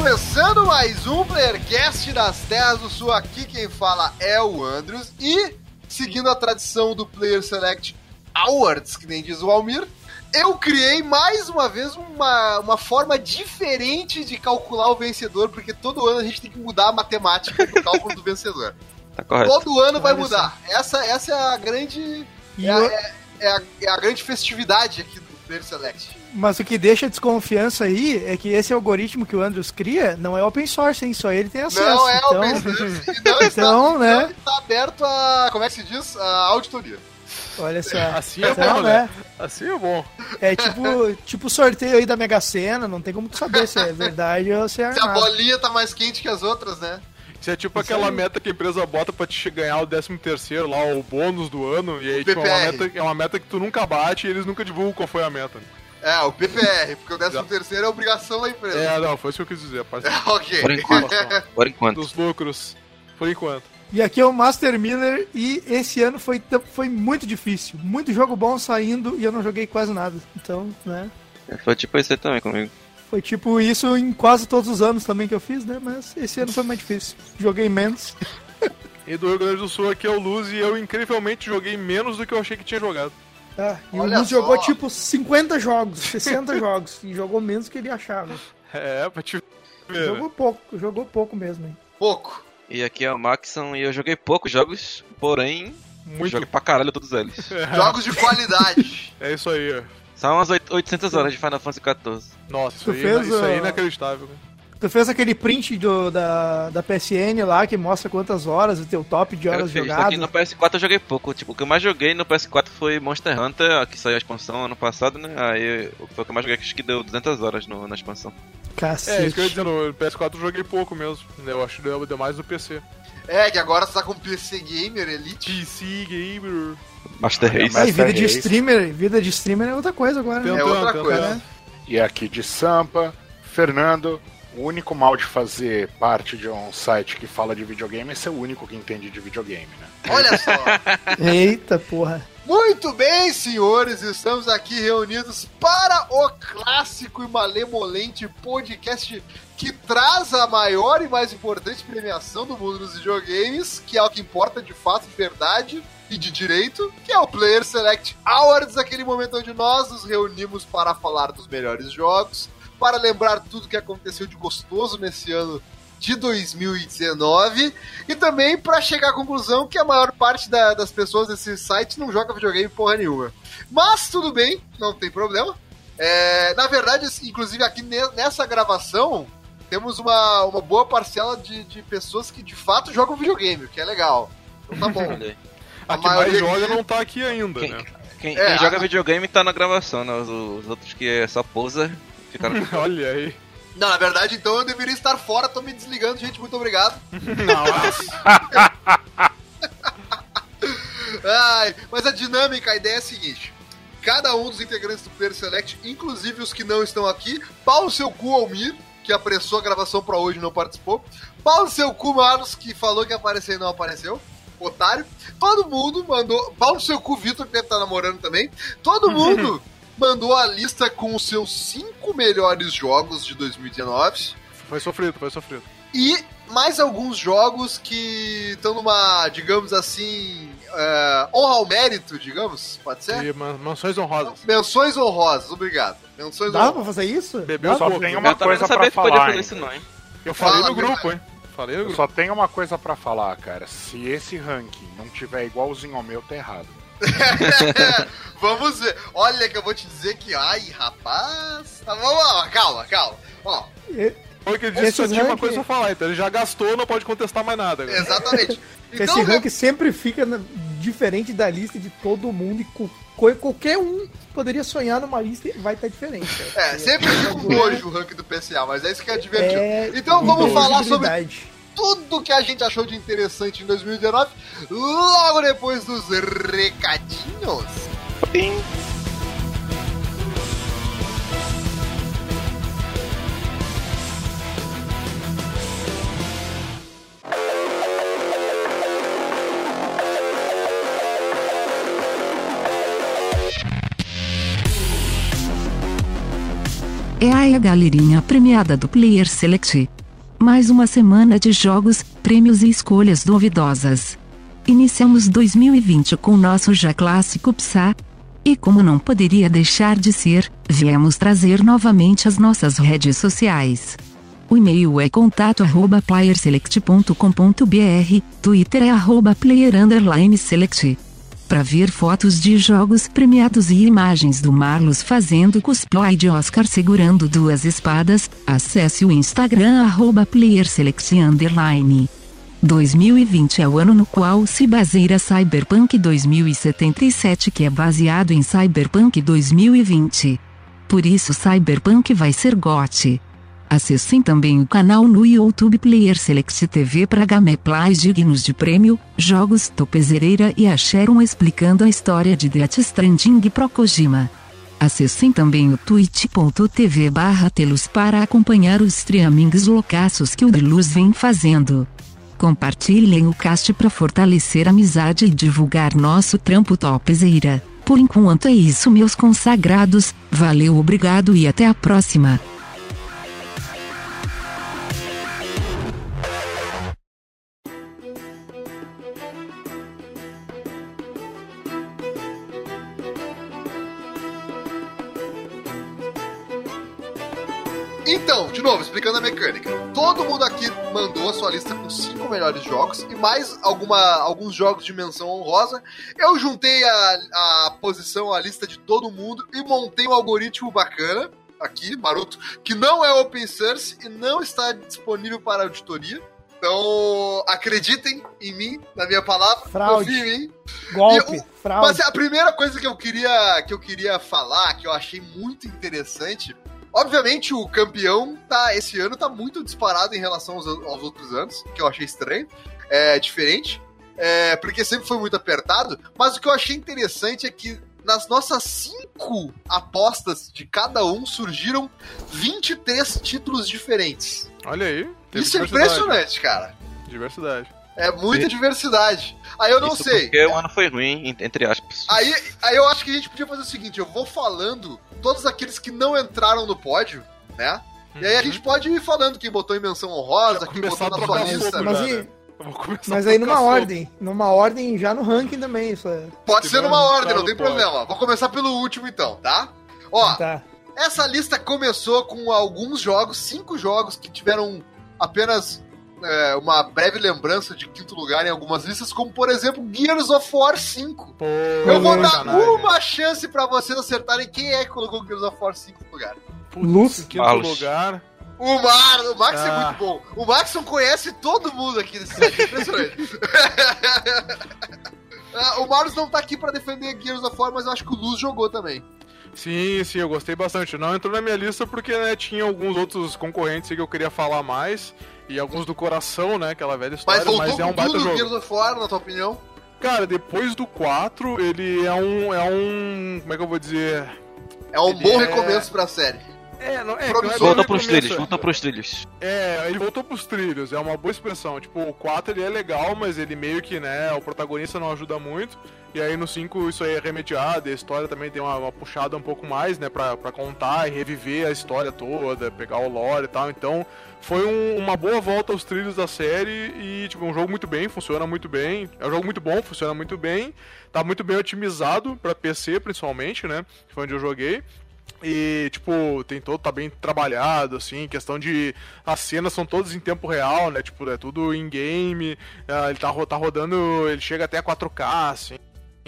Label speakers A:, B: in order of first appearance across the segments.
A: Começando mais um Playercast das Terras do Sul. Aqui quem fala é o Andrews e, seguindo a tradição do Player Select Awards, que nem diz o Almir, eu criei mais uma vez uma, uma forma diferente de calcular o vencedor, porque todo ano a gente tem que mudar a matemática do cálculo do vencedor.
B: Tá correto.
A: Todo ano vai mudar. Essa, essa é a grande. É a, é- é a- é a grande festividade aqui Select.
C: Mas o que deixa desconfiança aí é que esse algoritmo que o Andrews cria não é open source, hein? Só ele tem acesso.
A: Não é
C: então...
A: open source e não está,
C: Então, né?
A: não está aberto a. Como é que se diz? A auditoria.
C: Olha só.
D: Assim é
C: Então,
D: bom,
C: né?
D: né? Assim é bom.
C: É tipo tipo sorteio aí da Mega Sena, não tem como tu saber se é verdade ou se é
A: Se a
C: armado.
A: bolinha tá mais quente que as outras, né?
D: Isso é tipo aquela meta que a empresa bota pra te ganhar o 13 terceiro lá, o bônus do ano, e aí tipo, é, uma meta, é uma meta que tu nunca bate e eles nunca divulgam qual foi a meta.
A: É, o PPR, porque o 13 terceiro é obrigação da empresa.
D: É, não, foi isso que eu quis dizer, parte
A: ok.
B: Por enquanto. Por enquanto.
D: dos lucros, por enquanto.
C: E aqui é o Master Miller e esse ano foi, foi muito difícil. Muito jogo bom saindo e eu não joguei quase nada. Então, né?
B: Foi tipo esse aí também comigo.
C: Foi tipo isso em quase todos os anos também que eu fiz, né? Mas esse ano foi mais difícil. Joguei menos.
D: E do Rio Grande do Sul aqui é o Luz e eu incrivelmente joguei menos do que eu achei que tinha jogado.
C: Ah, e
A: Olha
C: o Luz
A: só.
C: jogou tipo 50 jogos, 60 jogos. E jogou menos do que ele achava.
D: É, pra te ver.
C: Jogou pouco, jogou pouco mesmo. hein?
A: Pouco.
B: E aqui é o Maxon e eu joguei poucos jogos, porém,
D: Muito.
B: joguei pra caralho todos eles.
A: Jogos de qualidade.
D: É isso aí.
B: São umas oit- 800 horas de Final Fantasy XIV.
D: Nossa, isso,
C: Tu
D: aí,
C: fez,
D: isso aí é inacreditável.
C: Tu fez aquele print do, da, da PSN lá que mostra quantas horas, o teu top de horas
B: Eu fiz.
C: jogadas.
B: Aqui no PS4 eu joguei pouco. Tipo, o que eu mais joguei no PS4 foi Monster Hunter, que saiu a expansão ano passado, né? Aí foi o que eu mais joguei, acho que deu 200 horas no- na expansão.
C: Cacete.
D: É, isso que eu ia dizer, no PS4 eu joguei pouco mesmo. Eu acho que deu, deu mais do PC.
A: É, que agora você tá com PC Gamer Elite.
D: PC Gamer.
B: Master Race.
E: mas-
C: Aí, vida de
E: Race.
C: streamer, vida de streamer é outra coisa agora, né?
A: É outra coisa.
D: tentando.
E: E aqui de Sampa, Fernando. O único mal de fazer parte de um site que fala de videogame é ser o único que entende de videogame, né?
A: Olha só.
C: Eita porra.
A: Muito bem, senhores, estamos aqui reunidos para o clássico e malemolente podcast que traz a maior e mais importante premiação do mundo dos videogames, que é o que importa de fato, de verdade e de direito, que é o Player Select Awards, aquele momento onde nós nos reunimos para falar dos melhores jogos, para lembrar tudo que aconteceu de gostoso nesse ano de 2019 e também para chegar à conclusão que a maior parte da- das pessoas desse site não joga videogame porra nenhuma. Mas tudo bem, não tem problema. É, na verdade, assim, inclusive aqui ne- nessa gravação, temos uma, uma boa parcela de, de pessoas que de fato jogam videogame, o que é legal. Então tá bom. A
D: A que mais joga não tá aqui ainda,
B: Quem,
D: né?
B: quem-
A: É,
B: quem joga
A: a-
B: videogame tá na gravação, né? Os, os outros que é só poser ficaram.
D: Olha aí.
A: Não, na verdade, então eu deveria estar fora, tô me desligando, gente, muito obrigado.
D: Nossa.
A: Ai, mas a dinâmica, a ideia é a seguinte: cada um dos integrantes do Player Select, inclusive os que não estão aqui, pau no seu cu Almir, que apressou a gravação pra hoje e não participou, pau no seu cu Marlos, que falou que ia aparecer e não apareceu. Otário, todo mundo mandou. Pau no seu cu, Vitor, que deve estar namorando também. Todo mundo mandou a lista com os seus cinco melhores jogos de 2019
D: Foi sofrido, foi sofrido.
A: e mais alguns jogos que estão numa, digamos assim, é, honra ao mérito, digamos, pode ser?
D: E mansões honrosas.
A: Menções honrosas, obrigado. Menções
C: Dá pra fazer isso?
D: Bebeu
E: Só
D: pouco.
E: tem uma
B: eu
E: coisa pra falar,
B: isso, não, hein?
D: Eu falei
A: Fala,
D: no grupo, hein? Falei no
E: Eu
D: grupo.
E: só tenho uma coisa pra falar, cara. Se esse ranking não tiver igualzinho ao meu, tá errado.
A: Vamos ver. Olha que eu vou te dizer que, ai, rapaz. Tá, vamos lá, calma, calma. Ó,
D: Foi que ele disse que tinha uma
C: ranking-
D: coisa pra falar, então ele já gastou, não pode contestar mais nada. agora.
A: exatamente.
C: Esse
A: Então,
C: rank sempre fica na- diferente da lista de todo mundo e co- co- qualquer um poderia sonhar numa lista e vai estar diferente. cara.
A: é, sempre fica com nojo o ranking do PCA, mas é isso que é divertido.
C: É
A: Então vamos falar sobre tudo que a gente achou de interessante em 2019, logo depois dos recadinhos.
F: É aí a galerinha premiada do Player Select. Mais uma semana de jogos, prêmios e escolhas duvidosas. Iniciamos 2020 com nosso já clássico PSA. E como não poderia deixar de ser, viemos trazer novamente as nossas redes sociais. O e-mail é contato arroba playerselect.com.br, Twitter é arroba player select. Para ver fotos de jogos premiados e imagens do Marlos fazendo cosplay de Oscar segurando duas espadas, acesse o Instagram arroba playerselect underline. 2020 é o ano no qual se baseia Cyberpunk 2077 que é baseado em Cyberpunk 2020. Por isso Cyberpunk vai ser GOT. Acessem também o canal no YouTube Player Select TV para gameplays dignos de prêmio, jogos topezereira e a explicando a história de Death Stranding pro Kojima. Acessem também o twitch.tv barra telos para acompanhar os streamings loucaços que o Deluz vem fazendo. Compartilhem o cast para fortalecer a amizade e divulgar nosso trampo topzeira. Por enquanto é isso meus consagrados, valeu obrigado e até a próxima.
A: Então, de novo, explicando a mecânica. Todo mundo aqui mandou a sua lista com cinco melhores jogos e mais alguma, alguns jogos de menção honrosa. Eu juntei a, a posição, a lista de todo mundo e montei um algoritmo bacana aqui, maroto, que não é open source e não está disponível para auditoria. Então, acreditem em mim, na minha palavra.
C: Fraude.
A: Confiem em mim.
C: Golpe,
A: E o-
C: fraude.
A: Mas a primeira coisa que eu queria que eu queria falar, que eu achei muito interessante, obviamente o campeão tá esse ano tá muito disparado em relação aos, aos outros anos, que eu achei estranho, é diferente, é, porque sempre foi muito apertado. Mas o que eu achei interessante é que nas nossas cinco apostas de cada um surgiram 23 títulos diferentes.
D: Olha aí.
A: Isso é impressionante, cara.
D: Diversidade.
A: É muita
B: Sim.
A: diversidade. Aí eu não
B: Isso
A: sei.
B: Porque o ano foi ruim, en- entre aspas.
A: Aí, aí eu acho que a gente podia fazer o seguinte: eu vou falando todos aqueles que não entraram no pódio, né? E aí a gente pode ir falando quem botou em menção honrosa, quem botou na sua lista.
C: Mas, e-
D: né? Começar
C: mas aí numa ordem. Numa ordem já no ranking também, isso é.
A: Pode
D: Se
A: ser numa ordem, não tem
D: pódio.
A: problema. Vou começar pelo último então, tá? Ó,
C: Tá.
A: essa lista começou com alguns jogos, cinco jogos que tiveram apenas é, uma breve lembrança de quinto lugar em algumas listas, como por exemplo Gears of War 5.
D: Pô,
A: Eu vou dar uma chance pra vocês acertarem quem é que colocou Gears of War 5 no lugar.
D: Putz,
C: Luz.
D: quinto
B: Carlos.
D: lugar.
A: O Mar, o Max é
D: Ah.
A: muito bom. O Maxon conhece todo mundo aqui nesse site, é impressionante. Ah, o Marius não tá aqui pra defender Gears of War, mas eu acho que o Luz jogou também.
D: Sim, sim, eu gostei bastante. Não entrou na minha lista porque né, tinha alguns outros concorrentes que eu queria falar mais. E alguns do coração, né? Aquela velha história,
A: Mas
D: mas, é um baita jogo.
A: Gears of War, na tua opinião?
D: Cara, depois do 4, ele é um. É um. Como é que eu vou dizer?
A: É um
D: Ele
A: bom
D: é-
A: recomeço pra série.
D: É, não é. É bem
B: pros
D: recomeço,
B: trilhos,
D: é.
B: voltou pros trilhos.
D: É, ele voltou pros trilhos, é uma boa expressão. Tipo, o 4 ele é legal, mas ele meio que, né, o protagonista não ajuda muito. E aí no 5 isso aí é remediado, e a história também tem uma, uma puxada um pouco mais, né, pra, pra contar e reviver a história toda, pegar o lore e tal. Então, foi um- uma boa volta aos trilhos da série e, tipo, um jogo muito bem, funciona muito bem. É um jogo muito bom, funciona muito bem. Tá muito bem otimizado pra PC, principalmente, né, que foi onde eu joguei. E, tipo, tem todo, tá bem trabalhado, assim, questão de. As cenas são todas em tempo real, né? Tipo, é tudo in-game. ah, ele tá, tá rodando. Ele chega até 4K, assim,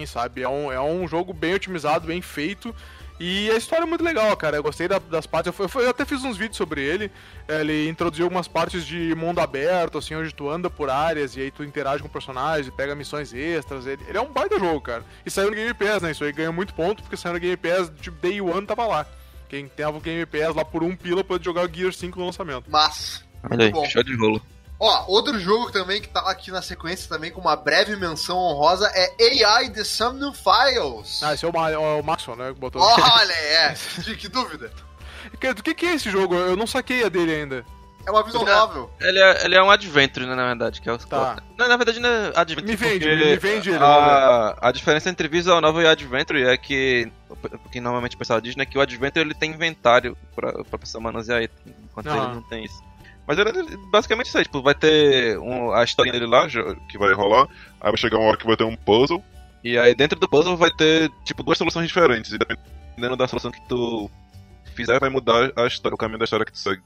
D: sabe? É um, é um jogo bem otimizado, bem feito. E a história é muito legal, cara. Eu gostei da- das partes. Eu, eu até fiz uns vídeos sobre ele. É, Ele introduziu algumas partes de mundo aberto, assim, onde tu anda por áreas e aí tu interage com o personagem, pega missões extras. Ele, ele é um baita jogo, cara. E saiu no Game Pass, né? Isso aí ganhou muito ponto, porque saiu no Game Pass, tipo, Day One tava lá. Quem tava o Game Pass lá por um pila pode jogar o Gear 5 no lançamento.
A: Mas,
B: Olha aí,
A: bom.
B: show de rolo.
A: Ó, outro jogo também que tá aqui na sequência também com uma breve menção honrosa é AI The Summoning Files.
D: Ah, esse é o, Ma o Maxwell, né? Que botou.
A: Olha, é. Que, que dúvida.
D: Do que, que é esse jogo? Eu não saquei a dele ainda.
A: É uma visual
B: É.
A: novel.
B: Ele é, ele é um adventure, né, na verdade, que é o
D: Tá.
B: Não, na verdade não é adventure.
D: Me vende, me vende ele,
B: A, a diferença entre visual novel e adventure é que, o que normalmente o pessoal diz, né, que o adventure ele tem inventário pra, pra pessoa manusear, aí, enquanto
D: Ah.
B: ele não tem isso. Mas é basicamente isso aí, tipo, vai ter um- a historinha dele lá, que vai rolar, aí vai chegar uma hora que vai ter um puzzle, e aí dentro do puzzle vai ter, tipo, duas soluções diferentes, e dependendo da solução que tu fizer, vai mudar a história, o caminho da história que tu segue.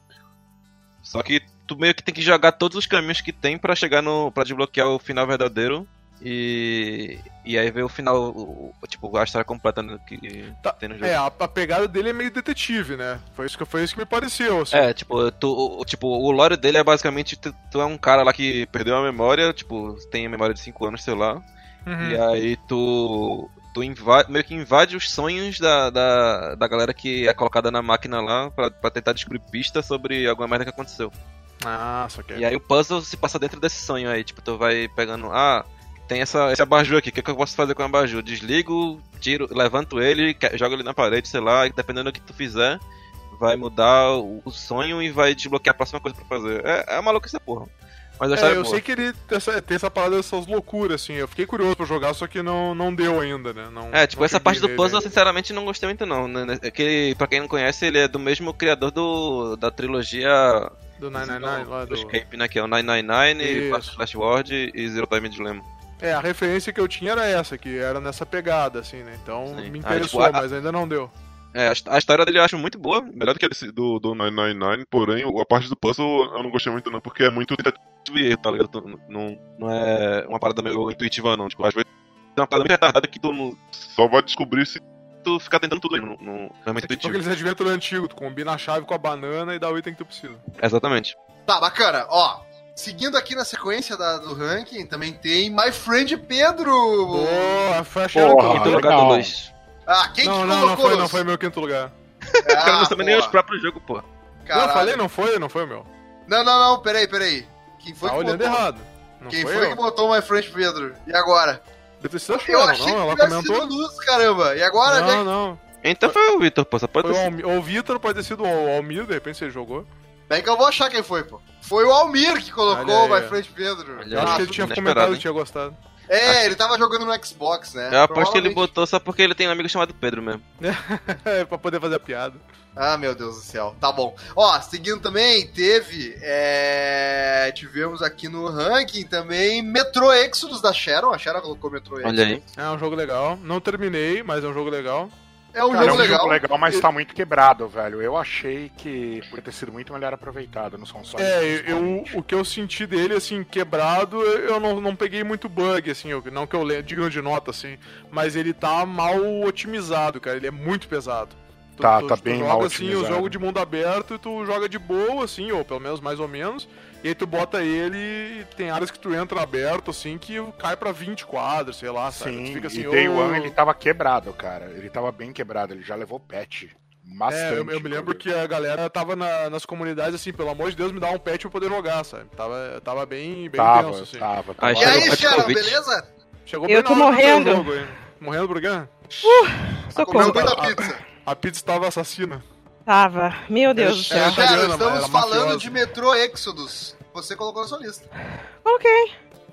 B: Só que tu meio que tem que jogar todos os caminhos que tem pra chegar no. para desbloquear o final verdadeiro. E. E aí ver o final, o- o- tipo, a história completa que
D: Tá,
B: tem no jogo.
D: É, a, a pegada dele é meio detetive, né? Foi isso que, foi isso que me pareceu, assim.
B: É, tipo, tu, o, tipo, o lore dele é basicamente tu, tu é um cara lá que perdeu a memória, tipo, tem a memória de 5 anos, sei lá.
D: Uhum.
B: E aí tu. Tu invade, meio que invade os sonhos da, da, da galera que é colocada na máquina lá pra, pra tentar descobrir pistas sobre alguma merda que aconteceu.
D: Ah, só que
B: E aí o puzzle se passa dentro desse sonho aí, tipo, tu vai pegando, ah, tem essa, esse abajur aqui, o que, que eu posso fazer com o abajur? Desligo, tiro, levanto ele, jogo ele na parede, sei lá, e dependendo do que tu fizer, vai mudar o, sonho e vai desbloquear a próxima coisa pra fazer. É, é maluco essa porra. Mas a
D: É,
B: história é,
D: eu
B: boa.
D: sei que ele tem essa, tem essa parada dessas loucuras, assim. Eu fiquei curioso pra jogar, só que não, não deu ainda, né? Não,
B: É, tipo,
D: não
B: essa parte do puzzle, eu sinceramente não gostei muito não, né? É que, pra quem não conhece, ele é do mesmo criador do, da trilogia
D: Do 999 lá
B: do. Escape, né? Que é o 999,
D: Isso.
B: Flash Flash Ward e Zero Time Dilemma.
D: É, a referência que eu tinha era essa, que era nessa pegada, assim, né? Então
B: Sim.
D: me
B: Ah,
D: interessou,
B: tipo, a-
D: mas ainda não deu.
B: É, a, his- a história dele eu acho muito boa.
G: Melhor do que esse do, do 999, porém, a parte do puzzle eu não gostei muito não, porque é muito tentativa e erro, tá ligado? Não, não é uma parada meio intuitiva não, tipo, às vezes é uma parada muito retardada que tu não- só vai descobrir se tu ficar tentando tudo aí, não, não, não é muito
D: Tipo
G: intuitivo.
D: aqueles adventure antigos, tu combina a chave com a banana e dá o item que tu precisa.
B: Exatamente.
A: Tá, bacana. Ó, seguindo aqui na sequência da- do ranking, também tem My Friend Pedro.
D: Boa, foi a
E: Porra,
B: Quinto
E: Ah,
B: lugar do. Luiz.
A: Ah, quem
D: Não,
A: que
D: não, não
A: colocou?
D: foi, não foi meu quinto lugar.
B: O cara não
A: Ah,
B: sabe nem
A: boa.
B: os próprios jogos, pô.
A: Caralho.
D: Eu falei, não foi, não foi o meu.
A: Não, não, não, peraí, peraí. Quem foi
D: tá
A: que
D: olhando
A: botou?
D: errado. Não
A: Quem
D: foi, eu?
A: que botou My Friend Pedro? E agora?
D: Deve
A: Eu achei
D: não? Ela
A: que tivesse
D: comentou.
A: sido Luz, caramba. E agora,
D: Não,
A: vem...
D: não.
B: Então foi o Vitor, pô. Só pode
D: Foi o,
B: ter
D: Almi- ou o Vitor, pode ter sido o Almir, de repente você jogou.
A: Bem que eu vou achar quem foi, pô. Foi o Almir que colocou
D: Olha
A: My. Friend Pedro.
B: Olha
D: Eu acho
B: Ah,
D: que ele tinha comentado
B: hein?
D: e tinha gostado.
A: É, ele tava jogando no Xbox, né?
B: Eu aposto que ele botou só porque ele tem um amigo chamado Pedro mesmo.
D: É, pra poder fazer a piada.
A: Ah, meu Deus do céu. Tá bom. Ó, seguindo também, teve. É... Tivemos aqui no ranking também Metro Exodus da Sharon. A Sharon colocou Metro Exodus.
B: Olha aí.
D: É um jogo legal. Não terminei, mas é um jogo legal.
A: É um
E: Cara, é
A: jogo
E: um
A: legal.
E: jogo legal, mas tá muito quebrado, velho. Eu achei que poderia ter sido muito melhor aproveitado nos consoles.
D: É, eu, o que eu senti dele, assim, quebrado, eu não, não peguei muito bug, assim, eu- não que eu digno de nota, assim, mas ele tá mal otimizado, cara, ele é muito pesado. Tu,
E: Tá,
D: tu,
E: tá
D: tu
E: bem
D: joga,
E: mal
D: assim, o jogo de mundo aberto e tu joga de boa, assim, ou pelo menos mais ou menos, e aí tu bota ele e tem áreas que tu entra aberto, assim, que cai pra 20 quadros, sei lá, sabe? Tu
E: Sim,
D: fica assim,
E: e Day
D: ô-
E: One ele tava quebrado, cara. Ele tava bem quebrado, ele já levou patch. Bastante.
D: É, eu, eu me lembro que a galera tava na- nas comunidades assim, pelo amor de Deus, me dá um patch pra poder jogar, sabe? Tava, tava bem, bem
E: Tava,
D: tenso, assim.
E: tava,
B: Ah,
E: tava.
A: E
B: Chegou
A: aí, Sharon, beleza?
D: Chegou
H: Eu
D: bem
H: tô morrendo.
D: jogo? Morrendo por quê?
H: Socorro.
A: Comeu muita pizza.
D: A pizza estava assassina.
H: Tava. Meu Deus do
D: É,
H: céu.
D: Italiana,
A: estamos
D: era
A: falando de Metro Exodus. Você colocou na sua lista.
H: Ok.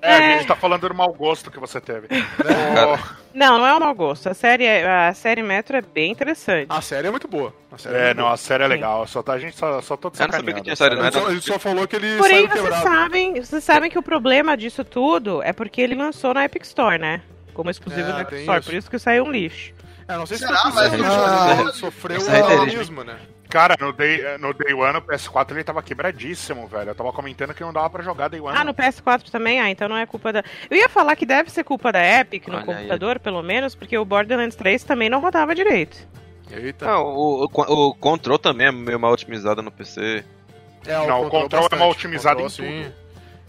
E: É, a
H: É.
E: gente tá falando do mau gosto que você teve.
B: Cara,
H: Não, não é um mau gosto. A série, é- a série Metro é bem interessante.
D: A série é muito boa. A série
E: É,
D: muito
E: não,
D: boa.
E: a série é legal. Só tá, a gente só, só tô
B: Eu não
E: sacaneando.
B: que tinha série,
E: A
B: não
D: Ele
B: é?
D: só, falou que ele
H: Porém,
D: saiu
H: vocês
D: quebrado.
H: sabem, vocês sabem que o problema disso tudo é porque ele lançou na Epic Store, né? Como exclusivo
D: É,
H: na Epic Store.
D: isso.
H: Por isso que saiu um lixo.
D: É, não sei se
A: Será? Mas
D: ele sofreu
B: é
D: o alarmismo, né?
E: Cara, no Day, no Day One, o PS4 ele tava quebradíssimo, velho. Eu tava comentando que não dava pra jogar Day One.
H: Ah, no PS4 também? Ah, então não é culpa da. Eu ia falar que deve ser culpa da Epic no
B: Olha aí.
H: computador, pelo menos, porque o Borderlands 3 também não rodava direito.
D: Eita.
B: Não, o, o, o Control também é meio mal otimizado no PC.
D: É,
E: Não, o control é
D: bastante.
E: mal otimizado
D: O
E: em
D: sim.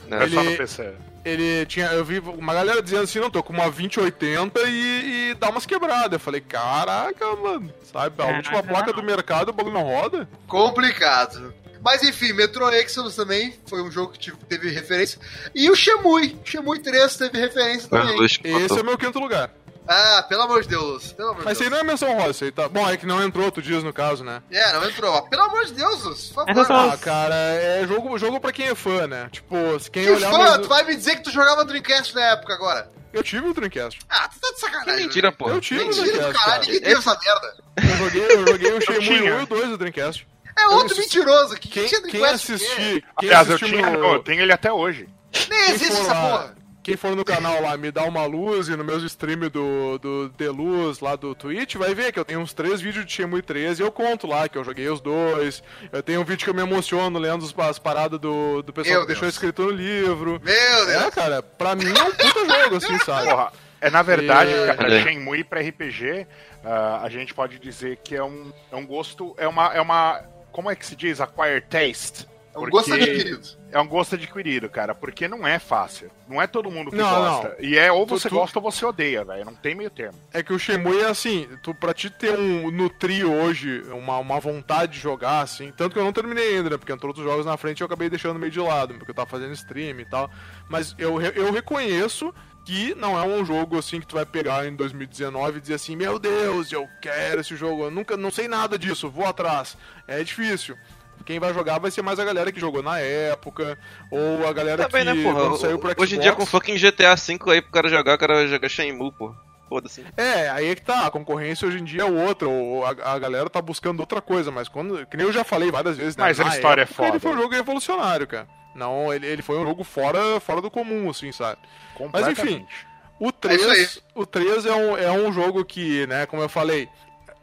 B: Né?
E: É só no PC.
D: Ele tinha. Eu vi uma galera dizendo assim, não, tô com uma 2080 e, e dá umas quebradas. Eu falei, caraca, mano. Sabe, a
H: Caraca.
D: última placa do mercado, o bagulho não roda?
A: Complicado. Mas enfim, Metro Exodus também foi um jogo que tipo, teve referência. E o Shemui, Shemui 3 teve referência também.
D: Esse é o meu quinto lugar.
A: Ah, pelo amor de Deus. Pelo amor
D: Mas
A: de
D: isso aí
A: Deus.
D: não é menção rosa, isso aí tá. Bom, é que não entrou, tu diz no caso, né?
A: É, não entrou. Pelo amor de Deus, por favor.
H: são
D: Ah, cara, é jogo, jogo pra quem é fã, né? Tipo, se quem
A: Que
D: olhar.
A: fã,
D: mais-
A: tu vai me dizer que tu jogava Dreamcast na época agora.
D: Eu tive o Dreamcast.
A: Ah, tu tá de sacanagem.
B: Que mentira, porra.
D: Eu tive o
A: Mentira do
D: Dreamcast.
A: caralho,
D: Cara.
A: ninguém tem essa merda.
D: Eu joguei, eu joguei o Shenmue
E: tinha.
D: 1 e o 2 do Dreamcast.
A: É outro
D: Eu-
A: mentiroso que
D: Quem, quem assistir. Quem
E: Aliás, eu
D: assistiu
E: tinha,
D: no-
E: eu tenho ele até hoje.
A: Nem existe essa porra.
D: Quem for no canal lá, me dá uma luz e no meus stream do, do Deluz lá do Twitch, vai ver que eu tenho uns três vídeos de Shenmue 3 e eu conto lá que eu joguei os dois. Eu tenho um vídeo que eu me emociono lendo as, as paradas do, do pessoal
A: Meu
D: que deixou
A: Deus.
D: escrito no livro.
A: Meu Deus.
D: É, cara, pra mim é um puta jogo, assim, sabe?
E: Porra, é na verdade,
D: E-
E: cara,
B: É.
E: Shenmue pra RPG, ah, a gente pode dizer que é um, é um gosto, é uma, é uma, como é que se diz? Acquire taste.
A: É um gosto adquirido.
E: É um gosto adquirido, cara, porque não é fácil. Não é todo mundo que
D: Não,
E: gosta. E é ou você
D: tu-
E: gosta ou você odeia, velho. Não tem meio termo.
D: É que o Shenmue é assim, tu, pra te ter um no trio hoje, uma, uma vontade de jogar, assim, tanto que eu não terminei ainda, né? Porque entrou outros jogos na frente e eu acabei deixando meio de lado, porque eu tava fazendo stream e tal. Mas eu, eu reconheço que não é um jogo assim que tu vai pegar em 2019 e dizer assim, meu Deus, eu quero esse jogo, eu nunca não sei nada disso, vou atrás. É difícil. Quem vai jogar vai ser mais a galera que jogou na época, ou a galera
B: Também,
D: que
B: né, porra?
D: saiu pro Xbox...
B: Hoje em dia com fucking GTA V aí pro cara jogar, o cara vai jogar Shenmue, porra. Foda-se.
D: É, aí é que tá, a concorrência hoje em dia é outra, ou a, a galera tá buscando outra coisa, mas quando. Que nem eu já falei várias vezes, né?
E: Mas a
D: na
E: história é
D: época, Ele
E: foda.
D: foi um jogo revolucionário, cara. Não, ele, ele foi um jogo fora, fora do comum, assim, sabe?
E: Completamente.
D: O
A: É isso
D: 3, o 3 é, um, é um jogo que, né, como eu falei,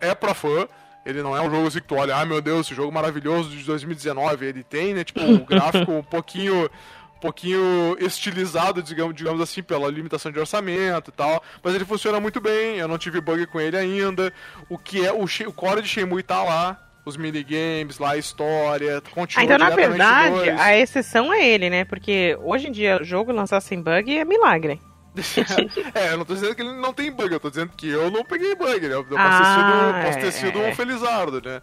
D: é pra fã. Ele não é um jogo assim que tu olha, ah meu Deus, esse jogo maravilhoso de 2019. Ele tem, né, tipo, o gráfico um pouquinho um pouquinho estilizado, digamos, digamos assim, pela limitação de orçamento e tal, mas ele funciona muito bem, eu não tive bug com ele ainda. O que é o, o core de Shenmue tá lá, os minigames lá, a história, continua
H: Ah, então, na verdade,
D: do dois.
H: a exceção é ele, né? Porque hoje em dia, o jogo lançar sem bug é milagre.
D: é, eu não tô dizendo que ele não tem bug, eu tô dizendo que eu não peguei bug, né? Eu posso
H: Ah,
D: ter sido, posso ter
H: é,
D: sido
H: é.
D: um felizardo, né?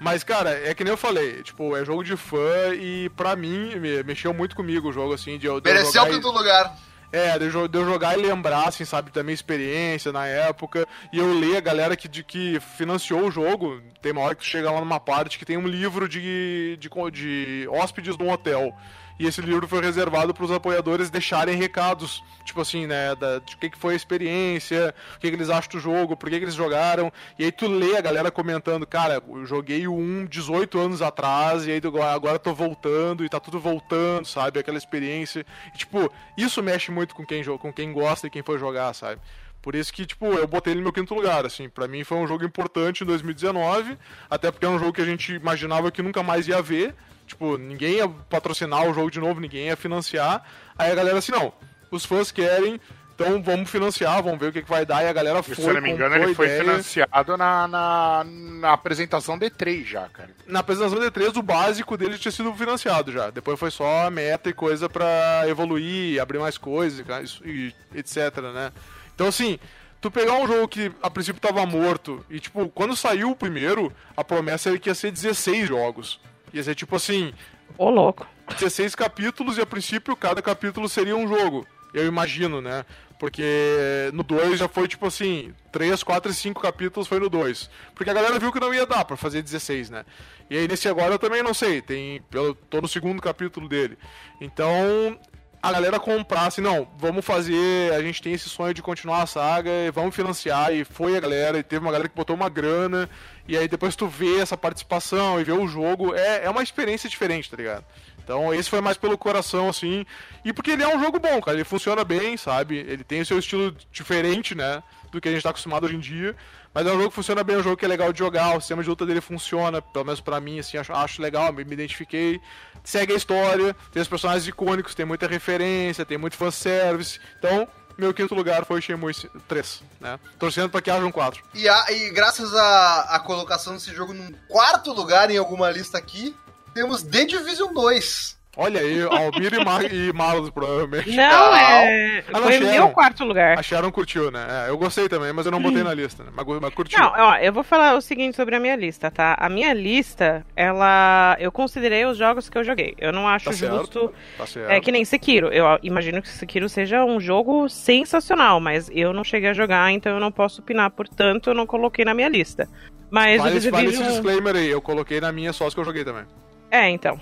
D: Mas, cara, é que nem eu falei, tipo, é jogo de fã e pra mim me- mexeu muito comigo o jogo, assim, de eu, de eu
A: Mereceu o
D: jogar e-
A: quinto lugar.
D: É, de eu, de eu jogar e lembrar, assim, sabe, da minha experiência na época. E eu ler a galera que, de, que financiou o jogo. Tem uma hora que tu chega lá numa parte que tem um livro de, de, de hóspedes de um hotel. E esse livro foi reservado para os apoiadores deixarem recados, tipo assim, né, da, de o que, que foi a experiência, o que, que eles acham do jogo, por que, que eles jogaram. E aí tu lê a galera comentando, cara, eu joguei o 1 18 anos atrás, e aí agora, tô voltando, e tá tudo voltando, sabe? Aquela experiência. E, tipo, isso mexe muito com quem, com quem gosta e quem foi jogar, sabe? Por isso que, tipo, eu botei ele no meu quinto lugar, assim. Pra mim foi um jogo importante em 2019, até porque é um jogo que a gente imaginava que nunca mais ia ver. Tipo, ninguém ia patrocinar o jogo de novo, ninguém ia financiar. Aí a galera assim, não, os fãs querem, então vamos financiar, vamos ver o que, que vai dar. E a galera foi,
E: se eu não me engano, ele foi
D: ideia.
E: financiado na, na, na apresentação D3 já, cara.
D: Na apresentação D3, o básico dele tinha sido financiado já. Depois foi só meta e coisa pra evoluir, abrir mais coisas e etc, né? Então, assim, tu pegar um jogo que a princípio tava morto e, tipo, quando saiu o primeiro, a promessa era que ia ser 16 jogos. Ia ser, tipo assim,
H: Ô, louco.
D: 16 capítulos e a princípio cada capítulo seria um jogo. Eu imagino, né? Porque no 2 já foi tipo assim, 3, 4 e 5 capítulos foi no 2. Porque a galera viu que não ia dar pra fazer 16, né? E aí nesse agora eu também não sei, tem eu tô no segundo capítulo dele. Então, a galera comprar assim, não, vamos fazer, a gente tem esse sonho de continuar a saga, e vamos financiar, e foi a galera, e teve uma galera que botou uma grana, e aí depois tu vê essa participação e vê o jogo, é, é uma experiência diferente, tá ligado? Então esse foi mais pelo coração, assim, e porque ele é um jogo bom, cara, ele funciona bem, sabe? Ele tem o seu estilo diferente, né, do que a gente tá acostumado hoje em dia, mas é um jogo que funciona bem, é um jogo que é legal de jogar, o sistema de luta dele funciona, pelo menos pra mim, assim, acho, acho legal, me, me identifiquei. Segue a história, tem os personagens icônicos, tem muita referência, tem muito fanservice. Então, meu quinto lugar foi Shenmue 3, né? Torcendo pra que haja um 4.
A: E, a- e graças à colocação desse jogo num quarto lugar em alguma lista aqui, temos The Division 2.
D: Olha aí, Almir e, Mar e Marlos, provavelmente.
H: Não, é.
D: Ah, não,
H: Foi
D: Sharon.
H: meu quarto lugar.
D: A Sharon curtiu, né? É, eu gostei também, mas eu não botei na lista, né? Mas, mas curtiu.
H: Não, ó, eu vou falar o seguinte sobre a minha lista, tá? A minha lista, ela. Eu considerei os jogos que eu joguei. Eu não acho
D: Tá certo.
H: justo.
D: Tá certo.
H: É que nem Sekiro. Eu imagino que Sekiro seja um jogo sensacional, mas eu não cheguei a jogar, então eu não posso opinar. Portanto, eu não coloquei na minha lista. Mas
D: Vale,
H: o
D: vale esse disclaimer aí, eu coloquei na minha só as que eu joguei também.
H: É, então.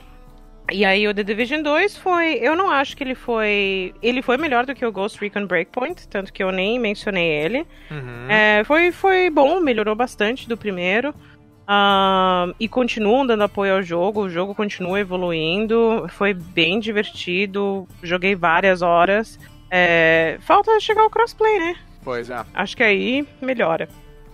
H: E aí o The Division 2 foi. Eu não acho que ele foi. Ele foi melhor do que o Ghost Recon Breakpoint, tanto que eu nem mencionei ele.
D: Uhum.
H: É, foi, foi bom, melhorou bastante do primeiro. E continuam dando apoio ao jogo, o jogo continua evoluindo, foi bem divertido, joguei várias horas. É, falta chegar o crossplay, né?
D: Pois é.
H: Acho que aí melhora.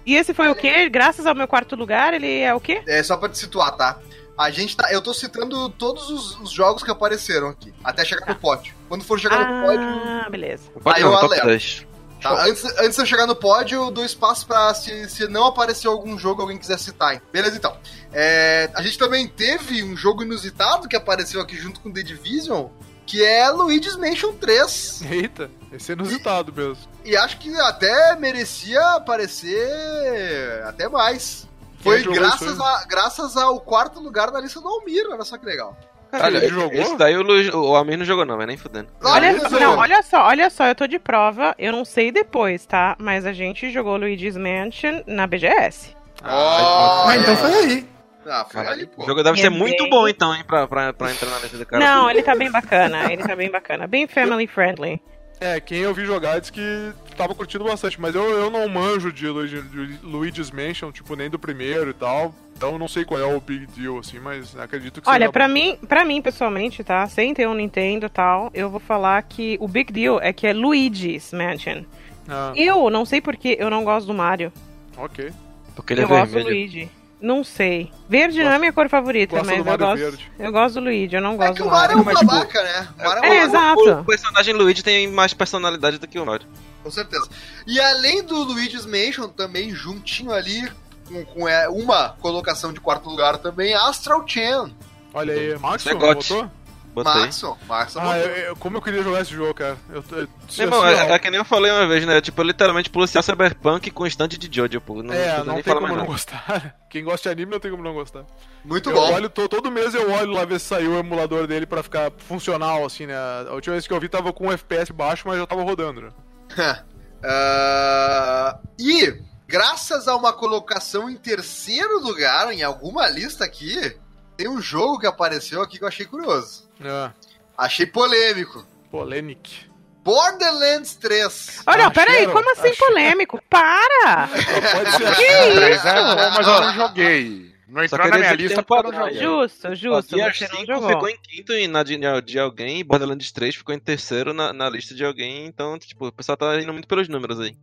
H: E esse foi o quê? Graças ao meu quarto lugar, ele é o quê?
A: É só pra te situar, tá? A gente tá. Eu tô citando todos os, os jogos que apareceram aqui, até chegar no pódio. Quando for chegar no pódio.
H: Ah, beleza.
A: Aí eu
B: top
A: alerto.
B: 10.
A: Tá, antes, antes de eu chegar no pódio, eu dou espaço pra se, se não aparecer algum jogo alguém quiser citar. hein? Beleza, então. É, a gente também teve um jogo inusitado que apareceu aqui junto com The Division, que é Luigi's Mansion 3.
D: Eita, esse é inusitado mesmo.
A: E acho que até merecia aparecer até mais. Foi graças, a, graças ao quarto lugar na lista do Almir, olha só que legal.
B: Olha,
D: ele jogou?
B: esse daí o, Lu, o Almir não jogou não, mas nem fudendo.
H: Olha só, não, olha só, olha só, eu tô de prova, eu não sei depois, tá? Mas a gente jogou Luigi's Mansion na BGS.
A: Ó,
C: Ah, então foi aí.
A: Ah, foi
B: Caralho,
A: ali, pô.
B: o jogo deve ser muito bom então, hein, pra, pra, pra entrar na lista do cara.
H: Não, ele tá bem bacana, ele tá bem bacana, bem family friendly.
D: É, quem eu vi jogar disse que tava curtindo bastante, mas eu, eu não manjo de, Luigi, de Luigi's Mansion, tipo, nem do primeiro e tal. Então eu não sei qual é o big deal, assim, mas acredito que
H: Olha,
D: seja
H: pra
D: bom.
H: mim, pra mim pessoalmente, tá? Sem ter um Nintendo e tal, eu vou falar que o big deal é que é Luigi's Mansion.
D: Ah,
H: Eu não sei porque eu não gosto do Mario.
D: ok.
B: Porque ele é
H: eu gosto do
B: vermelho.
H: Luigi. Não sei. Verde não é minha cor favorita,
D: Gosta
H: mas
D: do
H: eu
D: Mario
H: gosto,
D: verde.
H: eu gosto do Luigi, eu não
A: É
H: gosto
A: que
H: do
A: o Mario é
H: Mario.
A: um
C: Mas, tipo,
A: babaca, né? O Mario
H: É,
A: um babaca,
H: exato.
B: O personagem Luigi tem mais personalidade do que o Mario.
A: com certeza. E além do Luigi's Mansion, também juntinho ali, com, com, é, uma colocação de quarto lugar também, Astral Chain.
D: Olha aí, Max,
B: Isso
A: Maxon, Maxon.
D: Ah, eu- eu- como eu queria jogar esse jogo, cara. Eu, eu,
B: irmão,
D: assim,
B: é, é que nem eu falei uma vez, né? Tipo, eu literalmente policial cyberpunk com stand de Jojo, pô. Não,
D: é, não
B: nem
D: tem como
B: mais
D: não gostar. Quem gosta de anime não tem como não gostar.
A: Muito
D: eu
A: bom.
D: olho, to- todo mês eu olho lá ver se saiu o emulador dele pra ficar funcional, assim, né? A última vez que eu vi tava com um FPS baixo, mas já tava rodando, né?
A: Ah, e, graças a uma colocação em terceiro lugar, em alguma lista aqui, tem um jogo que apareceu aqui que eu achei curioso.
D: É.
A: Achei polêmico.
D: Polemic.
A: Borderlands 3.
H: Olha,
D: Ah,
H: peraí, como assim
D: ah,
H: polêmico? Para!
D: Pode ser.
H: Que isso?
E: é bom, mas eu não joguei. Não
B: Só
E: entrou na minha lista eu não joguei.
H: Justo, justo,
B: Gear
H: você não
B: 5
H: jogou.
B: ficou em quinto e na de, de alguém, e Borderlands 3 ficou em terceiro na, na lista de alguém, então, tipo, o pessoal tá indo muito pelos números aí.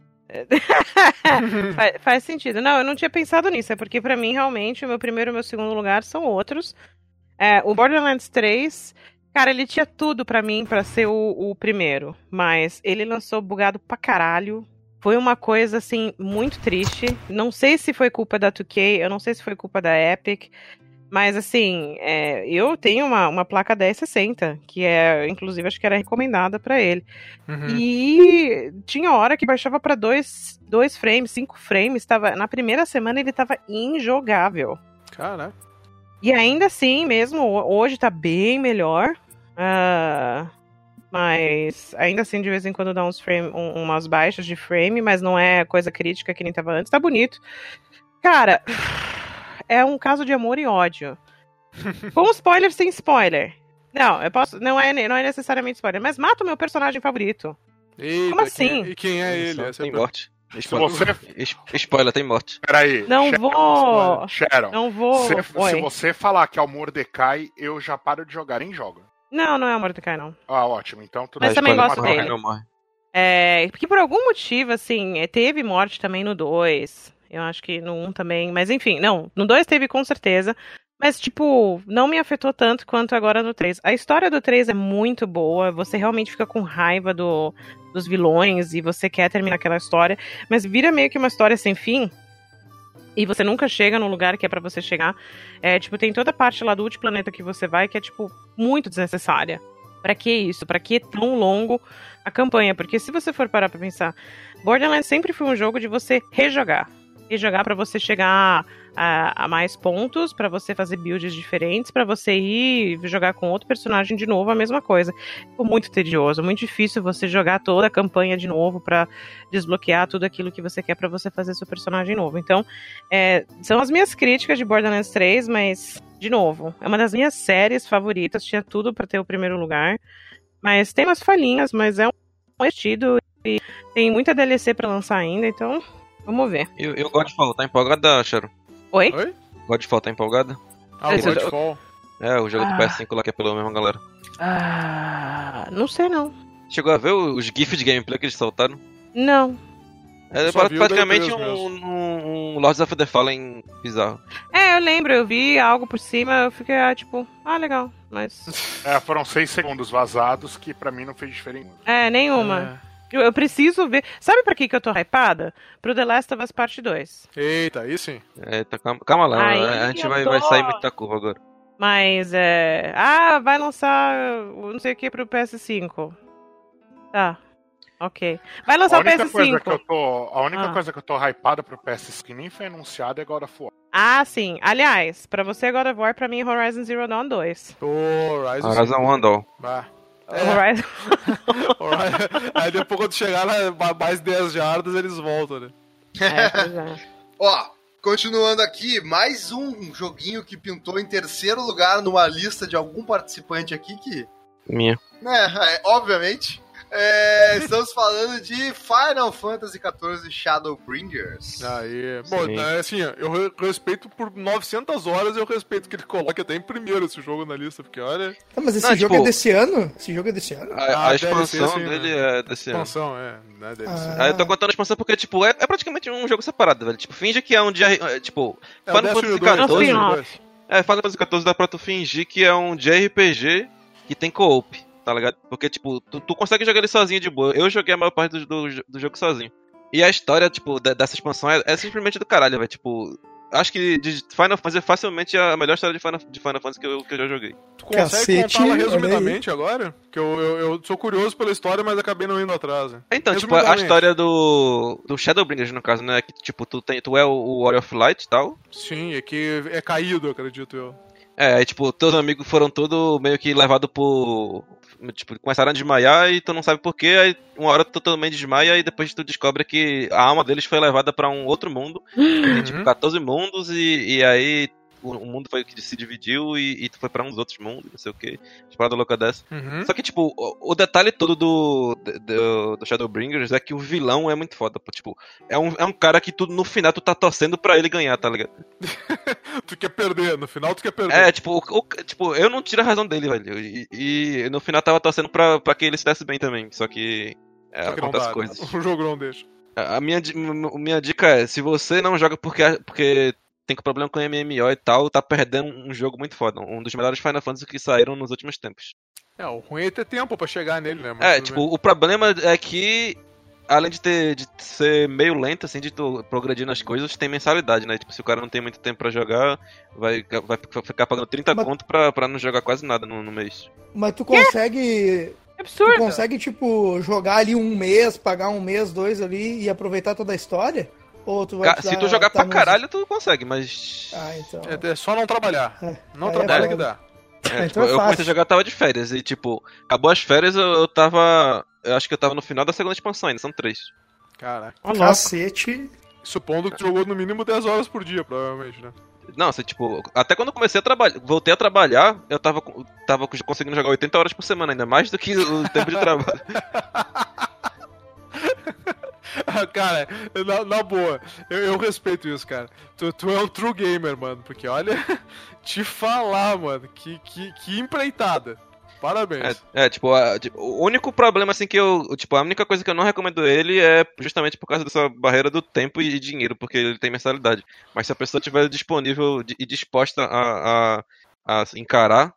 H: faz, faz sentido. Não, eu não tinha pensado nisso. É porque pra mim, realmente, o meu primeiro e o meu segundo lugar são outros. É, o Borderlands 3, cara, ele tinha tudo pra mim pra ser o, o primeiro. Mas ele lançou bugado pra caralho. Foi uma coisa, assim, muito triste. Não sei se foi culpa da 2K, eu não sei se foi culpa da Epic. Mas, assim, é, eu tenho uma, uma placa 1060, que é, inclusive, acho que era recomendada pra ele.
D: Uhum.
H: E tinha hora que baixava pra dois, dois frames, cinco frames. Tava, na primeira semana ele tava injogável.
D: Caraca.
H: E ainda assim, mesmo ho- hoje tá bem melhor. Ah, mas ainda assim, de vez em quando dá uns frame, um- umas baixas de frame, mas não é coisa crítica que nem tava antes. Tá bonito. Cara, é um caso de amor e ódio. Com spoiler sem spoiler. Não, eu posso. Não é, não é necessariamente spoiler, mas mata o meu personagem favorito.
D: Eita,
H: Como
D: quem-
H: assim?
D: e quem é ele? Essa é
B: tem
D: a
B: morte. Spoiler.
E: você.
B: Spoiler, tem morte.
E: Peraí.
H: Não
E: Sharon,
H: vou.
E: Sharon,
H: Não vou.
E: se, se você falar que é o Mordecai, eu já paro de jogar em jogo.
H: Não, não é o Mordecai, não.
E: Ah, ótimo. Então tudo
H: Mas
E: bem.
H: também
B: Spoiler,
H: gosto dele.
B: Não morre.
H: É, porque por algum motivo, assim, é, teve morte também no 2. Eu acho que no 1 também. Mas enfim, não. No 2 teve com certeza. Mas, tipo, não me afetou tanto quanto agora no 3. A história do 3 é muito boa. Você realmente fica com raiva do, dos vilões e você quer terminar aquela história. Mas vira meio que uma história sem fim. e você nunca chega no lugar que é para você chegar. É, tipo, tem toda a parte lá do último planeta que você vai que é, tipo, muito desnecessária. Para que isso? Para que tão longo a campanha? Porque se você for parar pra pensar, Borderlands sempre foi um jogo de você rejogar. Rejogar para você chegar a, a mais pontos, para você fazer builds diferentes, para você ir jogar com outro personagem de novo, a mesma coisa. Ficou muito tedioso, muito difícil você jogar toda a campanha de novo para desbloquear tudo aquilo que você quer para você fazer seu personagem novo. Então, é, são as minhas críticas de Borderlands 3, mas de novo, é uma das minhas séries favoritas, tinha tudo para ter o primeiro lugar. Mas tem umas falhinhas, mas é um vestido e tem muita DLC para lançar ainda, então vamos ver.
B: Eu, eu gosto de tá empolgada, Charo?
H: Oi?
D: Oi?
B: Godfall tá empolgada?
D: Ah, o
H: Esse-
D: Godfall.
B: É, o jogo
H: Ah.
B: do PS5 lá que é pela mesma galera.
H: Ah, não sei não.
B: Chegou a ver os GIFs de gameplay que eles soltaram?
H: Não.
B: É praticamente
D: da E3
B: um, um, um Lords of the Fallen bizarro.
H: É, eu lembro, eu vi algo por cima, eu fiquei, ah, tipo, ah, legal, mas.
E: É, foram seis segundos vazados que pra mim não fez diferença.
H: É, nenhuma. Eu, eu preciso ver. Sabe pra que, que eu tô hypada? Pro The Last of Us Part 2.
D: É. Eita, aí sim.
B: Eita, calma, calma lá,
H: Aí
B: a gente
H: eu
B: vai,
H: tô-
B: vai sair muito da curva agora.
H: Mas é. Ah, vai lançar o não sei o que pro PS5. Tá. Ok. Vai lançar
E: A
H: o
E: única, coisa que eu
H: PS5.
E: tô, a única
H: Ah.
E: coisa que eu tô hypada pro PS que nem foi anunciada é God of War.
H: Ah, sim. Aliás, pra você God of War, pra mim, Horizon Zero Dawn 2.
D: Ô, Horizon.
B: Horizon One Doll.
D: Bah. É,
H: Horizon.
D: Horizon- Aí depois quando chegar mais 10 jardas, eles voltam, né?
H: É, pois é.
A: Ó, continuando aqui, mais um joguinho que pintou em terceiro lugar numa lista de algum participante aqui que,
B: Minha.
A: né, é, obviamente, é, estamos falando de Final Fantasy XIV Shadowbringers.
D: Aí, bom,
B: Sim.
D: é, assim, eu re- respeito por 900 horas, eu respeito que ele coloque até em primeiro esse jogo na lista, porque olha,
C: Ah, mas esse
B: Não,
C: jogo
B: tipo-
C: é desse ano? Esse jogo é desse ano?
B: A,
D: Ah,
B: a
D: deve
B: expansão dele
D: né?
B: é desse ano.
D: expansão, é, né, deve
C: Ah.
D: ser.
B: Aí eu tô contando a expansão porque, tipo, é, é praticamente um jogo separado, velho. Tipo, finge que é um dia. é, Tipo,
D: É
B: Final Fantasy
D: 2,
H: É
B: XIV. É, Final Fantasy XIV dá pra tu fingir que é um JRPG que tem co-op, tá ligado? Porque, tipo, tu, tu consegue jogar ele sozinho de boa. Eu joguei a maior parte do, do, do jogo sozinho. E a história, tipo, de- dessa expansão é, é simplesmente do caralho, velho. Tipo, acho que de Final Fantasy é facilmente a melhor história de Final, de Final Fantasy que eu, que eu já joguei.
D: Tu consegue
C: Cacete, aí.
D: resumidamente agora? Que eu, eu, eu sou curioso pela história, mas acabei não indo atrás. né?
B: Então, tipo, a história do. do Shadowbringers, no caso, né? Que, tipo, tu, tem, tu é o, o Warrior of Light e tal.
D: Sim, é que é caído, acredito eu.
B: É, aí, tipo, teus amigos foram todos meio que levados por. Tipo, começaram a desmaiar e tu não sabe porquê, aí uma hora tu também desmaia e depois tu descobre que a alma deles foi levada pra um outro mundo. Tem, tipo, 14 mundos e, e aí o, mundo foi que se dividiu e, e tu foi pra uns outros mundos, não sei o que. Parada louca dessa.
D: Uhum.
B: Só que, tipo, o, o detalhe todo do, do, do Shadowbringers é que o vilão é muito foda. Tipo, é um, é um cara que tu, no final tu tá torcendo pra ele ganhar, tá ligado?
D: Tu quer perder, no final tu quer perder.
B: É, tipo, o- o- tipo, eu não tiro a razão dele, velho. E, e no final tava torcendo pra, pra que ele se desse bem também. Só que. É,
D: Só que não
B: acontece
D: dá,
B: coisas.
D: né? O jogo não deixa.
B: A minha, minha dica é: se você não joga porque, porque tem problema com MMO e tal, tá perdendo um jogo muito foda. Um dos melhores Final Fantasy que saíram nos últimos tempos.
D: É, o ruim é ter tempo pra chegar nele, né? Mas
B: É, tipo,
D: bem.
B: o problema é que. Além de, ter, de ser meio lento, assim, de tu progredir nas coisas, tem mensalidade, né? Tipo, se o cara não tem muito tempo pra jogar, vai, vai ficar pagando 30
C: Mas-
B: conto pra, pra não jogar quase nada no, no mês.
C: Mas tu consegue.
H: É
C: Tu
H: absurdo.
C: consegue, tipo, jogar ali um mês, pagar um mês, dois ali e aproveitar toda a história? Ou tu vai.
B: Se tu jogar
C: tá
B: pra caralho, tu consegue, mas.
C: Ah, então.
D: É, é só não trabalhar.
C: É,
D: Não
C: aí é
D: trabalha
C: foda.
D: que dá.
B: É,
C: então
B: tipo,
C: é
B: eu comecei a jogar, tava de férias. E, tipo, acabou as férias, eu, eu tava. Eu acho que eu tava no final da segunda expansão ainda, são três.
D: Caraca.
C: Cacete.
D: Supondo que tu jogou no mínimo 10 horas por dia, provavelmente, né?
B: Não, assim, tipo, até quando eu comecei a trabalhar, voltei a trabalhar, eu tava, tava conseguindo jogar 80 horas por semana ainda, mais do que o tempo de trabalho.
D: cara, na, na boa, eu, eu respeito isso, cara. Tu, tu é um true gamer, mano, porque olha, te falar, mano, que, que, que empreitada. Parabéns.
B: É, é, tipo, a- tipo, o único problema, assim, que eu. Tipo, a única coisa que eu não recomendo ele é justamente por causa dessa barreira do tempo e dinheiro, porque ele tem mensalidade. Mas se a pessoa estiver disponível di- e disposta a, a, a encarar,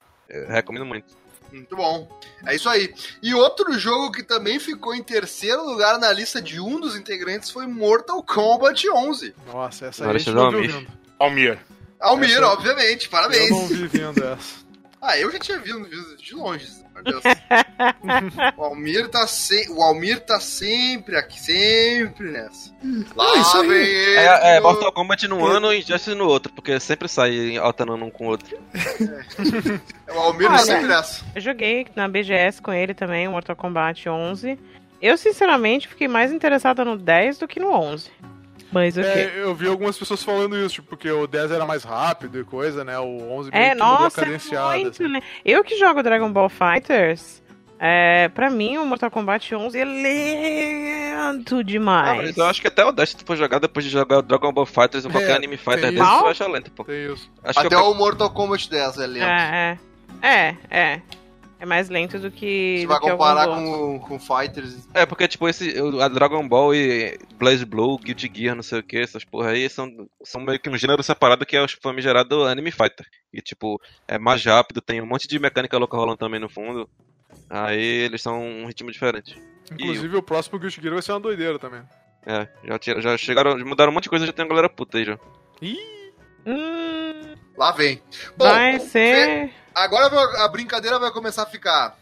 B: recomendo muito.
A: Muito bom. É isso aí. E outro jogo que também ficou em terceiro lugar na lista de um dos integrantes foi Mortal Kombat 11.
D: Nossa, essa
B: Agora
D: aí a gente não viu vindo.
E: Almir.
A: Almir,
D: Essa-
A: obviamente, parabéns.
D: Eu não vi vindo essa.
A: Ah, eu já tinha visto de longe. Deus. o Almir tá se... o Almir tá sempre aqui, sempre nessa. Lá
C: isso aí.
A: vem ele.
B: É, é Mortal Kombat num ano e Justice no outro, porque sempre sai alternando um com o outro.
A: O Almir
H: Ah,
A: tá sempre nessa.
H: Eu joguei na BGS com ele também, Mortal Kombat 11. Eu, sinceramente, fiquei mais interessada no 10 do que no 11. Mas o quê?
D: É, eu vi algumas pessoas falando isso, tipo, porque o 10 era mais rápido e coisa, né? O 11 meio
H: É,
D: que mudou a
H: nossa, é
D: cadenciada.
H: muito,
D: assim.
H: né? Eu que jogo Dragon Ball Fighters, é, pra mim o Mortal Kombat 11 é lento
B: Ah,
H: demais.
B: mas eu acho que até o 10 se tu for jogar depois de jogar Dragon Ball Fighters ou qualquer
D: É,
B: anime fighter desse, tu acha lento, pô.
D: Tem isso.
B: Acho
A: Até
B: que eu...
A: o Mortal Kombat 10 é lento.
H: É, é. É, é. É mais lento do que.
A: Você
H: do
A: vai
H: que
A: comparar com, com Fighters.
B: É, porque, tipo, esse, o- a Dragon Ball e Blaze Blue, Guilty Gear, não sei o que, essas porra aí, são, são meio que um gênero separado que é o famigerado Anime Fighter. E, tipo, é mais rápido, tem um monte de mecânica louca rolando também no fundo. Aí eles são um ritmo diferente.
D: Inclusive, o próximo Guilty Gear vai ser uma doideira também.
B: É, já, tira- já chegaram, mudaram um monte de coisa, já tem a galera puta aí já.
H: Hum,
A: Lá vem. Bom,
H: vai ser.
A: Agora a brincadeira vai começar a ficar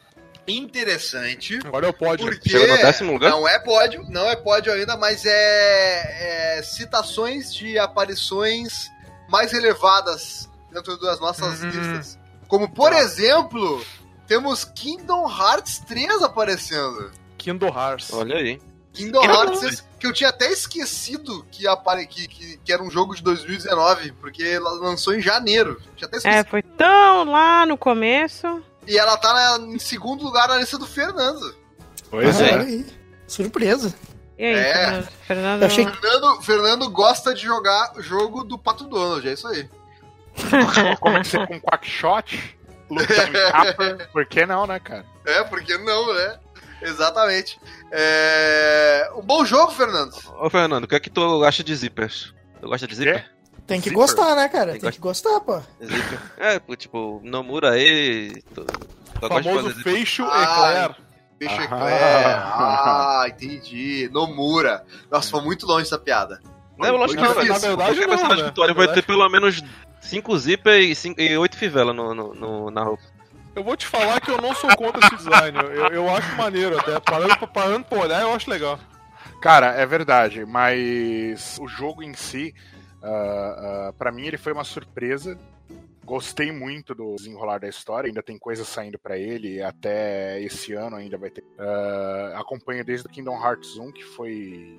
A: interessante.
D: Agora é o pódio.
A: Porque
B: Chegou no décimo lugar?
A: não é pódio, não é pódio ainda, mas é, é citações de aparições mais relevadas dentro das nossas
D: Uhum.
A: listas. Como, por exemplo, temos Kingdom Hearts 3 aparecendo.
D: Kingdom Hearts.
B: Olha aí.
A: Kingdom
H: Eu
A: Hearts
H: não-
A: 3, que eu tinha até esquecido que, apare... que, que, que era um jogo de 2019, porque ela lançou em janeiro. Tinha até esquecido.
H: É, foi tão lá no começo.
A: E ela tá na- em segundo lugar na lista do Fernando.
E: Pois
C: Olha
E: é.
C: aí. Surpresa.
H: E aí,
A: É.
H: Fernando? Fernando
C: Eu achei
A: Fernando, Fernando gosta de jogar jogo do Pato Donald, é isso aí.
E: Comecei com Quackshot, lutando em capa. Por que não, né, cara?
A: É, porque não, né? Exatamente. É... Um bom jogo, Fernando.
B: Ô, Fernando, o que é que tu acha de zippers? Tu gosta de zipper?
C: Tem que
E: Zipper.
C: gostar, né, cara?
B: Tem
C: Tem que gostar, pô.
B: Zipper. É, tipo, Nomura aí. Tu,
D: famoso. Fecho
A: Ah,
D: Eclair.
A: Peixe
E: Ah.
A: Eclair. Ah, entendi. Nomura. Nossa, foi muito longe essa piada.
B: Não, eu lógico
A: Foi
B: que não,
D: na verdade,
B: Qualquer
D: não, né?
B: vitória vai ter pelo menos 5 zipper e, e 8 fivela no, no, no- na roupa.
D: Eu vou te falar que eu não sou contra esse design. Eu, eu, acho maneiro até. Parando, pra- parando pra olhar, eu acho legal.
E: Cara, é verdade, mas o jogo em si, uh, para mim, ele foi uma surpresa. Gostei muito do desenrolar da história, ainda tem coisa saindo pra ele, até esse ano ainda vai ter. Ah, acompanho desde o Kingdom Hearts 1, que foi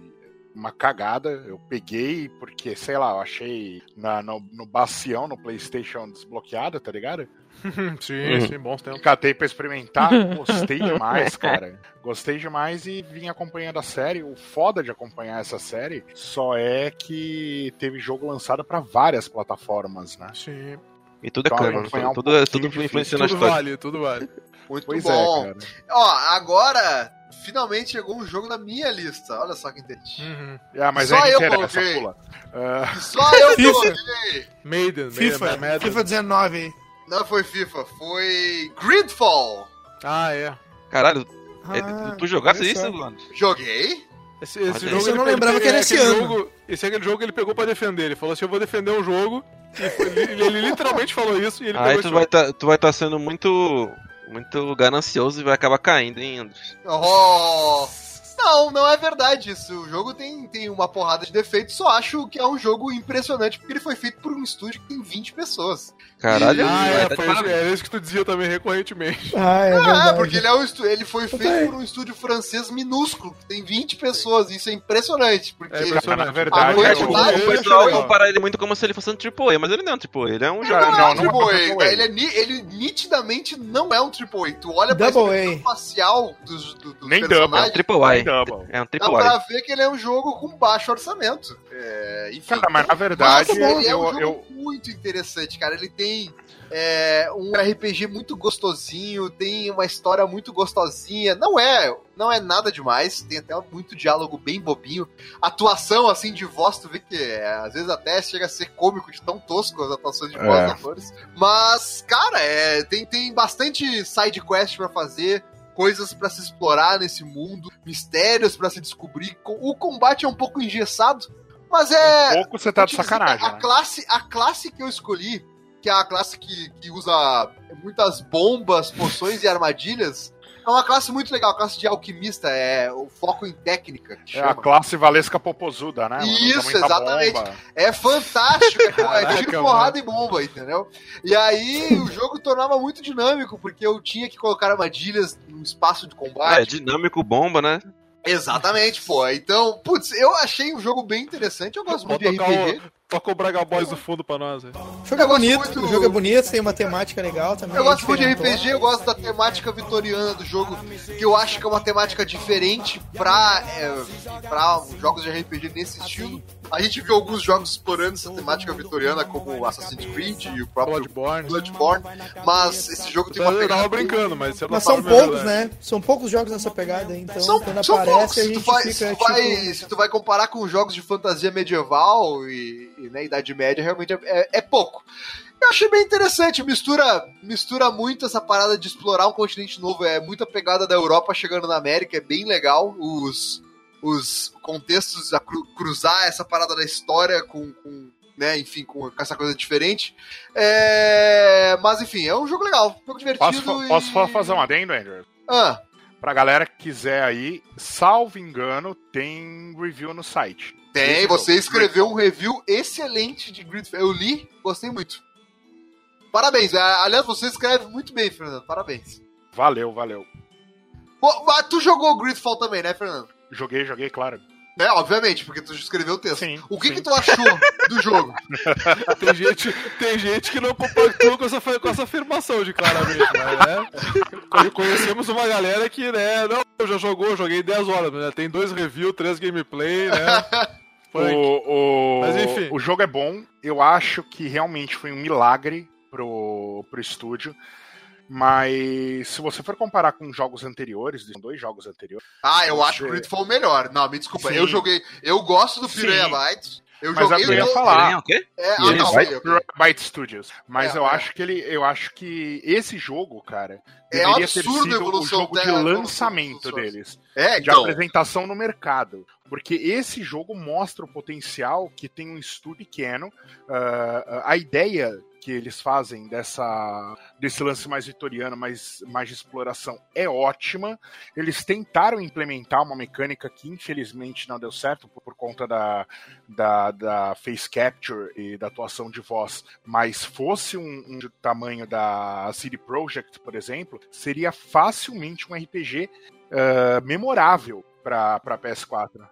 E: uma cagada. Eu peguei porque, sei lá, eu achei na, no, no bacião, no PlayStation desbloqueado, tá ligado?
D: sim,
B: Uhum.
D: sim, bons tempos.
E: Catei pra experimentar, gostei demais, cara. Gostei demais e vim acompanhando a série. O foda de acompanhar essa série só é que teve jogo lançado pra várias plataformas, né?
D: Sim.
B: E tudo é
E: Então, acompanhar um
B: tudo, é- tudo influencia na
D: Tudo
B: história.
D: vale, tudo vale.
A: Muito
E: Pois
A: bom.
E: é.
A: Ó, agora, finalmente chegou um jogo na minha lista. Olha só que interessante.
D: Uhum.
E: Ah, mas
A: Só
E: aí
A: eu coloquei. E só eu coloquei.
D: Maiden,
C: FIFA,
D: Maiden.
C: FIFA 19 aí.
A: Não foi FIFA, foi Gridfall.
D: Ah, é.
B: Caralho, é,
C: Ah,
B: tu jogasse
C: olha
B: isso, mano?
A: Joguei.
D: Esse, esse jogo
C: esse eu não lembrava
D: ele-
C: que era
D: é
C: esse
D: aquele
C: ano.
D: Jogo, esse é aquele jogo que ele pegou pra defender. Ele falou assim: eu vou defender um jogo. E ele, ele literalmente falou isso e ele
B: Aí
D: pegou
B: tu vai tá, tu vai estar sendo muito muito ganancioso e vai acabar caindo, hein, Andres?
A: Oh. Não, não é verdade isso. O jogo tem, tem uma porrada de defeitos, só acho que é um jogo impressionante porque ele foi feito por um estúdio que tem 20 pessoas.
B: Caralho,
D: Ah,
B: vai
D: é, foi é isso que tu dizia também recorrentemente.
C: Ah, é
A: Ah,
C: verdade.
A: porque ele, é um ele foi feito por um estúdio francês minúsculo, que tem 20 pessoas, isso é impressionante. Porque
D: É impressionante.
E: Na verdade,
A: Ah,
B: É,
A: é
B: tipo,
A: verdade,
B: o
A: é
B: pessoal compara ele muito como se ele fosse um AAA, mas ele não é um AAA, ele é um jogo.
A: Não,
E: não,
A: não, é
E: é
A: um
E: AAA.
A: AAA. Ele, é ni- ele nitidamente não é um AAA. Tu olha pra
C: Double
A: expressão facial dos, do, dos
E: Nem
B: É um
A: personagens,
E: Double.
B: É um
A: dá pra ver que ele é um jogo com baixo orçamento. É, enfim.
E: Cara, mas na verdade,
A: Mas ele é um jogo
E: eu,
A: muito interessante, cara. Ele tem É um RPG muito gostosinho, tem uma história muito gostosinha. Não é, não é nada demais, tem até muito diálogo bem bobinho. Atuação assim de voz, tu vê que é, às vezes até chega a ser cômico de tão tosco as atuações de voz
E: É.
A: atores. Mas, cara, é, tem, tem bastante side quest pra fazer. Coisas pra se explorar nesse mundo, mistérios pra se descobrir. O combate é um pouco engessado, mas é.
E: Um pouco você tá de
A: te dizer
E: sacanagem.
A: que A
E: né?
A: classe, a classe que eu escolhi, que é a classe que, que usa muitas bombas, poções e armadilhas, é uma classe muito legal, a classe de alquimista, é o foco em técnica.
E: É a classe Valesca Popozuda, né? mano?
A: Isso, exatamente.
E: bomba.
A: É fantástico, é, tipo- é tiro, porrada e bomba, entendeu? E aí o jogo tornava muito dinâmico, porque eu tinha que colocar armadilhas no espaço de
B: Ah, é
A: combate.
B: dinâmico, bomba, né?
A: Exatamente, pô. Então, putz, eu achei o jogo bem interessante, eu gosto muito de RPG.
D: o, toca o Braga Boys do fundo pra nós.
C: O jogo é
A: Eu
C: bonito,
A: muito-
C: o jogo é bonito, tem uma temática legal também.
A: Eu gosto muito de. RPG, eu gosto da temática vitoriana do jogo, que eu acho que é uma temática diferente pra, é, pra jogos de RPG nesse estilo. A gente viu alguns jogos explorando essa temática vitoriana, como Assassin's Creed e o próprio
D: Bloodborne.
A: Bloodborne, mas esse jogo tem uma
D: Eu
A: pegada
D: tava brincando, mas você não
C: Mas são poucos,
D: verdade.
C: né? São poucos jogos nessa pegada aí, então
A: São,
C: quando
A: são
C: aparece
A: poucos.
C: a
A: Se
C: gente
A: tu, vai,
C: fica
A: se, tu
C: tipo...
A: vai, se tu vai comparar com jogos de fantasia medieval e, e né, Idade Média, realmente é, é- é pouco. Eu achei bem interessante, mistura, mistura muito essa parada de explorar um continente novo, é muita pegada da Europa chegando na América, é bem legal os, os contextos, a cru- cruzar essa parada da história com, com, né, enfim, com, essa coisa diferente. É, mas enfim, é um jogo legal, um jogo divertido.
E: Posso,
A: e-
E: posso fa- fazer um adendo, Andrew?
A: Ah,
E: Pra galera que quiser aí, salvo engano, tem review no site.
A: Tem, você escreveu um review excelente de Gridfall. Eu li, gostei muito. Parabéns. Ah, Aliás, você escreve muito bem, Fernando. Parabéns.
E: Valeu, valeu.
A: Pô, tu jogou Gridfall também, né, Fernando?
E: Joguei, joguei, claro.
A: É, obviamente, porque tu escreveu o texto.
E: Sim,
A: o que,
E: sim.
A: que tu achou do jogo?
D: Tem gente, tem gente que não compactua com essa, com essa afirmação de claramente, né? Conhe- Conhecemos uma galera que, né, não, já jogou, joguei 10 horas, né? Tem dois reviews, três gameplay, né?
E: O, o,
D: Mas enfim.
E: o jogo é bom. Eu acho que realmente foi um milagre pro, pro estúdio. Mas se você for comparar com jogos anteriores, são dois jogos anteriores,
A: Ah, eu acho que o
E: Você-
A: Gridfall melhor. Não, me desculpa.
E: Sim.
A: Eu joguei. Eu gosto do. Piranha Bytes. Eu
E: Mas
A: joguei
E: que eu ia falar.
B: Piranha, o quê?
A: É, ah, não, ok.
E: Byte Studios. Mas
A: É,
E: eu
A: é.
E: acho que ele, eu acho que esse jogo, cara,
A: É
E: deveria ter sido o jogo de lançamento deles.
A: É,
E: de
A: então.
E: apresentação no mercado. Porque esse jogo mostra o potencial que tem um estúdio pequeno. ah, a ideia que eles fazem dessa desse lance mais vitoriano, mais, mais de exploração, é ótima. Eles tentaram implementar uma mecânica que infelizmente não deu certo por, por conta da, da, da face capture e da atuação de voz. Mas fosse um, um tamanho da CD Projekt, por exemplo, seria facilmente um RPG ah, memorável para PS4.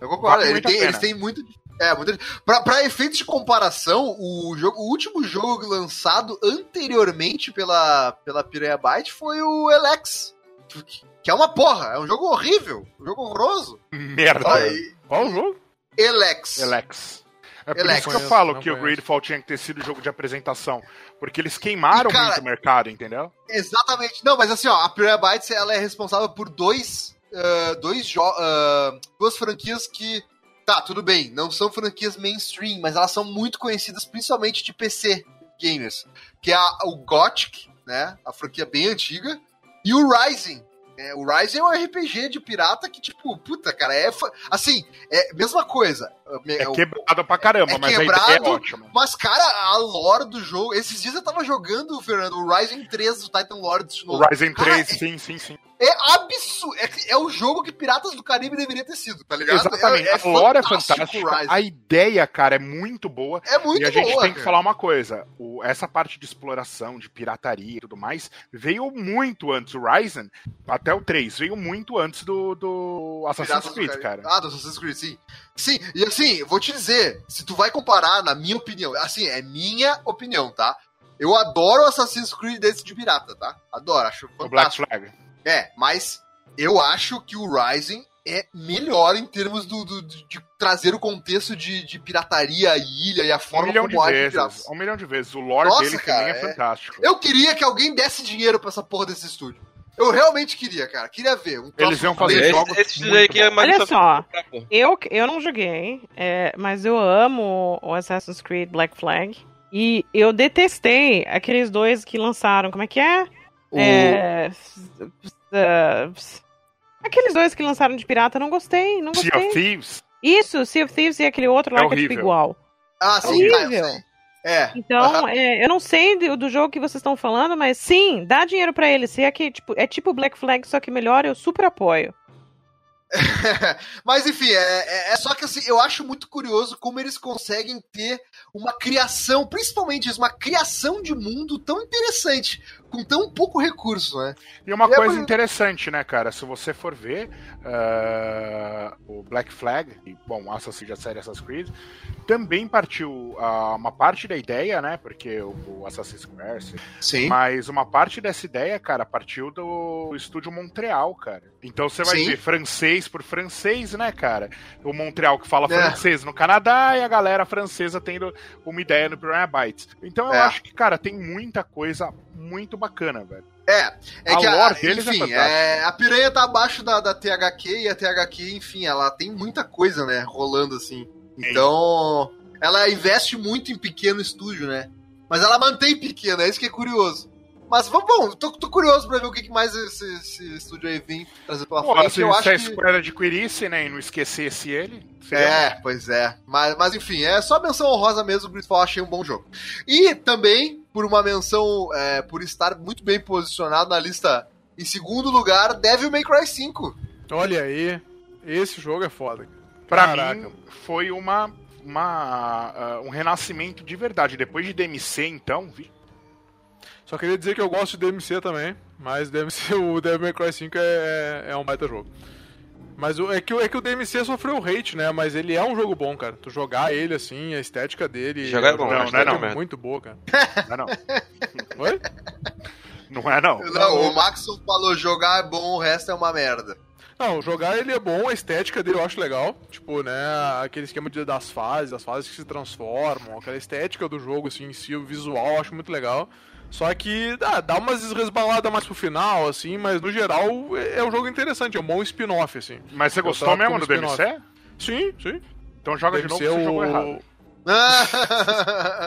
A: Eu concordo, ele tem- eles têm muito. É, muito. Pra, pra efeitos de comparação, o, jogo, o último jogo lançado anteriormente pela, pela Piranha Byte foi o Elex. que- Que é uma porra, é um jogo horrível, um jogo horroroso.
E: Merda.
A: Aí,
D: Qual o jogo?
A: Elex.
E: Elex. É por
A: Elex.
E: isso que eu falo
D: não
E: que o
D: conheço.
E: Gridfall tinha que ter sido jogo de apresentação. Porque eles queimaram
A: E, cara,
E: muito o mercado, entendeu?
A: Exatamente. Não, mas assim, ó, a Piranha Bytes ela é responsável por dois, ah, dois ah, duas franquias que tá, tudo bem, não são franquias mainstream, mas elas são muito conhecidas principalmente de PC gamers, que é a- o Gothic, né, a franquia bem antiga, e o Rising. É, o Rising é um RPG de pirata que, tipo, puta, cara, é. Assim, é mesma coisa.
E: É
A: o-
E: quebrado pra caramba,
A: é
E: mas a
A: quebrado,
E: é ótima.
A: mas, cara, a lore do jogo. Esses dias eu tava jogando, Fernando, o Rising 3 do Titan Lords de
E: O
A: novo.
E: Ryzen
A: Cara,
E: 3, sim, sim, sim.
A: É absurdo. É, é o jogo que Piratas do Caribe deveria ter sido, tá ligado?
E: Exatamente.
A: É, é
E: a lore é
A: fantástico
E: fantástica,
A: Rising.
E: a ideia, cara, é muito boa.
A: É muito
E: e a gente
A: boa,
E: tem que
A: cara.
E: falar uma coisa: o- essa parte de exploração, de pirataria e tudo mais, veio muito antes. O Ryzen, até o 3, veio muito antes do, do Assassin's
A: Piratas do
E: Creed,
A: Caribe.
E: cara.
A: Ah, do Assassin's Creed, sim. Sim, e assim, vou te dizer, se tu vai comparar, na minha opinião, assim, é minha opinião, tá? Eu adoro Assassin's Creed desse de pirata, tá? Adoro, acho
E: O Black
A: fantástico.
E: Flag.
A: É, mas eu acho que o Rising é melhor em termos do, do- de trazer o contexto de, de pirataria, a ilha e a
E: Um
A: forma
E: milhão de
A: como de
E: vezes.
A: graça.
E: Um milhão de vezes. O lore
A: Nossa,
E: dele
A: cara,
E: também é,
A: é-
E: fantástico.
A: Eu queria que alguém desse dinheiro pra essa porra desse estúdio. Eu realmente queria, cara. Queria ver. Um
E: Eles iam fazer jogos
B: Esse, esse
E: muito
B: aqui é
H: Olha
B: só-
H: só.
B: pra pôr.
H: Eu, eu não joguei, é, mas eu amo o Assassin's Creed Black Flag. E eu detestei aqueles dois que lançaram. Como é que é?
A: O-
H: É, s- s- aqueles dois que lançaram de pirata, não gostei, não
E: Sea
H: gostei.
E: of Thieves.
H: Isso, Sea of Thieves e aquele outro lá
E: É
H: que é tipo igual.
A: Ah, sim,
H: horrível.
A: tá. É.
H: Então,
A: Aham.
H: é, eu não sei do, do jogo que vocês estão falando, mas sim, dá dinheiro pra ele. Se é que tipo, é tipo Black Flag, só que melhor, eu super apoio.
A: Mas enfim, é, é- é só que assim, eu acho muito curioso como eles conseguem ter uma criação, principalmente isso, uma criação de mundo tão interessante, com tão pouco recurso, né?
E: E uma
A: E é
E: coisa
A: por-
E: interessante, né, cara? Se você for ver ah, o Black Flag, e, bom, Assassin's a série Assassin's Creed, também partiu ah, uma parte da ideia, né? Porque o, o Assassin's Creed,
A: Sim.
E: mas uma parte dessa ideia, cara, partiu do estúdio Montreal, cara. Então você vai
A: Sim.
E: ver francês por francês, né, cara? O Montreal que fala
A: É.
E: francês no Canadá e a galera francesa tendo uma ideia no Piranha Bytes. Então eu
A: É.
E: acho que, cara, tem muita coisa muito bacana, velho.
A: É, é
E: A
A: que a,
E: deles é
A: enfim, é, a piranha tá abaixo da, da THQ e a THQ, enfim, ela tem muita coisa, né, rolando assim. Então, ela investe muito em pequeno estúdio, né? Mas ela mantém pequeno, é isso que é curioso. Mas vamos, bom, tô, tô curioso pra ver o que que mais esse, esse estúdio aí vem trazer pela
E: Pô,
A: frente.
E: se,
A: Eu
E: se
A: acho
E: a
A: que...
E: Square adquirisse, né, e não esquecesse ele,
A: É, pois é. Mas, mas enfim, é só menção honrosa mesmo, o Gridfall achei um bom jogo. E também, por uma menção, é, por estar muito bem posicionado na lista em segundo lugar, Devil May Cry 5.
D: Olha aí, esse jogo é foda. cara.
E: Pra
D: Caraca.
E: mim, foi uma, uma, ah, um renascimento de verdade. Depois de DMC, então, vi.
D: Só queria dizer que eu gosto de DMC também, mas DMC, o Devil May Cry 5 é, é um baita jogo. Mas o- é que, o- é que o DMC sofreu hate, né? Mas ele é um jogo bom, cara. Tu jogar ele assim, a estética dele.
B: Jogar é
D: um
B: bom,
E: não, não é
D: estética
E: não.
D: é muito boa, cara.
E: Não é não.
D: Oi?
E: Não é não.
A: Não, o Maxon falou jogar é bom, o resto é uma merda.
D: Não, jogar ele é bom, a estética dele eu acho legal. Tipo, né, aquele esquema de, das fases, as fases que se transformam, aquela estética do jogo, assim, em si, o visual eu acho muito legal. Só que dá, dá umas resbaladas mais pro final, assim, mas no geral é, é um jogo interessante, é um bom spin-off, assim.
E: Mas você gostou mesmo do DMC?
D: Sim, sim.
E: Então joga
D: Deve
E: de novo, você jogou
D: o...
E: errado.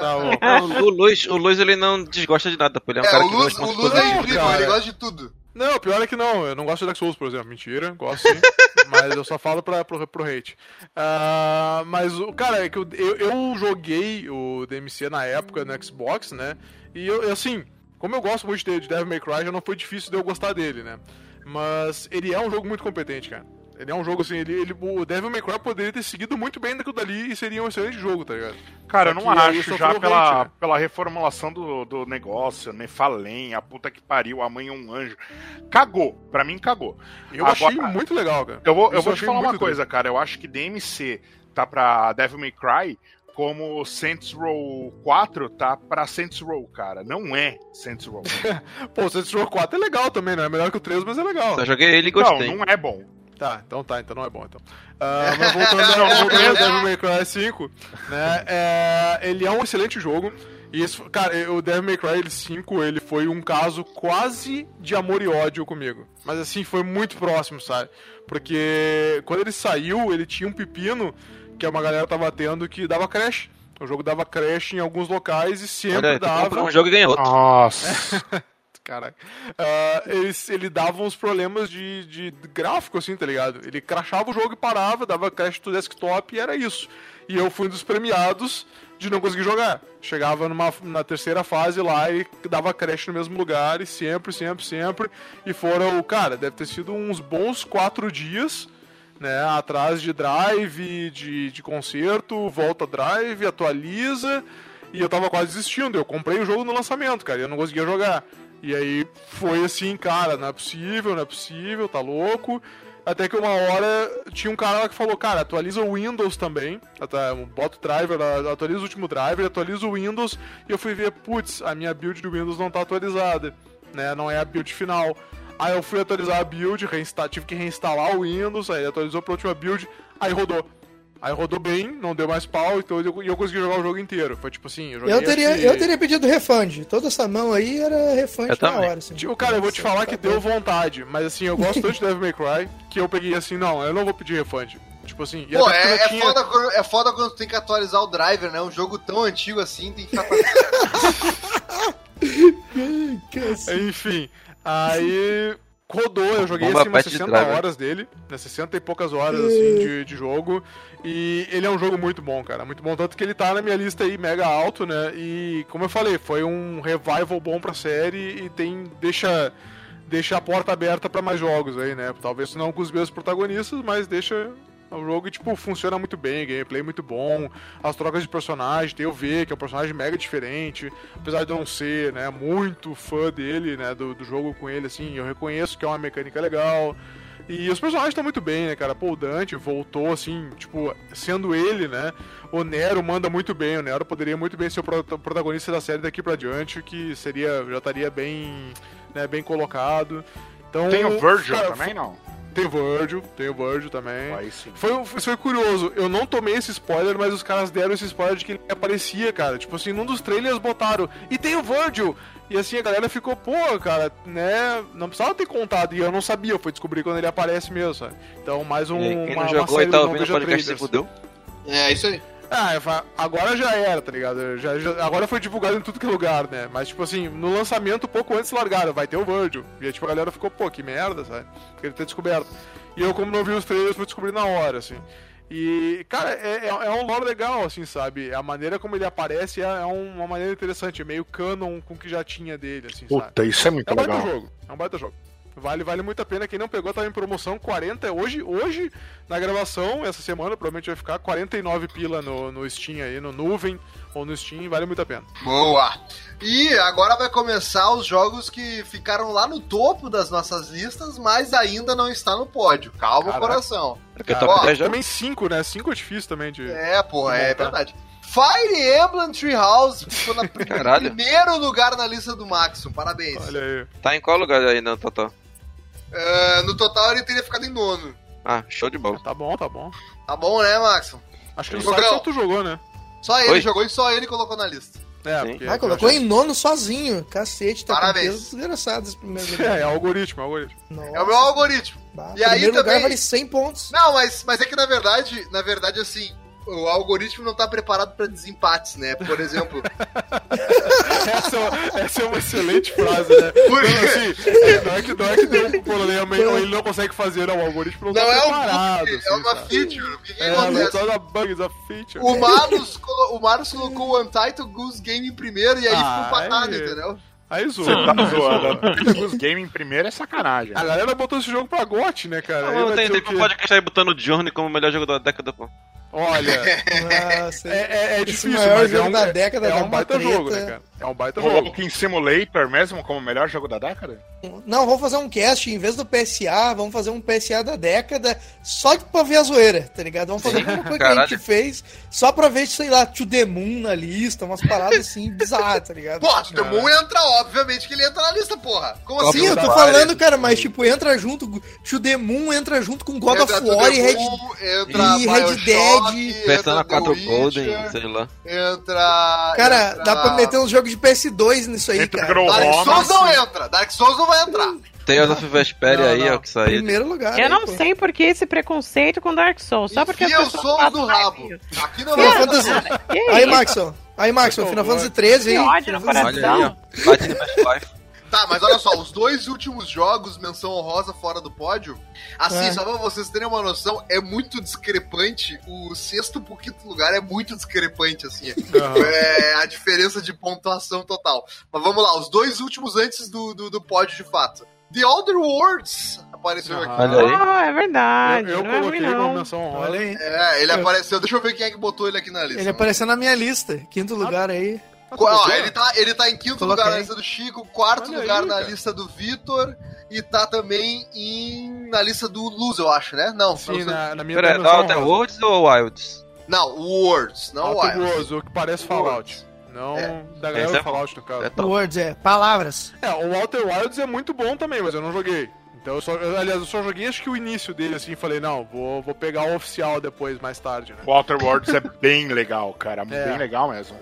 D: Tá, o...
B: Não, o Luiz, o Luiz ele não desgosta de nada, pô. Ele é um
A: É,
B: cara
A: o
B: que
A: Luz,
B: gosta
A: o
B: muito
A: Luz é incrível, ele gosta de tudo.
D: Não, pior é que não, eu não gosto de Dark Souls, por exemplo. Mentira, gosto sim. mas eu só falo pra, pro, pro hate. Ah, mas, o cara, é que eu, eu, eu joguei o DMC na época no Xbox, né? E eu, assim, como eu gosto muito de, de Devil May Cry, já não foi difícil de eu gostar dele, né? Mas ele é um jogo muito competente, cara. Ele é um jogo assim, ele, ele, o Devil May Cry poderia ter seguido muito bem daquilo dali e seria um excelente jogo, tá ligado?
E: Cara, eu não acho já pela,
D: né?
E: pela reformulação do, do negócio, Nefalém, a puta que pariu, a mãe é um anjo. Cagou. Pra mim, cagou.
D: Eu
E: Agora-
D: achei muito legal, cara.
E: Eu vou, eu vou te falar uma coisa, cara. Eu acho que DMC tá pra Devil May Cry como Saints Row 4 tá pra Saints Row, cara. Não é Saints Row.
D: Pô, o Saints Row 4 é legal também, não é melhor que o 3, mas é legal.
B: Só joguei ele e
E: não,
B: gostei.
E: não é bom.
D: Tá, então tá, então não é bom então. Ah, mas voltando ao voltando ao Devil May Cry 5, né? é, ele é um excelente jogo. E isso, cara, o Devil May Cry 5, ele foi um caso quase de amor e ódio comigo. Mas assim, foi muito próximo, sabe? Porque quando ele saiu, ele tinha um pepino que uma galera tava tendo que dava crash. O jogo dava crash em alguns locais e sempre
B: Olha,
D: dava.
B: um jogo e ganha outro.
E: Nossa.
D: Caraca. Ah, eles, ele dava uns problemas de, de gráfico, assim, tá ligado? Ele crashava o jogo e parava, dava crash do desktop e era isso. E eu fui um dos premiados de não conseguir jogar. Chegava numa, na terceira fase lá e dava crash no mesmo lugar e sempre, sempre, sempre. E foram, cara, deve ter sido uns bons quatro dias, né? Atrás de drive, de, de conserto, volta drive, atualiza. E eu tava quase desistindo. Eu comprei o jogo no lançamento, cara, e eu não conseguia jogar. E aí foi assim, cara, não é possível, não é possível, tá louco. Até que uma hora tinha um cara lá que falou, cara, atualiza o Windows também. Bota o driver, atualiza o último driver, atualiza o Windows. E eu fui ver, putz, a minha build do Windows não tá atualizada, né? Não é a build final. Aí eu fui atualizar a build, tive que reinstalar o Windows, aí atualizou pra última build, aí rodou. Aí rodou bem, não deu mais pau, então eu, e eu consegui jogar o jogo inteiro. Foi tipo assim, eu joguei
C: Eu teria,
D: que-
C: eu teria pedido refund. Toda essa mão aí era refund
B: Eu
C: na
B: também.
C: hora. Assim.
D: Tipo, cara, eu vou te falar que deu vontade, mas assim, eu gosto tanto de Devil May Cry que eu peguei assim, não, eu não vou pedir refund. Tipo assim, e
A: Pô, é, é,
D: tinha-
A: foda quando, é foda quando tu tem que atualizar o driver, né? Um jogo tão antigo assim, tem que ficar.
D: Enfim, aí rodou, eu joguei
B: Bomba
D: assim umas
B: patch de
D: 60
B: driver.
D: horas dele, né, 60 e poucas horas assim de, de jogo, e ele é um jogo muito bom, cara, muito bom, tanto que ele tá na minha lista aí mega alto, né, e como eu falei, foi um revival bom pra série e tem, deixa, deixa a porta aberta pra mais jogos aí, né, talvez não com os mesmos protagonistas, mas deixa o jogo tipo, funciona muito bem, gameplay muito bom, as trocas de personagem, tem o V, que é um personagem mega diferente, apesar de eu não ser, né, muito fã dele, né, do, do jogo com ele, assim, eu reconheço que é uma mecânica legal. E os personagens estão muito bem, né, cara? Pô, o Dante voltou, assim, tipo, sendo ele, né? O Nero manda muito bem, o Nero poderia muito bem ser o pro- protagonista da série daqui pra diante, que seria, já estaria bem, né, bem colocado. Então,
E: Tem o Virgil
D: cara,
E: também, não?
D: Tem o Virgil, tem o Virgil também.
E: Aí sim.
D: Foi, foi curioso, eu não tomei esse spoiler, mas os caras deram esse spoiler de que ele aparecia, cara. Tipo assim, num dos trailers botaram, e tem o Virgil! E assim, a galera ficou, pô, cara, né? Não precisava ter contado, e eu não sabia, eu fui descobrir quando ele aparece mesmo, sabe? Então, mais um.
B: E Quem
D: uma,
B: não
D: uma
B: jogou
D: série
B: e tá
D: do
B: ouvindo o podcast se fudeu.
A: É, isso aí.
D: Ah, eu fa- agora já era, tá ligado? Já, já- agora foi divulgado em tudo que é lugar, né? Mas, tipo assim, no lançamento, pouco antes largaram, vai ter o Virgil. E aí, tipo, a galera ficou, pô, que merda, sabe? Queria ter descoberto. E eu, como não vi os trailers, fui descobrir na hora, assim. E, cara, é, é, é um lore legal, assim, sabe? A maneira como ele aparece é, é um- uma maneira interessante, é meio canon com o que já tinha dele, assim, sabe?
E: Puta, isso é muito
D: É um baita
E: legal.
D: jogo, é um baita jogo. Vale, vale muito a pena. Quem não pegou tava em promoção 40. Hoje, hoje na gravação, essa semana, provavelmente vai ficar 49 pila no, no Steam aí, no Nuvem ou no Steam, vale muito a pena.
A: Boa! E agora vai começar os jogos que ficaram lá no topo das nossas listas, mas ainda não está no pódio. Calma,
D: Caraca.
A: coração.
B: Porque
A: Ó,
B: top 10 já.
D: Também 5, né? 5 é difícil também de.
A: É, porra, é verdade. Fire Emblem Treehouse ficou na
B: Caralho.
A: primeiro lugar na lista do Maxon. Parabéns.
D: Olha aí.
B: Tá em qual lugar aí no
A: Ah, no total ele teria ficado em nono.
B: Ah, show de bola.
D: Tá bom, tá bom.
A: Tá bom, né, Maxon?
D: Acho que só tu jogou, né?
A: Só ele
B: Oi?
A: jogou e só ele colocou na lista.
D: É, porque.
C: Ah, colocou em nono sozinho. Cacete, tá
A: Parabéns.
C: com peso desgraçado esse primeiro
D: É,
C: lugar.
D: é algoritmo, é algoritmo.
C: Nossa,
A: É o meu algoritmo.
C: bah,
A: E aí
C: lugar
A: também-
C: vale 100 pontos.
A: Não, mas, mas é que na verdade, na verdade, assim, o algoritmo não tá preparado pra desempates, né? Por exemplo.
D: Essa, é- essa é uma excelente frase, né?
A: Por
D: Não, assim, é, não é que, não é que deu um problema ele não consegue fazer, não. O algoritmo não,
A: Não
D: tá
A: é um
D: preparado.
A: bug,
D: assim,
A: é uma feature. O que, que
D: É,
A: acontece?
D: não é bug, é feature.
A: O Marlos, colo- o Marlos colocou o Untitled Goose Game em primeiro e aí
D: Ah,
A: ficou empatado,
D: é.
A: entendeu?
D: Aí zoou.
E: Você tá zoando. Os game em primeiro é sacanagem.
D: A galera botou esse jogo pra GOT, né, cara?
B: Não,
D: vai
B: tem, tem um podcast aí botando o Journey como o melhor jogo da década, pô.
D: Olha,
C: Nossa,
D: é, é, é difícil, mas é um,
C: da década
D: é
C: dá
D: um baita
C: treta.
D: jogo, né, cara? É um baita jogo.
E: Walking Simulator mesmo como o melhor jogo da década?
C: Não, vamos fazer um cast, em vez do PSA, vamos fazer um PSA da década, só pra ver a zoeira, tá ligado? Vamos fazer a mesma coisa que a gente fez, só pra ver, sei lá, To The Moon na lista, umas paradas assim, bizarras, tá ligado?
A: Porra, o The Moon entra, obviamente que ele entra na lista, porra. Como
C: Sim,
A: assim?
C: eu tô falando, cara, mas tipo, entra junto, To The Moon entra junto com God
A: Entra
C: of War e Red
A: entra
C: e Red Dead.
A: entra
B: Persona
A: The
B: 4
A: Witcher,
B: Golden, sei lá.
A: Entra.
C: Cara,
A: entra-
C: dá pra meter uns jogos de PS2 nisso aí,
E: Entra
C: cara.
A: Dark. Souls não entra. Dark Souls não vai entrar.
B: Tales of Vesperia aí,
A: não.
B: ó, que saiu.
C: Primeiro lugar.
H: Eu
C: aí,
H: não
C: pô.
H: sei por que esse preconceito com Dark Souls. Só porque
A: Enfia
H: as
A: o
H: pessoas
A: Souls
H: passam
A: no rabo. Aqui não
C: Final
A: vai
C: Fantasy.
H: Que
C: Aí? Maxon. Aí, Maxon, Final Fantasy 13
H: Que
C: aí.
H: ódio no
C: Fantasy
B: Olha aí, ó. Bate no Best Life.
A: Tá, mas olha só, os dois últimos jogos, menção honrosa fora do pódio, assim,
C: É.
A: só pra vocês terem uma noção, é muito discrepante. O sexto pro quinto lugar é muito discrepante, assim.
D: Aham.
A: É a diferença de pontuação total. Mas vamos lá, os dois últimos antes do, do, do pódio de fato. The Other Worlds apareceu
D: Ah.
A: aqui.
B: Olha aí.
H: Ah, é verdade.
D: Eu, eu
H: não é ruim,
D: coloquei uma
H: não.
D: menção honrosa.
C: Olha aí.
A: É, ele
C: É.
A: apareceu. Deixa eu ver quem é que botou ele aqui na lista.
C: Ele apareceu na minha lista. Quinto lugar aí.
D: Tu
A: Qu- Ó,
D: botou?
A: ele, tá, ele tá em quinto
C: Coloquei.
A: lugar na lista do Chico, quarto
D: Olha
A: lugar
D: aí,
A: na
D: cara.
A: lista do Vitor e tá também em, na lista do Luz, eu acho, né? Não,
D: Sim, na, na minha
B: Pera, é da Outer. Worlds ou Wilds?
A: não Words, não
D: Outer
A: Wild.
D: Worlds, o que parece Fallout. Não
A: É.
D: da galera
B: é
D: do Fallout, no caso.
B: É.
C: Words, é. Palavras.
D: É, o Walter Wilds é muito bom também, mas eu não joguei. Então eu só, eu, aliás, eu só joguei acho que o início dele, assim, falei, não, vou, vou pegar o oficial depois, mais tarde, né?
E: Walter Words é bem legal, cara.
D: É.
E: Bem legal mesmo.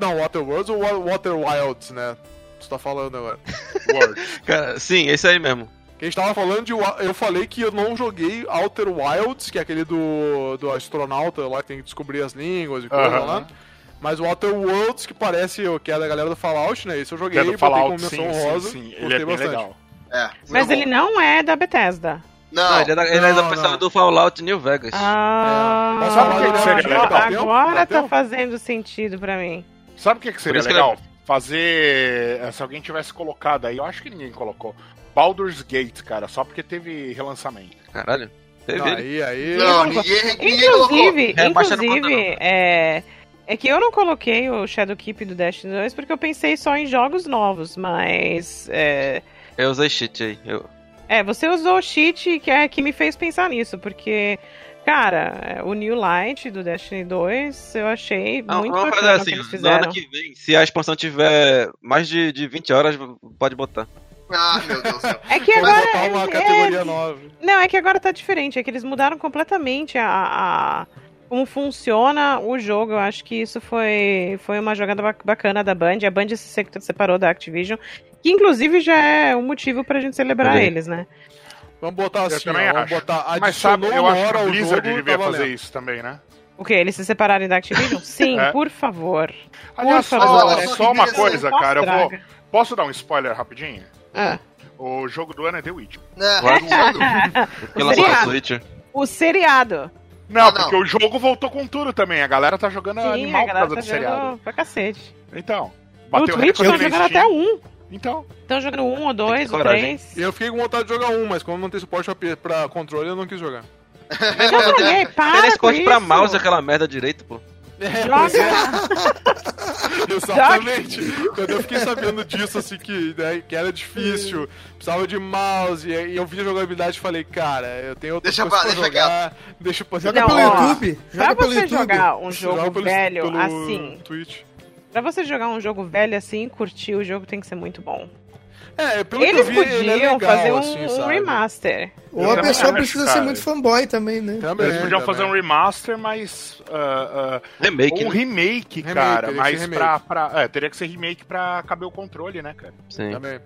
D: Não, Water Worlds ou Wa- Water Wilds, né? Tu tá falando agora.
E: Words.
B: Cara, sim, esse aí mesmo.
D: Que a gente tava falando de. Eu falei que eu não joguei Outer Wilds, que é aquele do, do astronauta lá que tem que descobrir as línguas e coisa
E: Aham.
D: lá. Mas o Outer Worlds, que parece o que é da galera do Fallout, né? Esse eu
E: Que
D: joguei,
E: é do
D: botei como
E: Fallout,
D: menção
E: sim, sim,
D: honrosa.
E: sim. Ele
D: gostei
E: é bem
D: bastante.
E: legal.
A: É.
H: Mas
A: muito
H: ele
A: bom.
H: não é da Bethesda.
A: Não,
B: Não, ele é da, ele é da
D: Não,
B: pessoa
D: não.
B: do Fallout New Vegas.
H: Ah,
D: Mas
E: sabe o que que seria legal?
H: agora, agora
D: Bateu?
H: tá fazendo sentido pra mim.
E: Sabe o que, que seria
B: isso que
E: legal? Fazer. eh, Se alguém tivesse colocado aí, eu acho que ninguém colocou. Baldur's Gate, cara, só porque teve relançamento.
B: Caralho. Teve
D: Não, aí, aí.
A: Não, ninguém, ninguém colocou.
H: Inclusive,
B: É,
H: inclusive, é, é que eu não coloquei o Shadowkeep do Destiny 2 porque eu pensei só em jogos novos, mas. É,
B: Eu usei cheat aí. Eu...
H: é, você usou o cheat que, é, que me fez pensar nisso, porque. Cara, é, o New Light do Destiny 2 eu achei
B: Não,
H: muito
B: vamos
H: bacana
B: fazer
H: o que
B: assim,
H: eles fizeram.
B: ano que vem, se a expansão tiver mais de, de 20 horas, pode botar.
A: Ah, meu Deus do céu.
H: É que agora.
D: botar uma
H: é-
D: categoria nova.
H: Não, é que agora tá diferente. É que eles mudaram completamente a, a- como funciona o jogo. Eu acho que isso foi, foi uma jogada ba- bacana da Band. A Band se- separou da Activision, que inclusive já é um motivo pra gente celebrar eles, né?
D: Vamos botar
E: Eu
D: assim, ó,
E: também
D: vamos
E: acho.
D: botar.
E: Mas sabe, eu
D: uma
E: acho que o Blizzard
D: jogo,
E: devia
D: tá
E: fazer isso também, né?
H: O quê? Eles se separarem da Activision? Sim,
E: É.
H: por favor.
E: Aliás,
H: Por
E: só,
H: favor.
E: só uma
A: Só
E: coisa,
H: Posso,
E: cara, eu vou. Posso dar um spoiler rapidinho?
H: Ah,
E: O jogo do ano é The Witcher.
B: What?
A: Quando?
B: Porque lançou
H: o seriado.
E: Não,
A: Ah, não.
E: porque o jogo voltou com tudo também. A galera tá jogando
H: Sim,
E: animal
H: a
E: por
H: galera
E: causa
H: tá
E: do seriado.
H: pra cacete.
E: Então, bateu
H: Twitch
E: recorde
H: estão
E: na
H: jogando
E: Steam.
H: até um.
E: Então,
H: Estão jogando um, ou dois, ou três.
D: Eu fiquei com vontade de jogar um, mas como não tem suporte pra- pra controle, eu não quis jogar.
H: Eu joguei, para
B: Tem suporte pra mouse aquela merda direito, pô.
H: Joga.
D: Exatamente. Quando eu fiquei sabendo disso, assim, que, né, que era difícil, precisava de mouse, e aí eu vi a jogabilidade e falei, cara, eu tenho outras
A: Deixa
D: coisas
A: pra-
D: pra
A: deixa
D: jogar, deixa eu
C: Joga
H: Não,
C: pelo
H: ó,
C: YouTube.
H: Pra
C: Joga pelo
H: você
C: YouTube.
H: jogar um
D: Joga
H: jogo
D: pelo-
H: velho
D: pelo
H: assim,
D: Twitch.
H: Pra você jogar um jogo velho assim, curtir o jogo tem que ser muito bom.
D: É, pelo
H: Eles
D: que eu vi, ele é
H: podiam
D: legal,
H: fazer um,
D: assim,
H: um remaster.
C: Ou a pessoa precisa ser muito fanboy também, né?
D: Também,
E: eles podiam
D: também.
E: fazer um remaster, mas. ah, ah,
B: Remake,
E: ou um
B: né?
E: remake,
D: Remake,
E: cara. Mas
D: ser
E: pra. pra é, teria que ser remake pra caber o controle, né, cara?
B: Sim.
D: Também.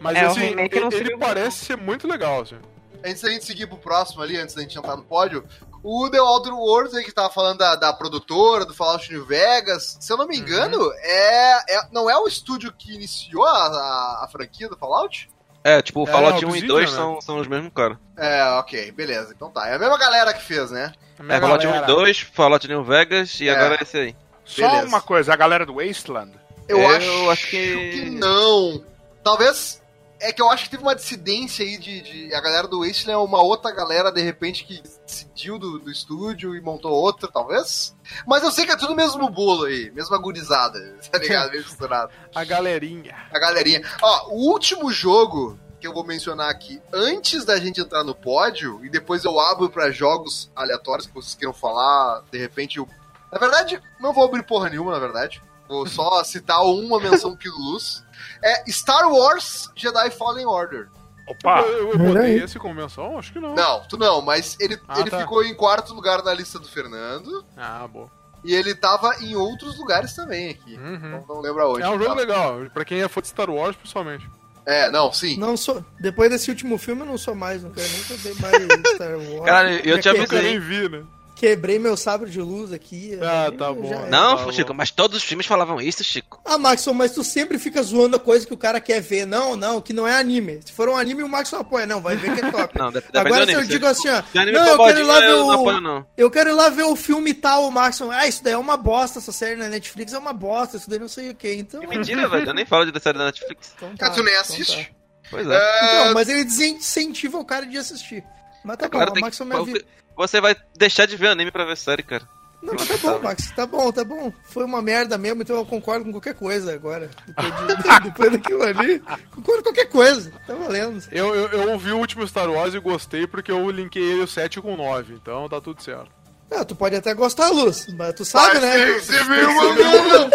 D: Mas
H: É,
D: assim,
H: remake
D: ele, ele parece ser muito legal, assim.
A: Antes da gente seguir pro próximo ali, antes da gente entrar no pódio, o The Outer Worlds aí que tava falando da, da produtora, do Fallout New Vegas, se eu não me engano, é, é- não é o estúdio que iniciou a, a, a franquia do Fallout?
B: É, tipo, o
D: É,
B: Fallout
D: o
B: 1 e
D: Obsidian,
B: 2
D: né?
B: são, são os mesmos cara.
A: É, ok, beleza. Então tá. É a mesma galera que fez, né?
B: É, Fallout 1 e
D: galera-
B: 2, Fallout New Vegas e
A: É.
B: agora esse aí.
E: Só
A: Beleza.
E: uma coisa, a galera do Wasteland.
A: Eu,
B: Eu
A: acho,
B: acho que-
A: que não. Talvez. É que eu acho que teve uma dissidência aí de. de- a galera do Wasteland é uma outra galera, de repente, que decidiu do, do estúdio e montou outra, talvez. Mas eu sei que é tudo mesmo bolo aí, mesma gurizada, tá ligado? Meio misturado.
D: A galerinha.
A: A galerinha. Ó, o último jogo que eu vou mencionar aqui, antes da gente entrar no pódio, e depois eu abro pra jogos aleatórios que vocês queiram falar, de repente eu. Na verdade, não vou abrir porra nenhuma, na verdade. Vou só citar uma menção que luz. É Star Wars Jedi Fallen Order.
E: Opa!
D: Eu, eu botei
C: aí.
D: esse como menção? Acho que não.
A: Não, tu não, mas ele,
D: Ah,
A: ele
D: tá.
A: ficou em quarto lugar na lista do Fernando.
D: Ah, boa.
A: E ele tava em outros lugares também aqui.
D: Uhum.
A: Não, não lembro aonde.
D: É um jogo
A: tava.
D: legal, pra quem é fã de Star Wars, principalmente.
A: É, não, sim.
C: Não sou. Depois desse último filme eu não sou mais, não quero nem saber mais Star Wars.
B: Cara, eu
C: Já
B: te
D: Eu nem vi, né?
C: Quebrei meu sabre de luz aqui.
D: Ah,
C: aí
D: tá bom.
C: era.
B: Não,
D: Tá
B: Chico,
D: bom.
B: mas todos os filmes falavam isso, Chico.
C: Ah, Maxon, mas tu sempre fica zoando a coisa que o cara quer ver. Não, não, que não é anime. Se for um anime, o Maxon apoia. Não, vai ver que é top.
B: Não,
C: Agora se eu
B: anime.
C: digo assim, ó.
B: O
C: Não, eu quero ir lá ver
B: eu não
C: o.
B: apoio, não.
C: Eu quero ir lá ver o filme tal, o Maxon. Ah, isso daí é uma bosta, essa série na Netflix é uma bosta, isso daí não sei o que. Então.
B: Que mentira, velho. Eu nem falo de série da Netflix.
C: então
A: Cara, tu nem
C: então
A: assiste?
B: Pois é.
A: É,
C: Então, mas ele desincentiva o cara de assistir. Mas tá
B: Cara,
C: bom,
B: tem
C: o
B: que-
C: Maxon me avisa.
B: Você vai deixar de ver anime pra ver série, cara.
C: Não, mas tá bom, Max, tá bom, tá bom. Foi uma merda mesmo, então eu concordo com qualquer coisa agora. Depois, de- depois daquilo ali, concordo com qualquer coisa. Tá valendo.
D: Eu, eu, eu ouvi o último Star Wars e gostei porque eu linkei ele o 7 com o 9, então tá tudo certo.
C: Ah, tu pode até gostar, Luz, mas tu sabe,
A: Mas
C: né?
A: Você viu, mano?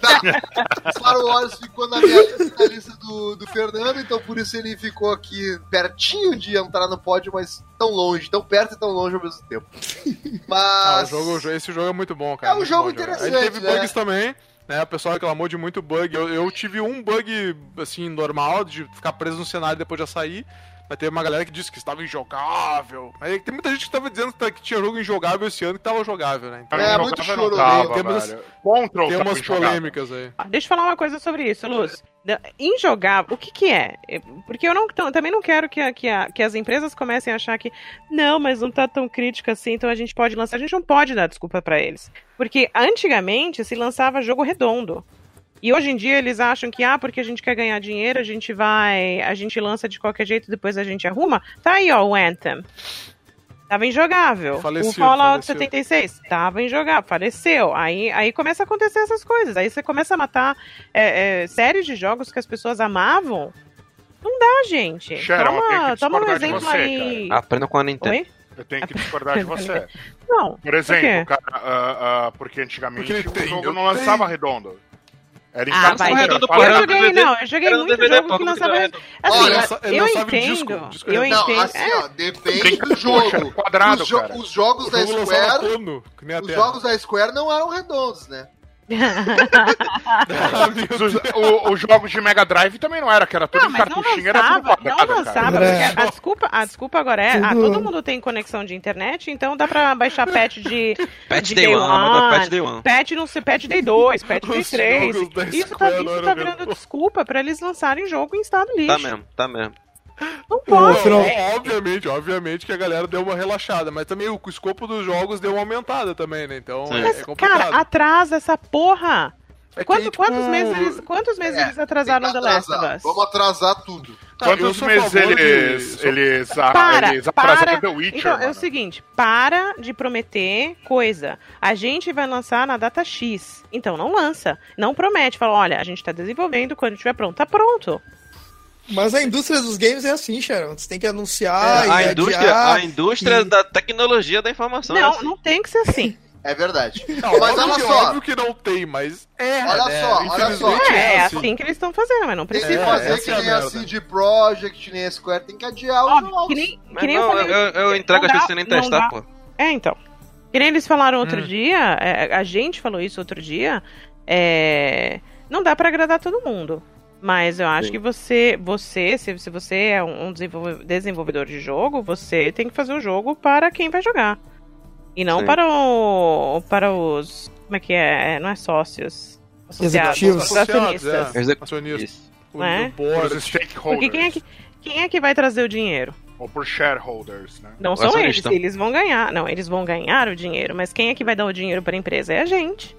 A: Tá. Star Wars ficou na minha lista, na lista do, do Fernando, então por isso ele ficou aqui pertinho de entrar no pódio, mas tão longe, tão perto e tão longe ao mesmo tempo.
D: Ah,
A: Mas.
D: o jogo, esse jogo é muito bom, cara.
A: É um jogo
D: bom
A: interessante,
D: Ele teve
A: né?
D: bugs também, né? O pessoal reclamou de muito bug. Eu, eu tive um bug, assim, normal, de ficar preso no cenário depois de sair. Mas teve uma galera que disse que estava injogável. Mas tem muita gente que estava dizendo que tinha jogo injogável esse ano que tava jogável, né? Então,
A: É, muito choro,
E: tava?
D: Temos-
E: velho. Control
D: tem umas polêmicas aí.
H: Ah, Deixa eu falar uma coisa sobre isso, Luz. Injogável, o que que é? É, Porque eu não, tam- também não quero que, a- que, a- que as empresas comecem a achar que não, mas não tá tão crítico assim, então a gente pode lançar. A gente não pode dar desculpa pra eles. Porque antigamente se lançava jogo redondo. E hoje em dia eles acham que, ah, porque a gente quer ganhar dinheiro, a gente vai. A gente lança de qualquer jeito, depois a gente arruma. Tá aí, ó, o Anthem. Tava injogável.
D: Faleceu,
H: o Fallout
D: faleceu.
H: 76 tava injogável, faleceu. Aí, aí começa a acontecer essas coisas. Aí você começa a matar é, é, séries de jogos que as pessoas amavam. Não dá, gente.
E: Tenho
H: toma, toma um exemplo
E: você,
H: aí.
B: Aprenda com a Nintendo.
H: Oi?
E: Eu tenho que discordar de você.
H: Não.
E: Por exemplo,
H: quê?
E: cara, ah, ah, porque antigamente
D: Porque
E: o
D: tem,
E: jogo
D: eu
E: não lançava redondo. Era em
H: Ah, vai.
E: fala-
B: porra,
H: Eu
B: era
H: joguei,
B: DVD.
H: não, eu joguei muito
B: DVD,
H: jogo que lançava.
B: era?
H: Assim,
A: Olha,
H: eu
D: em
H: entendo.
D: disco, disco
H: eu.
A: Não,
H: entendo.
A: assim,
H: é,
A: ó, depende
E: Brinca
A: do jogo.
E: Poxa, quadrado,
A: os, jo-
E: cara.
A: os jogos
D: O
A: da Square. Os
D: Terra.
A: jogos da Square não eram redondos, né?
E: Os, jogos de Mega Drive também não era, que era tudo
H: Não,
E: em
H: mas não
E: cartuchinho, era tudo
H: lançava, não
E: quadrado,
H: lançava,
E: cara.
C: É.
H: porque a desculpa, a desculpa agora é, ah, todo mundo tem conexão de internet, então dá pra baixar patch de,
B: Patch
H: de
B: Day
H: Day
B: One,
H: One,
B: Patch Day One.
H: patch não sei, patch Day 2, patch Day
D: Os
H: 3.
D: jogos da
H: Isso tá, isso
D: eram
H: tá virando desculpa pra eles lançarem jogo em estado lixo.
B: Tá mesmo, tá mesmo.
H: Não pode.
D: Ó, Obviamente, obviamente que a galera deu uma relaxada, mas também o escopo dos jogos deu uma aumentada também, né? Então
B: Sim.
D: é,
H: Mas,
D: é complicado.
H: cara, atrasa essa porra.
D: É
H: Quanto-
D: tipo,
H: quantos meses eles, quantos meses
A: É,
H: eles atrasaram The Last of. Us?
A: Vamos atrasar tudo.
D: tá,
E: Quantos meses
D: favor de-
E: eles, eles,
H: Para,
E: eles atrasaram
H: para.
E: The Witcher,
H: Então, é o seguinte, para de prometer coisa. A gente vai lançar na data X. Então não lança. Não promete. Fala, olha, a gente tá desenvolvendo, quando estiver pronto, tá pronto.
C: Mas a indústria dos games é assim, Sharon. Você tem que anunciar e
B: a, indústria, a indústria
C: e-
B: da tecnologia da informação. é
H: não,
B: assim.
H: não tem que ser assim.
A: É verdade.
D: Não,
A: Mas olha
D: que-
A: só.
D: óbvio que não tem, mas é.
A: Olha
D: né?
A: só, olha só.
H: É, é
D: assim.
H: assim que eles estão fazendo, mas não
A: Tem
H: precisa.
A: que
D: É,
A: fazer que
D: é a
A: nem a
D: merda.
A: CD Projekt, nem a Square, tem que adiar os
H: Óbvio,
A: jogos.
H: que nem, que nem eu
B: não,
H: falei.
B: eu, eu entrego
H: não
B: as coisas sem nem
H: não
B: testar, pô.
H: É, então. Que nem eles falaram outro
D: Hum.
H: dia, é, a gente falou isso outro dia, é, não dá pra agradar todo mundo. Mas eu acho
B: Sim.
H: que você, você se, se você é um desenvolve- desenvolvedor de jogo, você tem que fazer o jogo para quem vai jogar. E não
B: Sim.
H: para o para os como é que é? Não é sócios. Associados,
C: Executivos.
H: os acionistas.
D: É,
B: Execu-
D: acionistas.
B: Isso.
D: O,
H: Né?
D: o board.
E: Os stakeholders.
H: Porque quem é, que, quem é que vai trazer o dinheiro?
E: Ou por shareholders, né?
H: Não são eles, eles vão ganhar. Não, eles vão ganhar o dinheiro, mas quem é que vai dar o dinheiro para a empresa? É a gente.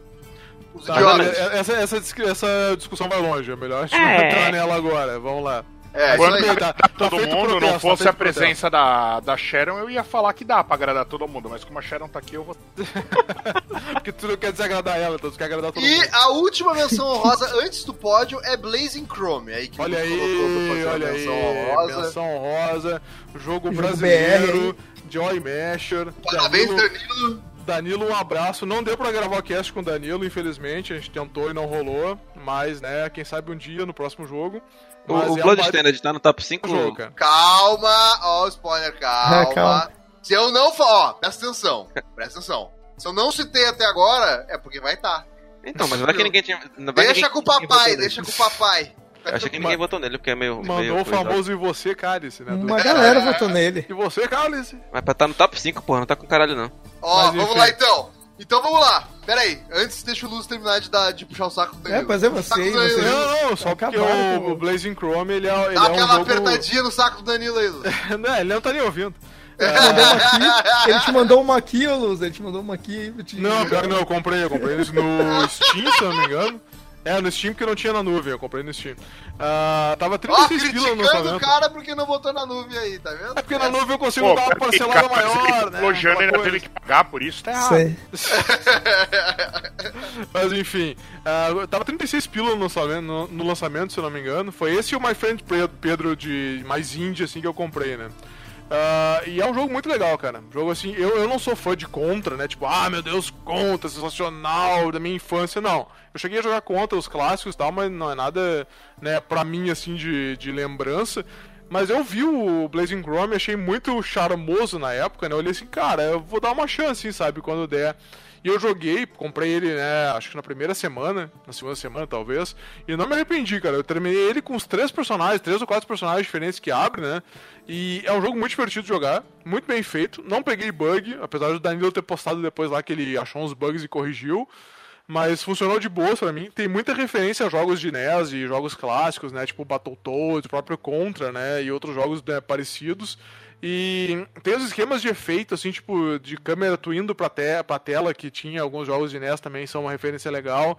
D: Tá, mas essa, essa, essa discussão vai longe, é melhor a gente
H: É.
D: entrar nela agora. Vamos lá.
A: É,
E: Quando
A: aí.
D: Tá- tá
E: todo
D: feito
E: mundo
D: protesto,
E: não
D: tá
E: fosse
D: feito
E: a presença da, da Sharon, eu ia falar que dá pra agradar todo mundo, mas como a Sharon tá aqui, eu vou.
D: Porque tu não quer desagradar ela, então tu quer agradar todo
A: E
D: mundo.
A: a última menção honrosa antes do pódio é Blazing Chrome. Aí que
D: Olha aí, olha aí,
A: menção honrosa.
D: menção honrosa, jogo
C: Jogo
D: brasileiro, Joy Masher,
A: Parabéns,
D: Danilo,
A: Danilo.
D: Danilo, um abraço. Não deu pra gravar o cast com o Danilo, infelizmente, a gente tentou e não rolou, mas, né, quem sabe um dia no próximo jogo.
B: O,
D: Mas
B: o
D: é
B: Bloodstained tá no top 5.
D: baita jogo, cara.
A: Calma, ó, o spoiler, calma.
C: É, calma.
A: Se eu não falar, ó, presta atenção, presta atenção. Se eu não citei até agora, é porque vai estar.
B: Então, mas vai que ninguém tinha. não vai
A: Deixa
B: ninguém-
A: com o papai, deixa com o papai.
B: Achei que ninguém votou nele, porque é meio.
D: Mandou
B: meio
D: o famoso e você, cálice, né?
C: Uma galera votou nele.
D: E você, cálice.
B: Mas pra estar no top 5, porra, não tá com caralho não.
A: Ó,
D: Mas,
A: vamos
D: enfim.
A: lá então. Então vamos lá. Pera aí, antes deixa o Luz terminar de, dar, de puxar o saco do
C: É, mas é você,
A: Danilo.
C: você-
D: Não, não, só porque
C: Acabaram
D: o,
C: o-
D: Blazing Chrome, ele é, ele
A: Dá
D: é um
A: aquela
D: jogo...
A: apertadinha no saco do Danilo aí, Luz.
D: não, ele não tá nem ouvindo.
C: Mandou uma aqui, ele te mandou uma aqui, Luz. Ele te mandou uma aqui. te-
D: Não, pior que não, eu comprei, eu comprei no no Steam, se eu não me engano. É, no Steam porque não tinha na nuvem, eu comprei no Steam. Ah, tava
A: Ó,
D: 36 pila no
A: criticando o
D: lançamento.
A: cara porque não botou na nuvem aí, tá vendo?
D: É porque na nuvem eu consigo
E: Pô,
D: dar uma parcelada
E: cara,
D: maior, né?
E: Elogiando
D: aquela
E: ainda teve que pagar por isso, tá errado.
C: Sei.
D: Mas enfim, ah, tava 36 pila no lançamento, no, no lançamento, se eu não me engano. Foi esse e o My Friend Pedro, Pedro de mais indie, assim, que eu comprei, né? Uh, e é um jogo muito legal, cara. Jogo assim, eu, eu não sou fã de Contra, né? Tipo, ah, meu Deus, Contra, sensacional, da minha infância, não. Eu cheguei a jogar Contra, os clássicos e tal, mas não é nada, né, pra mim, assim, de, de lembrança. Mas eu vi o Blazing Chrome achei muito charmoso na época, né? Eu olhei assim, cara, eu vou dar uma chance, sabe, quando der. E eu joguei, comprei ele, né, acho que na primeira semana, na segunda semana talvez, e não me arrependi, cara. Eu terminei ele com os três personagens, três ou quatro personagens diferentes que abre, né? E é um jogo muito divertido de jogar, muito bem feito. Não peguei bug, apesar do Danilo ter postado depois lá que ele achou uns bugs e corrigiu. Mas funcionou de boa pra mim. Tem muita referência a jogos de NES e jogos clássicos, né? Tipo Battletoads, próprio Contra, né? E outros jogos né, parecidos. E tem os esquemas de efeito, assim, tipo, de câmera tu indo pra, te pra tela, que tinha alguns jogos de NES também, são uma referência legal.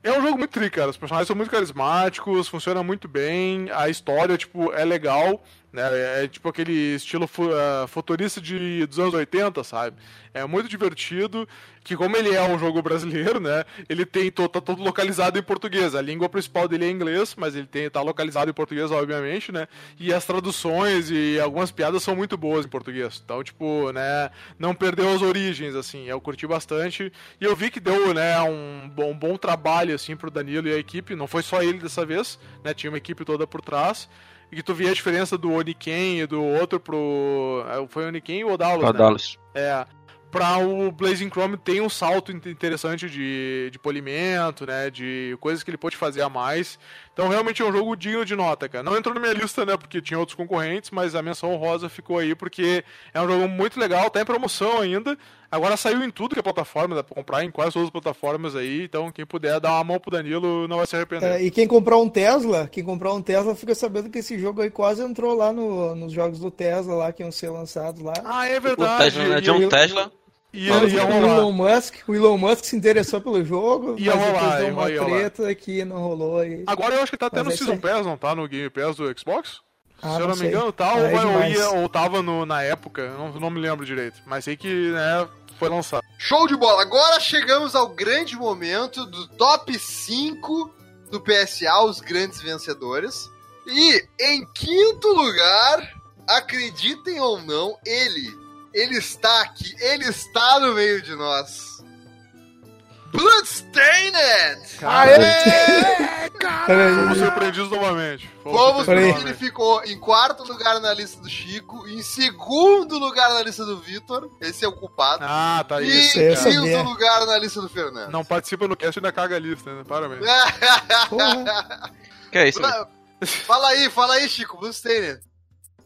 D: É um jogo muito tri, cara. Os personagens são muito carismáticos, funciona muito bem, a história, tipo, é legal. Né? É, é tipo aquele estilo fu uh, futurista de, dos anos 80, sabe? É muito divertido, que como ele é um jogo brasileiro, né? Ele tem tá todo localizado em português. A língua principal dele é inglês, mas ele tem, tá localizado em português, obviamente, né? E as traduções e algumas piadas são muito boas em português. Então, tipo, né? Não perdeu as origens, assim. Eu curti bastante. E eu vi que deu, né? Um bom, um bom trabalho, assim, pro Danilo e a equipe. Não foi só ele dessa vez, né? Tinha uma equipe toda por trás e que tu via a diferença do Oniken e do outro pro. É, foi o Oniken e o Odalos,
B: né? Odalos.
D: É. Pra o Blazing Chrome tem um salto interessante de, de polimento, né? De coisas que ele pode fazer a mais. Então realmente é um jogo digno de nota, cara. Não entrou na minha lista, né? Porque tinha outros concorrentes, mas a menção rosa ficou aí porque é um jogo muito legal, tá em promoção ainda. Agora saiu em tudo que é plataforma, dá pra comprar em quase todas as plataformas aí. Então quem puder dar uma mão pro Danilo não vai se arrepender.
C: É, e quem comprar um Tesla, quem comprar um Tesla fica sabendo que esse jogo aí quase entrou lá no, nos jogos do Tesla lá que iam ser lançados lá.
D: Ah, é verdade.
B: O Tesla, né? De um Tesla.
C: E, ia, ia o Elon Musk, o Elon Musk se interessou pelo jogo,
D: ia
C: mas
D: rolar,
C: depois deu uma ia treta rolar. que não rolou. E...
D: Agora eu acho que tá tendo é Season Pass, não tá? No Game Pass do Xbox?
C: Ah,
D: Se eu não,
C: não
D: me engano, tá, ou, ou, ia, ou tava no, na época, não, não me lembro direito. Mas sei que, né, foi lançado.
A: Show de bola! Agora chegamos ao grande momento do top 5 do PSA, os grandes vencedores. E em quinto lugar, acreditem ou não, ele, ele está aqui, ele está no meio de nós. Bloodstained!
D: Aê! Cara, fomos surpreendidos novamente.
A: Fomos surpreendidos. Ele ficou em quarto lugar na lista do Chico, em segundo lugar na lista do Vitor, esse é o culpado.
D: Ah, tá
A: aí.
D: E
A: em quinto lugar na lista do Fernando.
D: Não participa no cast e ainda caga a lista, né? Parabéns.
B: que é isso?
A: Fala aí, fala aí, Chico, Bloodstained.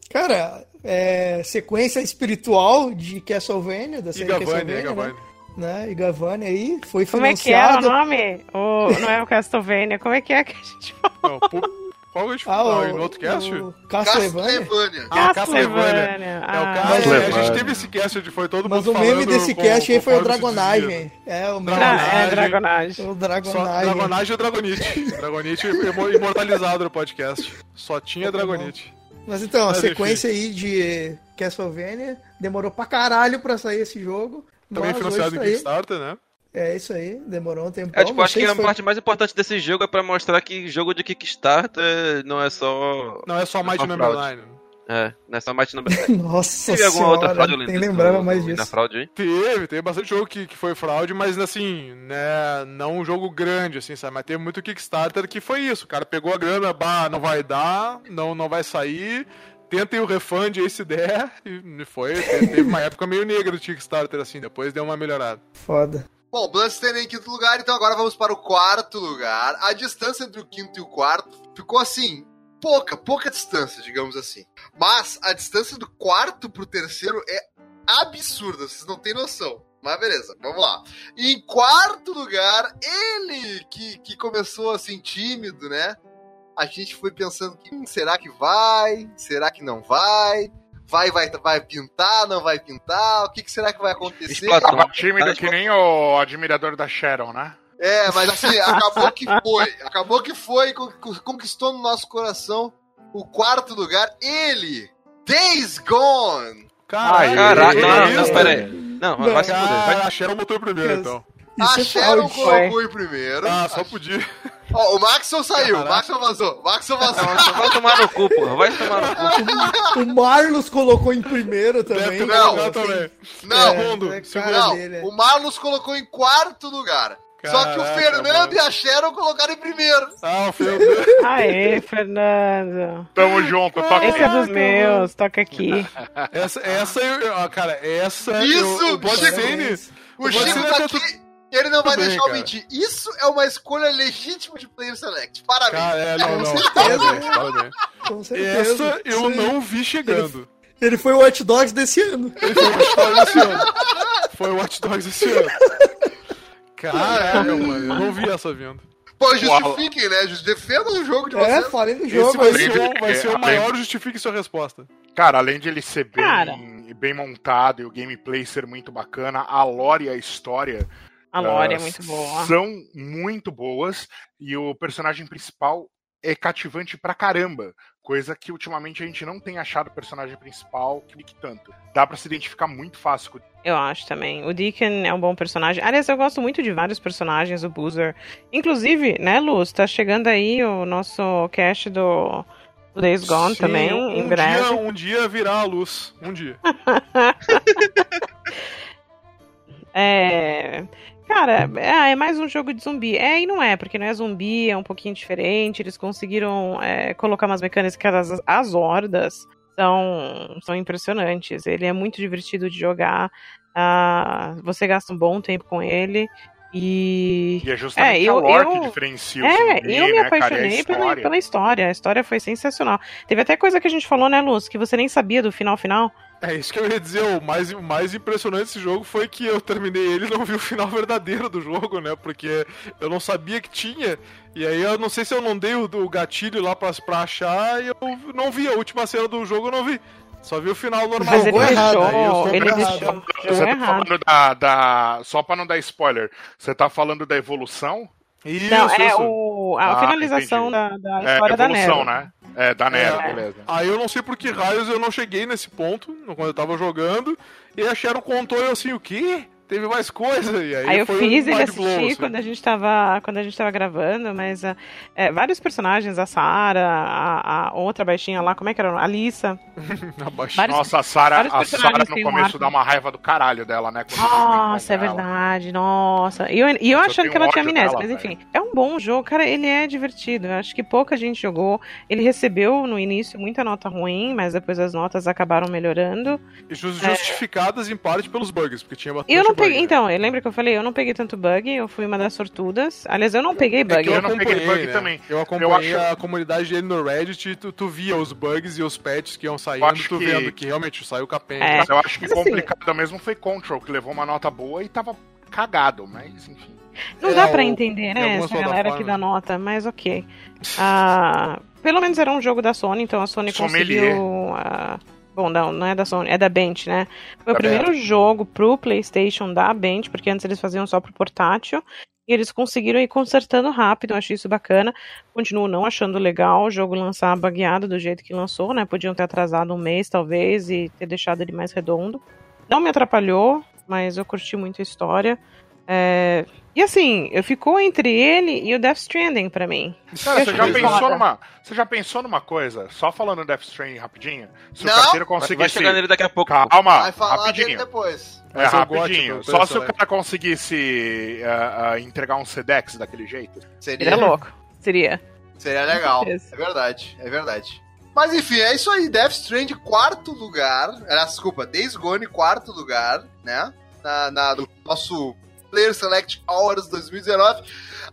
C: Cara, é sequência espiritual de Castlevania, da série
D: Castlevania,
C: Né? Né? E Gavani aí foi
H: Como
C: financiado.
H: Como é que era o nome? O, não é o Castlevania. Como é que é que a gente falou?
D: Não, qual a gente
C: ah,
D: falou? no outro cast?
A: Castlevania.
D: Ah, Castlevania. Ah, é o Castlevania. A gente teve esse cast onde foi todo
C: Mas
D: mundo
C: o meme desse cast aí foi o Dragonagem. É, o
H: meme. Ah, é, Dragonagem.
C: O Dragonagem.
D: Só, Dragonagem e Dragonite. Dragonite imortalizado no podcast. Só tinha tá Dragonite.
C: Mas então, a sequência aí de Castlevania demorou pra caralho pra sair esse jogo.
D: Também
C: Mas
D: financiado em Kickstarter, né?
C: É isso aí, demorou um tempo.
B: É, tipo, acho que a
C: foi-
B: parte mais importante desse jogo é pra mostrar que jogo de Kickstarter não é só.
D: Não é só Might
B: Uma
D: Number
B: fraude.
D: 9.
B: É, não é só Might Number
C: Nossa
B: Teve alguma outra
C: senhora,
B: fraude
C: nem lembrava mais
B: Na
C: disso.
B: fraude aí?
D: Teve, teve bastante jogo que, que foi fraude, mas assim, né, não um jogo grande, assim, sabe? Mas teve muito Kickstarter que foi isso. O cara pegou a grana, bah, não vai dar, não, não vai sair, tentem o refund aí se der, e foi. Teve, uma época meio negra do Kickstarter, assim, depois deu uma melhorada.
C: Foda.
A: Bom, Bloodstained em quinto lugar, então agora vamos para o quarto lugar. A distância entre o quinto e o quarto ficou assim, pouca, pouca distância, digamos assim. Mas a distância do quarto pro terceiro é absurda, vocês não têm noção. Mas beleza, vamos lá. Em quarto lugar, ele que, que começou assim tímido, né? A gente foi pensando, hum, será que vai? Será que não vai? Vai, vai, vai pintar, não vai pintar? O que, que será que vai acontecer?
E: Tava tímido que nem o admirador da Sharon, né?
A: É, mas assim, acabou que foi. Acabou que foi con- conquistou no nosso coração o quarto lugar. Ele, Days Gone.
D: Caralho,
B: Caraca,
D: que
B: não, não, pera aí.
D: velho?
B: Não, vai se fuder.
D: Vai achar o motor primeiro, então.
A: A
C: é
A: Sharon colocou em primeiro.
D: Ah, só podia.
A: Ó, o Maxon saiu, o
D: Caraca.
A: Maxon vazou. O Maxon vazou.
B: Não, vai tomar no cu, porra. Vai tomar no cu.
C: O Marlos colocou em primeiro também.
D: Ter
A: Não,
C: assim,
D: também.
A: Não,
C: é,
D: Segundo,
C: é
A: não.
C: dele, é.
A: O Marlos colocou em quarto lugar. Só que o
D: Caraca,
A: Fernando
D: mano.
A: e a Sharon colocaram em primeiro.
D: Ah, o Fernando.
H: Aê, Fernando.
E: Tamo junto, toca
H: Esse é dos meus, toca aqui.
D: Essa, essa eu, cara, essa.
A: Isso,
D: eu, o Bloodstained.
A: O Chico
D: não
A: tá
D: é
A: aqui. Ele não vai
D: bem,
A: deixar eu
D: cara.
A: mentir. Isso é uma escolha legítima de Player Select. Parabéns.
D: Cara, é, não,
C: Com
D: não.
C: certeza.
D: Parabéns, parabéns.
C: Com certeza.
D: Essa eu
C: aí.
D: não vi chegando.
C: Ele foi o Watch Dogs desse ano.
D: Ele foi o Watch Dogs esse ano. Foi o Watch Dogs esse ano. Caraca, mano, eu não vi essa vindo.
A: Pô, justifiquem, né? Defendam o jogo de
C: É,
A: vocês.
C: falem do
D: Esse
C: jogo
D: vai
C: aí.
D: ser, o, vai
E: É,
D: ser o
E: além-
D: maior justifique sua resposta.
E: Cara, além de ele ser bem,
H: Cara.
E: bem montado e o gameplay ser muito bacana, a lore e a história
H: A Lore é
E: ah,
H: muito boa.
E: são muito boas e o personagem principal é cativante pra caramba. Coisa que ultimamente a gente não tem achado o personagem principal clique tanto. Dá pra se identificar muito fácil com
H: Eu acho também. O Deacon é um bom personagem. Aliás, eu gosto muito de vários personagens, o Boozer. Inclusive, né, Luz, tá chegando aí o nosso cast do, do Days Gone
D: Sim,
H: também,
D: um,
H: em breve.
D: Dia, um dia virá a luz. Um dia.
H: É. Cara, é, é mais um jogo de zumbi. É e não é, porque não é zumbi, é um pouquinho diferente. Eles conseguiram é, colocar umas mecânicas as, as hordas são, são impressionantes. Ele é muito divertido de jogar. ah, você gasta um bom tempo com ele. E.
E: E é justamente
H: É, eu-
E: a lore que
H: eu-
E: diferencia o
H: É,
E: zumbi,
H: eu me
E: né, cara? A
H: apaixonei pela,
E: história.
H: pela história. A história foi sensacional. Teve até coisa que a gente falou, né, Luz? Que você nem sabia do final final.
D: É isso que eu ia dizer. O mais, o mais impressionante desse jogo foi que eu terminei ele e não vi o final verdadeiro do jogo, né? Porque eu não sabia que tinha. E aí eu não sei se eu não dei o, o gatilho lá pra, pra achar e eu não vi. A última cena do jogo eu não vi. Só vi o final normal.
H: Mas ele deixou.
D: eu sou
H: Ele deixou.
E: Você tá falando da, da. Só pra não dar spoiler, você tá falando da evolução?
D: Isso,
H: Não, é
D: isso.
H: o, a
E: Ah,
H: finalização
E: entendi.
H: da, da
E: É,
H: história da
E: evolução,
H: Nero.
E: né? É, da Nero,
D: É.
E: beleza.
D: Aí eu não sei por que raios eu não cheguei nesse ponto quando eu tava jogando. E a Sharon contou eu assim, o quê? Teve mais coisa. E aí,
H: Aí eu
D: foi
H: fiz
D: um
H: ele assistir
D: assim.
H: quando a gente tava quando a gente tava gravando, mas ah, é, vários personagens, a Sarah, a, a outra baixinha lá, como é que era? A. Vários-
E: Nossa, a Sarah,
H: vários
E: a Sarah no
H: um
E: começo
H: arco.
E: dá uma raiva do caralho dela, né?
H: Nossa, é
E: encontra ela.
H: verdade, nossa. E eu, e eu
E: Eu
H: achando que ela tinha amnésia,
E: dela,
H: mas enfim. É um bom jogo, cara, ele é divertido. Eu acho que pouca gente jogou. Ele recebeu no início muita nota ruim, mas depois as notas acabaram melhorando.
D: Ju- Justificadas em parte pelos bugs, porque tinha bastante
H: eu não
D: bug,
H: peguei, então, eu lembro que eu falei, eu não peguei tanto bug, eu fui uma das sortudas. Aliás, eu não peguei
D: É
H: bug.
D: que eu,
E: Eu não peguei
D: acompanhei,
E: bug
D: né?
E: também.
D: Eu acompanhei
E: Eu acho-
D: a comunidade dele no Reddit e tu, tu via os bugs e os patches que iam saindo, tu
E: que-
D: vendo que realmente saiu capenga.
H: É.
E: Mas eu acho que
H: Mas, assim,
E: complicado mesmo foi Control, que levou uma nota boa e tava cagado, mas enfim.
H: Não
D: É,
H: dá pra
D: o-
H: entender, né? Essa galera que
D: plataformas.
H: dá nota, mas ok. Ah, pelo menos era um jogo da Sony, então a Sony
E: Sommelier.
H: conseguiu. ah, bom, não, não é da Sony, é da Bench, né? Foi o
E: Da
H: primeiro jogo pro PlayStation da Bench, porque antes eles faziam só pro portátil. E eles conseguiram ir consertando rápido, eu achei isso bacana. Continuo não achando legal o jogo lançar bagueado do jeito que lançou, né? Podiam ter atrasado um mês, talvez, e ter deixado ele mais redondo. Não me atrapalhou, mas eu curti muito a história. É, E assim, eu ficou entre ele e o Death Stranding pra mim.
E: Cara, você já, pensou numa, você já pensou numa coisa? Só falando Death Stranding rapidinho? Se
A: Não.
E: o carteiro
B: Vai, vai
E: conseguisse...
B: chegar nele daqui a pouco.
E: Calma,
A: Vai falar dele
E: rapidinho.
A: depois.
E: É,
D: o
E: rapidinho.
D: gótico,
E: Só se o cara conseguisse ah, ah, entregar um Sedex daquele jeito.
A: Seria,
H: Seria louco. Seria.
A: seria legal. É verdade, é verdade. Mas enfim, é isso aí. Death Strand, quarto lugar. Era, desculpa, Days Gone, quarto lugar, né? Na, na- do nosso Player Select Awards 2019.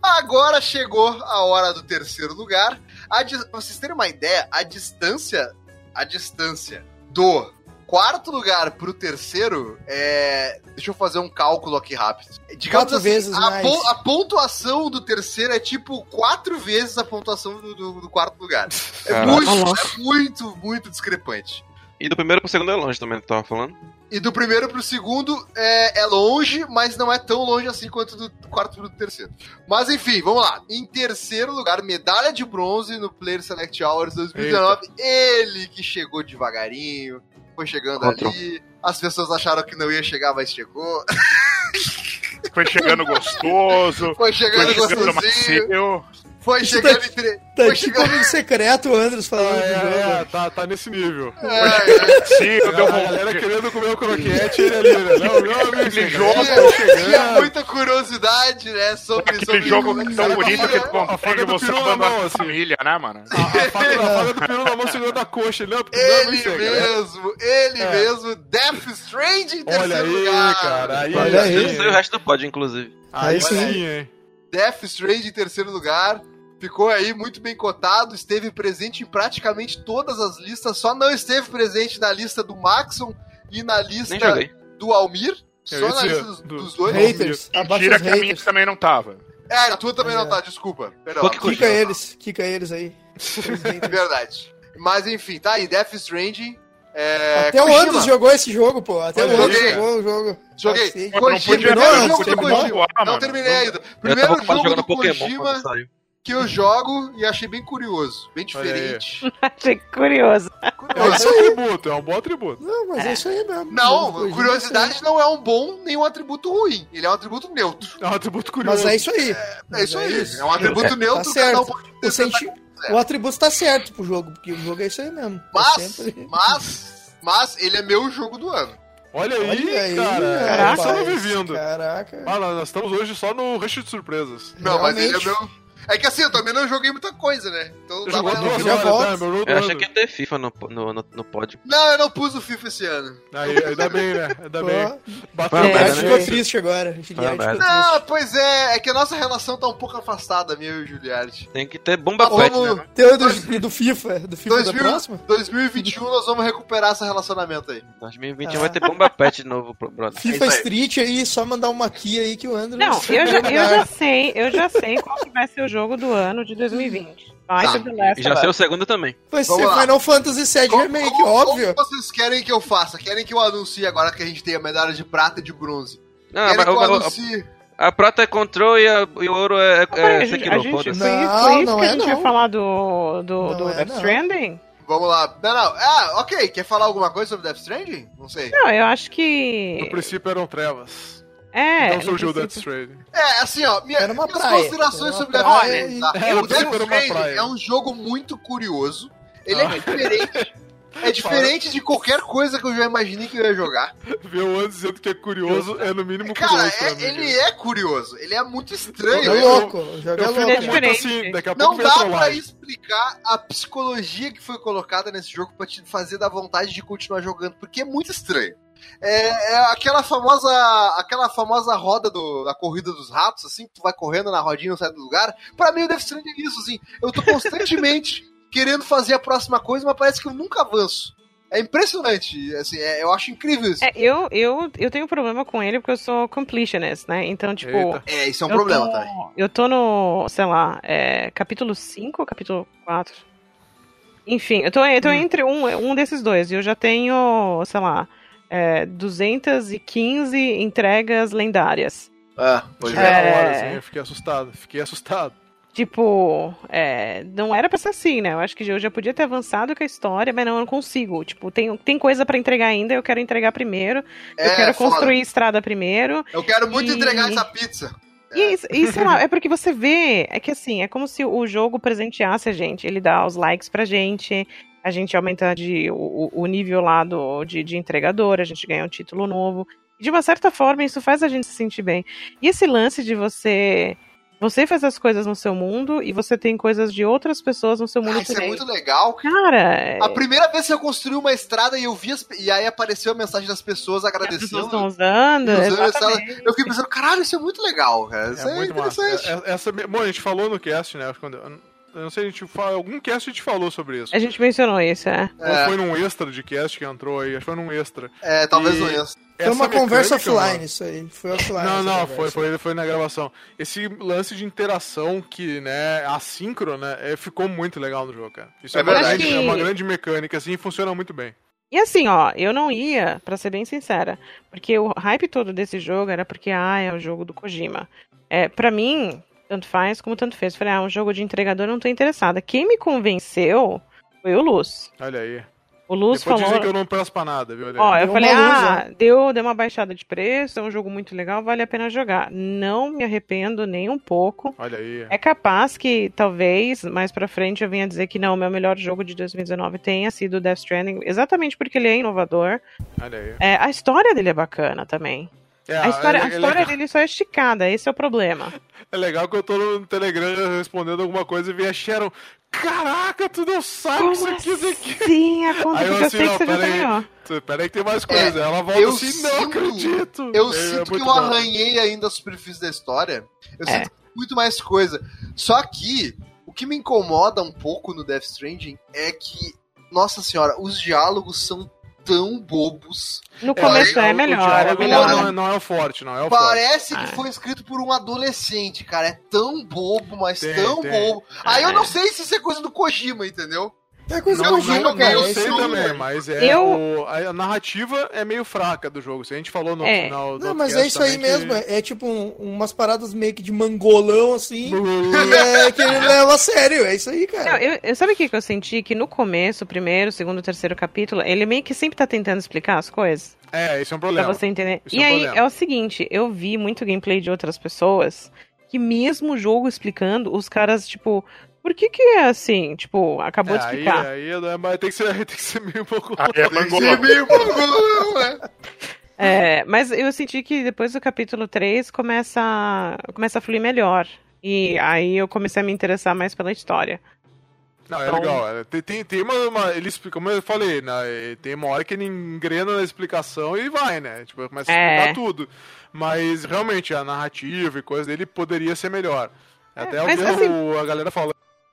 A: Agora chegou a hora do terceiro lugar. A, pra vocês terem uma ideia, a distância, a distância do quarto lugar pro terceiro é. Deixa eu fazer um cálculo aqui rápido. Digamos
C: Quatro
A: assim,
C: vezes
A: a,
C: mais.
A: pon- a pontuação do terceiro é tipo quatro vezes a pontuação do, do- do quarto lugar. É muito, é muito, muito discrepante.
B: E do primeiro pro segundo é longe também, que tu tava falando.
A: E do primeiro pro segundo é, é longe, mas não é tão longe assim quanto do quarto pro terceiro. Mas enfim, vamos lá. Em terceiro lugar, medalha de bronze no Player Select Hours 2019. Ele que chegou devagarinho, foi chegando
B: Control.
A: ali. As pessoas acharam que não ia chegar, mas chegou.
E: foi chegando gostoso,
A: Foi chegando
E: foi chegando
A: gostosinho,
E: macio.
A: Foi
C: Isso
A: chegando
C: tá-
A: entre...
C: Tá
A: Foi
C: tipo
A: chegando...
C: secreto o Andros
D: Ah,
C: falando do
D: é, é, tá, tá nesse nível.
A: É, é.
E: Sim, eu deu
D: galera querendo comer o croquete ele ali, né? Não, meu amigo,
E: jogo
D: cara tá
A: Tinha, tinha
D: chegando.
A: muita curiosidade, né, sobre...
E: Aquele
A: sobre
E: jogo
A: sobre
E: tão bonito que tu consegue
D: do
E: você
D: mão,
E: a
D: assim.
E: família, né, mano?
D: A, a faca, do peru na mão segurando a coxa. Ele, não, porque não é
A: Ele mesmo, ele
D: É.
A: mesmo, Death Stranding em terceiro
D: Olha aí,
A: lugar.
D: cara. Aí,
C: Olha
D: sim,
C: aí.
B: Isso e o resto do pod, inclusive.
D: Aí
C: Aí
D: sim, hein?
A: Death Stranding em terceiro lugar. Ficou aí muito bem cotado, esteve presente em praticamente todas as listas, só não esteve presente na lista do Maxon e na lista do Almir.
D: Eu
A: Só na lista dos,
D: do-
A: dos dois.
C: Haters.
E: Tira que a minha também não tava.
A: É, a tua também não
C: É.
A: tá, desculpa. Perdão.
B: Pô, que
C: Kika eles. Kika eles aí.
A: É verdade. Mas enfim, tá aí, Death Stranding. É,
C: Até o
A: Kojima.
C: Andros jogou esse jogo, pô. Até
D: Olha
C: o Andros
A: aí,
C: jogou o jogo.
A: Joguei.
E: Não
A: Kojima,
E: podia
C: terminou?
A: Kojima.
E: Ah,
A: Não
E: mano.
A: terminei ainda.
B: Eu
A: Primeiro jogo do
B: Pokémon
A: Kojima
B: quando saiu.
A: Que eu jogo e achei bem curioso. Bem diferente.
H: Achei curioso.
D: É um
A: Curioso.
D: bom atributo, é um bom atributo.
C: Não, mas é isso aí mesmo.
A: Não, curiosidade não é um bom nem um atributo ruim. Ele é um atributo neutro.
D: É um atributo curioso.
C: Mas é isso aí.
A: É isso
C: É
A: aí.
C: isso.
A: É um atributo neutro,
C: Tá certo.
A: um pode
C: O, senti... o atributo tá certo pro jogo, porque o jogo é isso aí mesmo. É
A: Mas,
C: sempre-
A: mas, mas ele é meu jogo do ano.
D: Olha aí,
C: Olha aí,
D: cara.
H: Caraca.
D: Nós estamos vivendo.
C: Caraca.
D: Ah, nós estamos hoje só no rush de surpresas.
A: Não, mas ele é
C: Realmente.
A: meu. É que assim, eu também não joguei muita coisa, né? Então
D: Eu
A: dá
D: jogou duas horas, né?
B: Eu achei que ia ter FIFA no, no, no, no pod.
A: Não, eu não pus o FIFA esse ano.
D: Aí, ainda bem, né? Ainda
C: Pô,
D: bem. Bateu
H: É,
C: Giliard
B: merda,
C: ficou
B: né?
C: triste agora. Giliard.
A: Não, pois é, é que a nossa relação tá um pouco afastada, meu e o Juliard.
B: Tem que ter bomba
A: Vamos-
B: pet, né?
C: Teu do, do FIFA, do FIFA da
A: 2000
C: próxima?
A: 2021 nós vamos recuperar esse relacionamento aí.
B: 2021 vai ter bomba pet de novo, pro- brother.
C: FIFA
A: É.
C: Street aí, só mandar uma key aí que o Andros...
H: Não, eu já, eu já sei, eu já sei qual que vai ser o jogo do ano de 2020. Vai
A: Tá.
B: E já sei o segundo também.
C: Vai
A: Vamos
C: ser
A: lá.
C: Final Fantasy VII
A: Como-
C: Remake,
A: como-
C: óbvio.
A: Como vocês querem que eu faça? Querem que eu anuncie agora que a gente tem a medalha de prata e de bronze?
B: Não,
A: Querem
B: mas
A: que eu
B: o-
A: anuncie?
B: a prata é control e, a- e o ouro é, é,
H: Peraí, a
B: é
H: gente, a
B: Sekiro,
H: gente
B: foda-se.
H: foi,
C: Não,
H: foi isso
C: não
H: que a
C: é,
H: gente ia
C: não.
H: falar do, do,
C: Não
H: do
C: é,
H: Death
C: não.
H: Stranding?
A: Vamos lá. Não, não. Ah, ok. Quer falar alguma coisa sobre Death Stranding? Não sei.
H: Não, eu acho que.
D: No princípio eram trevas.
H: É.
D: então
H: no
D: surgiu o Death Stranding.
A: É, assim, ó, minha,
C: Era uma
A: minhas
C: praia.
A: considerações
C: Era uma
A: sobre Stranding,
C: e-
A: tá?
D: É,
A: o Death Stranding é um jogo muito curioso. Ele
D: Ah.
A: é diferente. É diferente de qualquer coisa que eu já imaginei que eu ia jogar.
D: Ver o Andes dizendo que é curioso é no mínimo
A: Cara,
D: curioso. pra
A: é- ele é curioso. Ele é muito estranho.
C: Joga
A: Eu-
C: louco, joga
D: Eu
C: louco.
D: fico
H: É
D: muito
H: diferente.
D: assim, daqui a
A: Não
D: pouco
A: dá pra explicar a psicologia que foi colocada nesse jogo pra te fazer dar vontade de continuar jogando, porque é muito estranho. É, é aquela famosa aquela famosa roda do, da corrida dos ratos, assim, que tu vai correndo na rodinha e não sai do lugar. Pra mim, o Death Stranding é isso, assim. Eu tô constantemente querendo fazer a próxima coisa, mas parece que eu nunca avanço. É impressionante, assim, é- eu acho incrível isso.
H: É, eu, eu, eu tenho um problema com ele porque eu sou completionist, né? Então, tipo.
D: Eita.
A: É, isso é um problema
H: tô,
A: também.
H: Eu tô no, sei lá, é, capítulo 5 ou capítulo 4? Enfim, eu tô, eu tô
A: Hum.
H: entre um, um desses dois. E eu já tenho, sei lá, é, 215 entregas lendárias.
A: Ah, pois é.
D: na hora,
H: É.
D: assim, eu fiquei assustado. Fiquei assustado.
H: Tipo, é, não era pra ser assim, né? Eu acho que eu já podia ter avançado com a história, mas não, eu não consigo. Tipo, tem, tem coisa pra entregar ainda, eu quero entregar primeiro. eu
A: É,
H: quero
A: foda.
H: construir estrada primeiro.
A: Eu quero muito
H: E-
A: entregar essa pizza.
H: E, isso- e sei lá, é porque você vê, é que assim, é como se o jogo presenteasse a gente. Ele dá os likes pra gente, a gente aumenta de, o, o nível lá do, de, de entregador, a gente ganha um título novo. E de uma certa forma, isso faz a gente se sentir bem. E esse lance de você. Você faz as coisas no seu mundo e você tem coisas de outras pessoas no seu mundo
A: Ah, isso é
H: também.
A: muito legal,
H: Cara, é-
A: A primeira vez que eu construí uma estrada e eu vi as, e aí apareceu a mensagem das pessoas
H: as pessoas
A: agradecendo.
H: estão usando. exatamente.
A: eu fiquei pensando, caralho, isso é muito legal, cara. Isso é,
D: muito massa.
A: interessante.
D: É- é- Essa, bom, a gente falou no cast, né? quando- Eu não sei, a gente fala, algum cast a gente falou sobre isso.
H: A gente mencionou isso, é.
D: Ou
A: É,
D: foi num extra de cast que entrou aí, acho que foi num extra.
A: é, talvez
D: E-
A: não isso.
C: Foi
D: Essa
C: uma conversa
D: mecânica,
C: offline
D: mano,
C: isso aí. Foi offline.
D: Não, não, foi, foi, foi na gravação. Esse lance de interação que, né, assíncrona, é, ficou muito legal no jogo, cara. Isso é,
A: É verdade.
H: que-
D: é uma grande mecânica, assim, e funciona muito bem.
H: E assim, ó, eu não ia, pra ser bem sincera, porque o hype todo desse jogo era porque, ah, é o jogo do Kojima. É, pra mim, tanto faz como tanto fez. Falei, ah, um jogo de entregador eu não tô interessada. Quem me convenceu foi o Luz.
D: Olha aí.
H: O Luz
D: Depois
H: falou.
D: que eu não peço pra nada, viu?
H: Ó, eu
C: Deu
H: falei,
C: luz,
H: ah, deu, deu uma baixada de preço, é um jogo muito legal, vale a pena jogar. Não me arrependo nem um pouco.
D: Olha aí.
H: É capaz que, talvez, mais pra frente eu venha dizer que não, o meu melhor jogo de 2019 tenha sido Death Stranding, exatamente porque ele é inovador.
D: Olha aí.
H: É, a história dele é bacana também.
D: É,
H: A história,
D: é-
H: a
D: é
H: história dele só é esticada, esse é o problema.
D: É legal que eu tô no Telegram respondendo alguma coisa e vi a Sharon. Caraca, tu não sabe
H: Como
D: isso aqui, isso aqui.
H: Sim, a conta
D: Aí eu
H: porque eu
D: assim,
H: sei que
D: não,
H: você já
D: pera aí.
H: terminou.
D: Pera aí que tem mais coisa.
A: É,
D: Ela volta
A: eu
D: assim, não
A: sinto-
D: acredito.
A: Eu
D: É,
A: sinto
D: é
A: que eu
D: bom.
A: arranhei ainda a superfície da história. Eu
H: É.
A: sinto muito mais coisa. Só que o que me incomoda um pouco no Death Stranding é que, nossa senhora, os diálogos são tão bobos.
H: No começo
D: o-
H: é
D: o
H: melhor, é melhor.
D: Não, é- não é o forte, não é o forte.
A: Parece que
H: Ah.
A: foi escrito por um adolescente, cara. É tão bobo, mas
D: Tem,
A: tão
D: tem.
A: bobo. Aí eu
H: É.
A: não sei se isso é coisa do Kojima, entendeu?
C: É coisa
A: Não, não,
C: cara.
D: eu sei
C: isso
D: também, mas é
H: Eu-
D: o- a, narrativa é meio fraca do jogo. Se a gente falou no
H: É.
D: final do
C: Não, mas é isso aí
D: também
C: mesmo. É, é tipo um- umas paradas meio que de mangolão, assim.
D: que-
C: e é que ele leva a sério. É isso aí,
H: Não,
C: cara.
H: eu, eu- sabe o que, que eu senti? Que no começo, primeiro, segundo, terceiro capítulo, ele meio que sempre tá tentando explicar as coisas.
D: É, esse é um
H: Pra
D: problema.
H: você entender.
D: Isso
H: e
D: é um
H: aí,
D: problema.
H: é o seguinte, eu vi muito gameplay de outras pessoas que mesmo o jogo explicando, os caras, tipo, por que que é assim? Tipo, acabou
D: É,
H: de
D: aí,
H: explicar.
D: aí, é- mas tem que ser, tem que ser meio um pouco.
E: Aí é
A: Sim,
E: mangolão.
A: meio mongolão, né?
H: É, mas eu senti que depois do capítulo 3 começa, a- começa a fluir melhor. E aí eu comecei a me interessar mais pela história.
D: Não, é
H: Então-
D: legal. é, Tem, tem, tem uma, uma- Ele explica, como eu falei, né? Tem uma hora que ele engrena na explicação e vai, né? Tipo, começa a
H: É.
D: explicar tudo. Mas realmente a narrativa e coisa dele poderia ser melhor. Até eu
H: mas
D: vi
H: assim-
D: a galera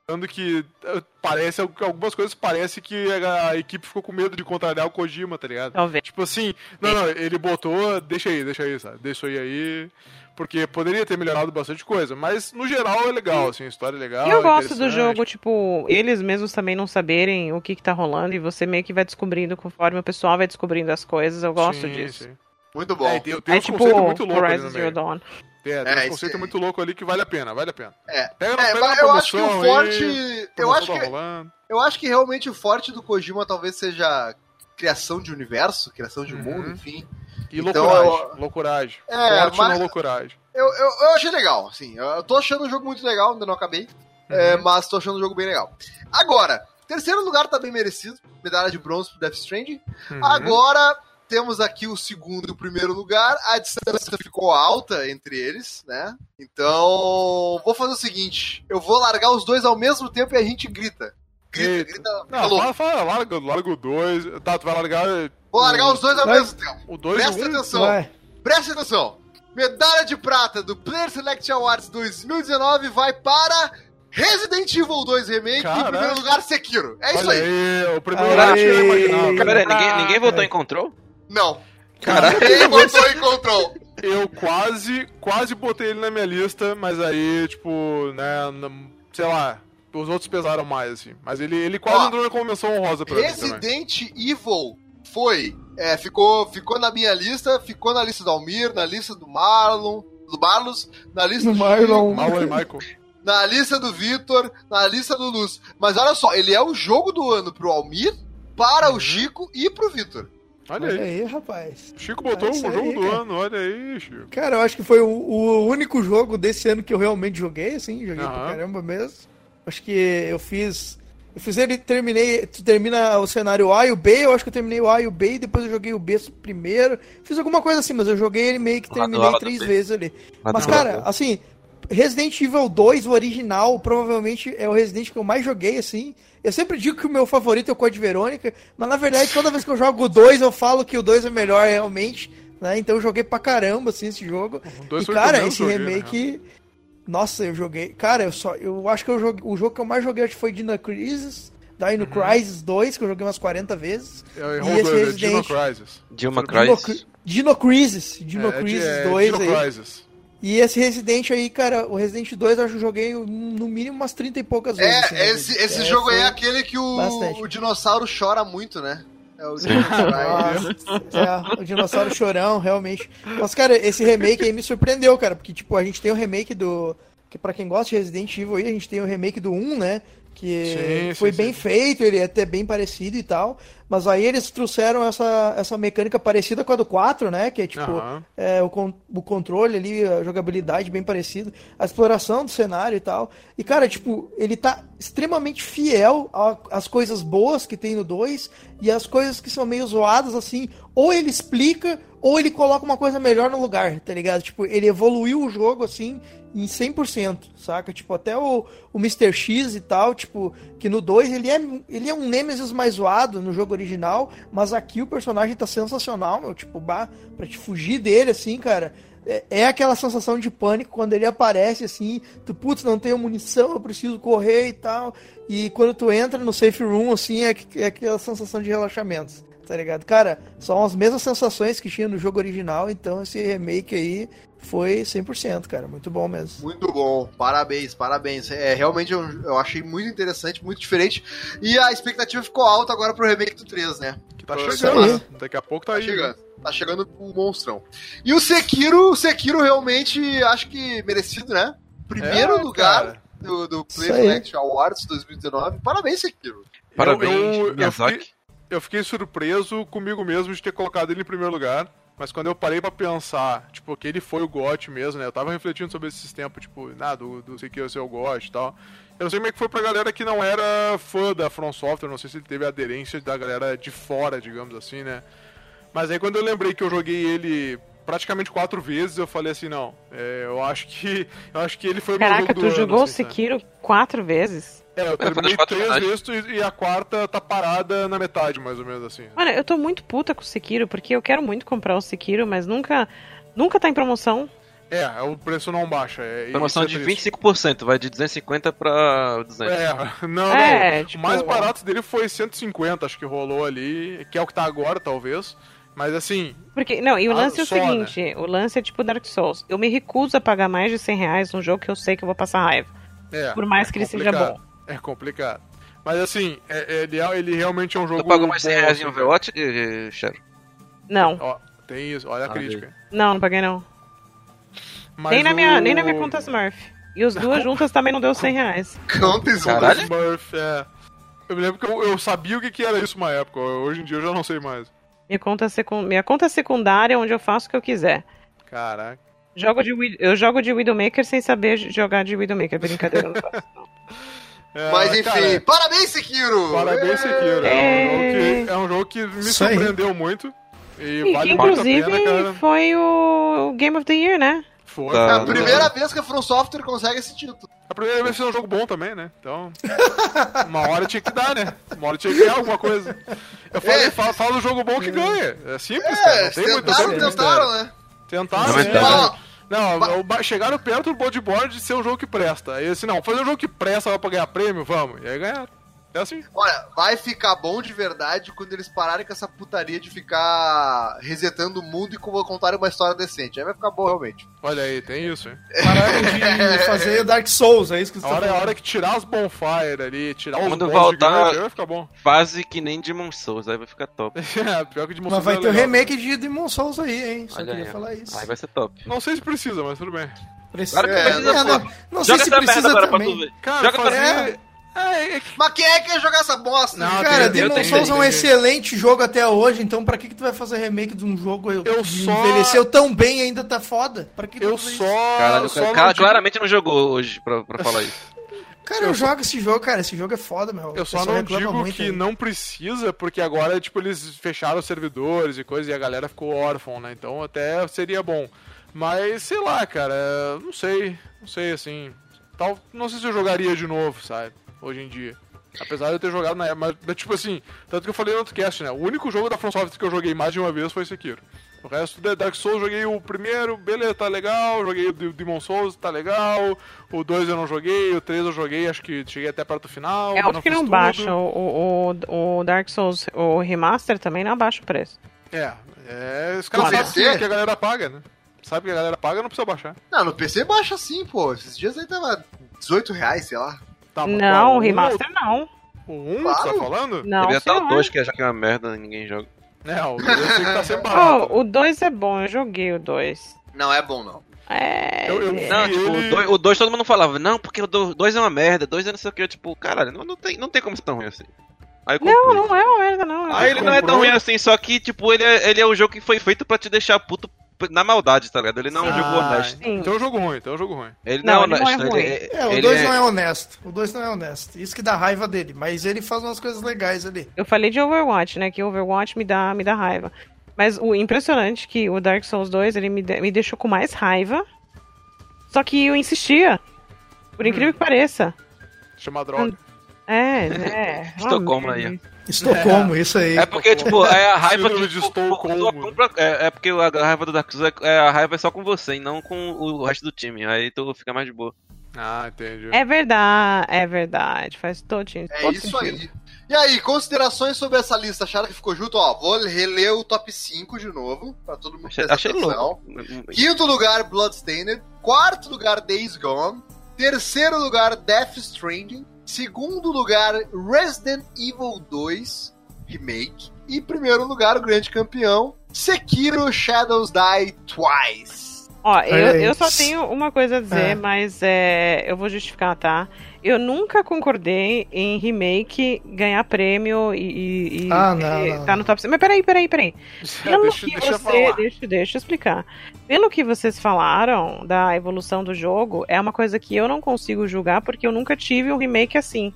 D: falando que eh, parece algumas coisas parece que a, equipe ficou com medo de contrariar o Kojima, tá ligado?
H: Talvez.
D: Tipo assim, não, não, ele botou, deixa aí, deixa aí, sabe? Deixa aí aí. Porque poderia ter melhorado bastante coisa, mas no geral é legal, assim, a história é legal.
H: E eu gosto do jogo, tipo, eles mesmos também não saberem o que, que tá rolando e você meio que vai descobrindo conforme o pessoal vai descobrindo as coisas. Eu gosto
D: Sim,
H: disso.
D: sim.
A: Muito bom.
D: É, tem, tem
H: É tipo
D: muito loucos ali
H: Horizon Zero
D: meio.
H: Dawn.
D: É, tem
A: É,
D: uns
A: isso
D: conceitos
A: é-
D: muito loucos ali que vale a pena, vale a pena.
A: É.
D: Pega,
A: É,
D: pega
A: eu acho que o forte.
D: aí,
A: eu, acho
D: tá
A: que,
D: rolando.
A: eu acho que realmente o forte do Kojima talvez seja criação de universo, criação de
D: Uhum.
A: mundo, enfim.
D: E
A: Então,
D: loucuragem,
A: eu-
D: loucuragem.
A: É,
D: Forte
A: mas-
D: na loucuragem.
A: Eu, eu, eu achei legal, assim. Eu, tô achando o jogo muito legal, ainda não acabei. é, mas tô achando o jogo bem legal. Agora, terceiro lugar tá bem merecido. Medalha de bronze pro Death Stranding.
D: Uhum.
A: Agora temos aqui o segundo e o primeiro lugar. A distância ficou alta entre eles, né? Então, vou fazer o seguinte: eu vou largar os dois ao mesmo tempo e a gente grita. Grita, grita.
D: Não, fala, fala, larga, larga o 2. Tá, tu vai largar
A: Vou largar os dois ao
C: Vai.
A: mesmo tempo.
D: o 2 e
A: Presta
D: o 1.
A: atenção.
C: Vai.
A: Preste atenção. Medalha de prata do Player Select Awards 2019 vai para Resident Evil 2 Remake e em primeiro lugar Sekiro. É isso aí.
D: aí, o primeiro lugar eu imaginava.
B: Pera aí, ninguém, ninguém votou em Control?
A: Não.
B: Caralho.
A: Ninguém botou em control.
D: Eu quase, quase botei ele na minha lista, mas aí, tipo, né, não- sei lá, os outros pesaram mais, assim. Mas ele, ele quase
A: Ó,
D: entrou na convenção honrosa pra mim também.
A: Resident Evil foi. É, ficou, ficou na minha lista, ficou na lista do Almir, na lista do Marlon, do Marlos, na lista
C: Do
A: do
C: Marlon.
D: Marlon e Michael.
A: na lista do Vitor, na lista do Luz. Mas olha só, ele é o jogo do ano pro Almir, para
D: Uhum.
A: o Chico e pro Vitor.
D: Olha
C: Olha
D: aí.
C: aí, rapaz.
D: Chico botou o jogo
C: aí,
D: do
C: cara.
D: ano, olha aí, Chico.
C: Cara, eu acho que foi o, o único jogo desse ano que eu realmente joguei, assim, joguei pra
D: Aham.
C: caramba mesmo. Acho que eu fiz. Eu fiz ele, terminei. Tu termina o cenário A e o B, eu acho que eu terminei o A e o B, e depois eu joguei o B primeiro. Fiz alguma coisa assim, mas eu joguei ele meio que terminei três vezes ali. Mas, cara, assim, Resident Evil 2, o original, provavelmente é o Resident que eu mais joguei, assim. Eu sempre digo que o meu favorito é o Code Verônica, mas na verdade, toda vez que eu jogo o 2, eu falo que o 2 é melhor realmente, né? Então eu joguei pra caramba, assim, esse jogo. E, cara, esse
D: joguei, né?
C: remake. Nossa, eu joguei. Cara, eu só. Eu acho que eu joguei, o jogo que eu mais joguei acho que foi Dino Crisis. Dino
D: Uhum.
C: Crisis 2, que eu joguei umas 40 vezes.
D: Eu
C: E esse
D: dois, é
C: Resident-
D: Dino Crisis.
C: Dino,
B: Crisis.
C: Cri- Dino Crisis. Dino
D: É, é,
C: Crisis
D: é,
C: 2
D: Dino
C: aí.
D: Crisis.
C: E esse Resident aí, cara, o Resident 2 eu acho que eu joguei no mínimo umas 30 e poucas vezes. assim,
A: É,
C: né?
A: esse, esse
C: É,
A: jogo aí é aquele que o, o dinossauro chora muito, né? É o.
C: Nossa, é, o dinossauro chorão, realmente. Mas, cara, esse remake aí me surpreendeu, cara, porque, tipo, a gente tem o remake do, que para quem gosta de Resident Evil aí, a gente tem o remake do 1, né? Que
D: Sim,
C: foi
D: sim,
C: bem
D: sim.
C: feito, ele é até bem parecido e tal. Mas aí eles trouxeram essa, essa mecânica parecida com a do 4, né? Que é tipo,
D: Aham.
C: é, o, o controle ali, a jogabilidade bem parecida, a exploração do cenário e tal. E, cara, tipo, ele tá extremamente fiel às coisas boas que tem no 2 e as coisas que são meio zoadas, assim, ou ele explica, ou ele coloca uma coisa melhor no lugar, tá ligado? Tipo, ele evoluiu o jogo, assim, em 100%, saca? Tipo, até o, o Mr. X e tal, tipo, que no 2 ele é, ele é um Nemesis mais zoado no jogo original, mas aqui o personagem tá sensacional, meu, tipo, bah, pra te fugir dele, assim, cara, é, é aquela sensação de pânico quando ele aparece, assim, tu, putz, não tenho munição, eu preciso correr e tal, e quando tu entra no safe room, assim, é, é aquela sensação de relaxamento, tá ligado? Cara, são as mesmas sensações que tinha no jogo original, então esse remake aí foi 100%, cara, muito bom mesmo.
A: Muito bom, parabéns, parabéns. É, realmente eu, eu achei muito interessante, muito diferente. E a expectativa ficou alta agora pro remake do 3, né?
D: Que tá chegando, né? Daqui a pouco tá,
A: Tá
D: aí.
A: chegando. Tá chegando o monstrão. E o Sekiro, o Sekiro realmente acho que merecido, né? Primeiro
D: É,
A: lugar
D: cara.
A: do, do Play. Select Awards 2019. Parabéns, Sekiro.
B: Parabéns,
D: eu, eu,
B: Miyazaki.
D: fiquei, eu fiquei surpreso comigo mesmo de ter colocado ele em primeiro lugar. Mas quando eu parei pra pensar, tipo, que ele foi o GOT mesmo, né? Eu tava refletindo sobre esses tempos, tipo, ah, do, do Sekiro ser o GOT e tal. Eu não sei como é que foi pra galera que não era fã da From Software, não sei se ele teve aderência da galera de fora, digamos assim, né? Mas aí quando eu lembrei que eu joguei ele praticamente quatro vezes, eu falei assim, não, é, eu acho que. Eu acho que ele foi o meu
H: Caraca,
D: jogo do
H: tu
D: ano,
H: jogou o
D: assim?
H: Sekiro quatro vezes?
D: É, eu terminei três vezes e- e a quarta tá parada na metade, mais ou menos assim.
H: Olha, eu tô muito puta com o Sekiro, porque eu quero muito comprar o Sekiro, mas nunca, nunca tá em promoção.
D: É, o preço não baixa. É,
B: Promoção
D: é
B: de
D: triste.
B: 25%, vai de 250 pra 200.
D: É, não,
H: É,
D: não.
H: tipo-
D: O mais barato dele foi 150, acho que rolou ali, que é o que tá agora, talvez. Mas assim,
H: Porque, não, e o
D: Ah,
H: lance é o
D: só, né?
H: seguinte, o lance é tipo Dark Souls. Eu me recuso a pagar mais de 100 reais num jogo que eu sei que eu vou passar raiva.
D: é.
H: Por mais que ele seja bom.
D: É complicado. Mas assim, é- é- ele, é- ele realmente é um jogo.
B: Tu pagou mais 100
D: bom,
B: reais em
D: assim,
B: Overwatch, eh, Shadow?
H: Não,
D: Ó, tem isso, olha a
B: Ah,
D: crítica.
H: não, não paguei não.
D: Mas
H: nem, na
D: o-
H: minha, nem na minha conta Smurf. E as duas juntas também não deu 100 reais.
A: Conta.
D: Smurf, é. Eu me lembro que eu, eu sabia o que, que era isso uma época, hoje em dia eu já não sei mais.
H: Minha conta, secun... minha conta secundária, onde eu faço o que eu quiser.
D: Caraca.
H: Jogo de, eu jogo de Widowmaker sem saber jogar de Widowmaker. Brincadeira, eu não faço.
D: É,
A: Mas enfim,
D: cara,
A: parabéns, Sekiro!
D: Parabéns, Sekiro. É um, jogo que, é um jogo que me
C: Isso aí.
D: surpreendeu muito. E,
H: E
D: vale
H: que,
D: muito a
H: inclusive,
D: pena, cara.
H: foi o Game of the Year, né?
D: Foi.
B: Tá.
A: É a primeira vez que a From Software consegue esse título.
D: A primeira vez que é um jogo bom também, né? Então, uma hora tinha que dar, né? Uma hora tinha que ganhar alguma coisa. Eu falei,
A: É.
D: fala, fala do jogo bom que ganha. É simples, cara.
A: É,
D: Não tem muito
A: tentaram,
D: mistério.
A: tentaram, né?
D: Tentaram,
B: Não, mas
D: né? Não,
A: ba-
D: chegaram perto do bodyboard de ser um jogo que presta. Aí assim, não, fazer um jogo que presta pra ganhar prêmio, vamos. E aí ganharam. É assim.
A: Olha, vai ficar bom de verdade quando eles pararem com essa putaria de ficar resetando o mundo e co- contarem uma história decente. Aí vai ficar bom realmente.
D: Olha aí, tem isso, hein?
C: Pararem de fazer Dark Souls, é isso que você
D: A
C: tá
D: hora, a
C: falando.
D: hora que tirar as bonfire ali, tirar os
B: Quando voltar-
D: vai ficar bom.
B: Fase que nem Demon Souls, aí vai ficar top.
D: É, pior que de
C: Mas vai
D: é
C: ter o remake de Demon Souls aí, hein? Só
B: Olha
C: queria
B: aí,
C: falar isso.
B: Aí vai ser top.
D: Não sei se precisa, mas tudo bem.
C: Precisa...
B: Claro que
A: É,
B: precisa,
C: é,
B: pô.
C: não, não sei
B: Joga
C: se precisa também.
B: ver.
D: Cara,
B: Joga pra
D: fazer... É, é
A: Mas quem é que quer jogar essa bosta?
D: Não?
C: Cara,
D: tem-
C: Demon
D: tem-
C: Souls é um
D: tem-
C: excelente jogo até hoje, então pra que, que tu vai fazer remake de um jogo
D: Eu
C: que
D: só-
C: envelheceu tão bem e ainda tá foda? Pra que tu
D: Eu só.
B: Caralho, o
D: só
B: cara,
D: não
B: cara
D: digo-
B: claramente não jogou hoje pra, pra falar isso.
C: Cara, eu jogo esse jogo, cara. Esse jogo é foda, meu.
D: Eu só não digo
C: muito
D: que não precisa, porque agora, tipo, eles fecharam os servidores e coisa, e a galera ficou órfã, né? Então até seria bom. Mas, sei lá, cara, não sei. Não sei, assim. Tal, não sei se eu jogaria de novo, sabe? Hoje em dia. Apesar de eu ter jogado na época. Mas, mas, tipo assim, tanto que eu falei no outro cast, né? O único jogo da From Software que eu joguei mais de uma vez foi Sekiro. O resto da Dark Souls eu joguei o primeiro, beleza, tá legal. Joguei o De- Demon Souls, tá legal. O 2 eu não joguei, o 3 eu joguei, acho que cheguei até perto do final.
H: É óbvio que não
D: tudo.
H: baixa. O, o, o Dark Souls, o Remaster também não abaixa o preço.
D: É, é os caras sabem
A: PC?
D: que, que a galera paga, né? Sabe que a galera paga, não precisa baixar.
A: Não, no PC baixa sim, pô. Esses dias aí tava 18 reais, sei lá.
D: Tá,
H: não, o Remaster não.
D: O 1 que
A: Claro.
D: você tá falando?
H: Não,
B: Devia estar o
H: senhor.
B: 2, que já que é uma merda, ninguém joga.
D: É, o 2 eu sei que tá sempre barato.
H: Oh, o 2 é bom, eu joguei o 2.
A: Não é bom, não.
H: É.
D: Eu, eu vi
B: Não, tipo,
D: ele...
B: o dois- o 2 todo mundo falava, não, porque o 2 é uma merda, 2 é não sei o que, tipo, caralho, não, não, tem, não tem como ser tão ruim assim. Aí eu
H: Não, não é uma merda, não.
B: Aí ele não é tão
D: comprou.
B: ruim assim, só que, tipo, ele é, ele é um jogo que foi feito pra te deixar puto na maldade, tá ligado? Ele não é um jogo
D: Ah,
B: honesto.
H: Sim.
D: Então é um jogo ruim, então é um jogo ruim.
B: Ele
H: Não,
B: não, é
H: não é
B: honesto.
H: ruim.
B: ele,
C: É, o
B: ele
C: 2
B: é-
C: não é honesto. O 2 não é honesto. Isso que dá raiva dele. Mas ele faz umas coisas legais ali.
H: Eu falei de Overwatch, né? Que Overwatch me dá, me dá raiva. Mas o impressionante é que o Dark Souls 2, ele me, de- me deixou com mais raiva. Só que eu insistia. Por incrível que pareça.
D: Chama droga.
H: É, é.
B: Estocolmo aí.
C: Estocolmo, isso aí.
B: É porque, tipo, é a raiva
D: de
B: tipo,
D: Estocolmo.
B: é, é porque a raiva do Dark Souls é, é a raiva é só com você e não com o resto do time. Aí tu fica mais de boa.
D: Ah, entendi.
H: É verdade, é verdade. Faz todo, sentido.
A: É
H: todo
A: isso
H: sentido.
A: aí. E aí, considerações sobre essa lista? Acharam que ficou junto? Ó, vou reler o top 5 de novo, pra todo mundo
B: Achei, achei louco.
A: Quinto lugar, Bloodstained. Quarto lugar, Days Gone. Terceiro lugar, Death Stranding. Segundo lugar, Resident Evil 2 Remake. E primeiro lugar, o grande campeão, Sekiro Shadows Die Twice.
H: Ó, eu, eu só tenho uma coisa a dizer,
C: É.
H: mas é, eu vou justificar, tá? Eu nunca concordei em remake ganhar prêmio e, e- e-
C: Ah, não,
H: e
C: não,
H: tá no top 100. Mas peraí, peraí, peraí. Pelo
D: deixa,
H: que
D: deixa eu
H: você.
D: falar.
H: Deixa, deixa eu explicar. Pelo que vocês falaram da evolução do jogo, é uma coisa que eu não consigo julgar porque eu nunca tive um remake assim.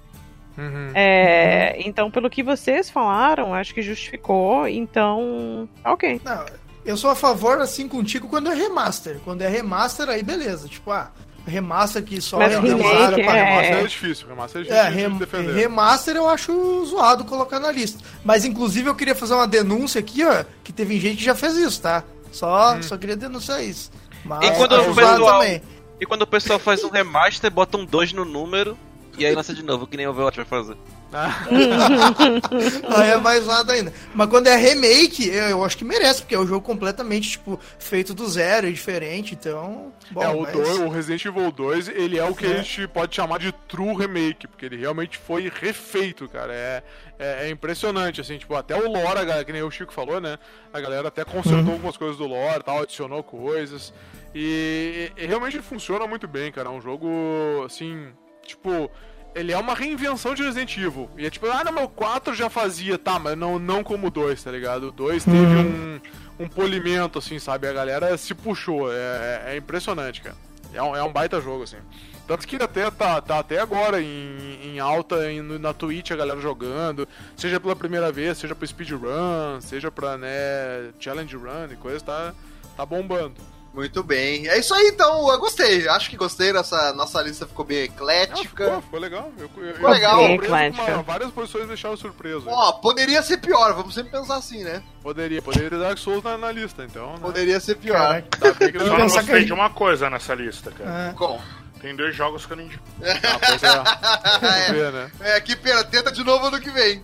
D: Uhum.
H: É, Então, pelo que vocês falaram, acho que justificou. Então, tá ok.
C: Não, eu sou a favor, assim, contigo quando é remaster. Quando é remaster, aí beleza. Tipo, ah, remaster que só
H: Mas
C: renderizaram
H: remake
C: pra
H: é-
D: Remaster
C: remaster.
D: é difícil, remaster é difícil
C: É,
D: de
C: rem-
D: defender.
C: remaster eu acho zoado colocar na lista. Mas, inclusive, eu queria fazer uma denúncia aqui, ó, que teve gente que já fez isso, tá? Só, só queria denunciar isso. Mas
B: E quando
C: acho
B: o pessoal-
C: também.
B: E quando o pessoal faz um remaster, bota um 2 no número e aí lança de novo, que nem o Overwatch vai fazer.
C: Aí é mais zoado ainda. Mas quando é remake, eu, eu acho que merece, porque é um jogo completamente, tipo, feito do zero e diferente, então... Bom,
D: é, o,
C: mas-
D: dois- o Resident Evil 2, ele é o que
C: É.
D: a gente pode chamar de true remake, porque ele realmente foi refeito, cara. É, é, é impressionante, assim, tipo, até o lore, a galera, que nem o Chico falou, né? A galera até consertou
C: Uhum.
D: algumas coisas do lore tal, adicionou coisas. E, e realmente funciona muito bem, cara. É um jogo, assim, tipo. Ele é uma reinvenção de Resident Evil. E é tipo, ah, não, meu 4 já fazia, tá, mas não, não como o 2, tá ligado? O 2 teve um, um polimento, assim, sabe? A galera se puxou. É, é- é impressionante, cara. É um, é um baita jogo, assim. Tanto que até tá, tá até agora em, em alta em- no- na Twitch a galera jogando, seja pela primeira vez, seja pro speedrun, seja pra, né, challenge run e coisa, tá, tá bombando.
A: Muito bem. É isso aí, então. Eu gostei. Acho que gostei. Nossa, nossa lista ficou bem
D: Ah,
A: eclética.
D: ficou, ficou legal. Eu, eu,
A: Ficou legal.
D: surpreso
H: Eclética.
D: uma- várias posições deixaram surpreso.
A: Ó, poderia ser pior. Vamos sempre pensar assim, né?
D: Poderia, poderia ter Dark Souls na, na lista, então. Né?
A: Poderia ser pior.
C: Caraca.
D: Tá bem que
E: Eu
D: não
E: só
C: a
E: de uma coisa nessa lista, cara.
C: É.
A: Bom.
E: Tem dois jogos que eu não indico.
D: Ah, pois é. Vamos ver, né?
A: É, que pena. Tenta de novo ano que vem.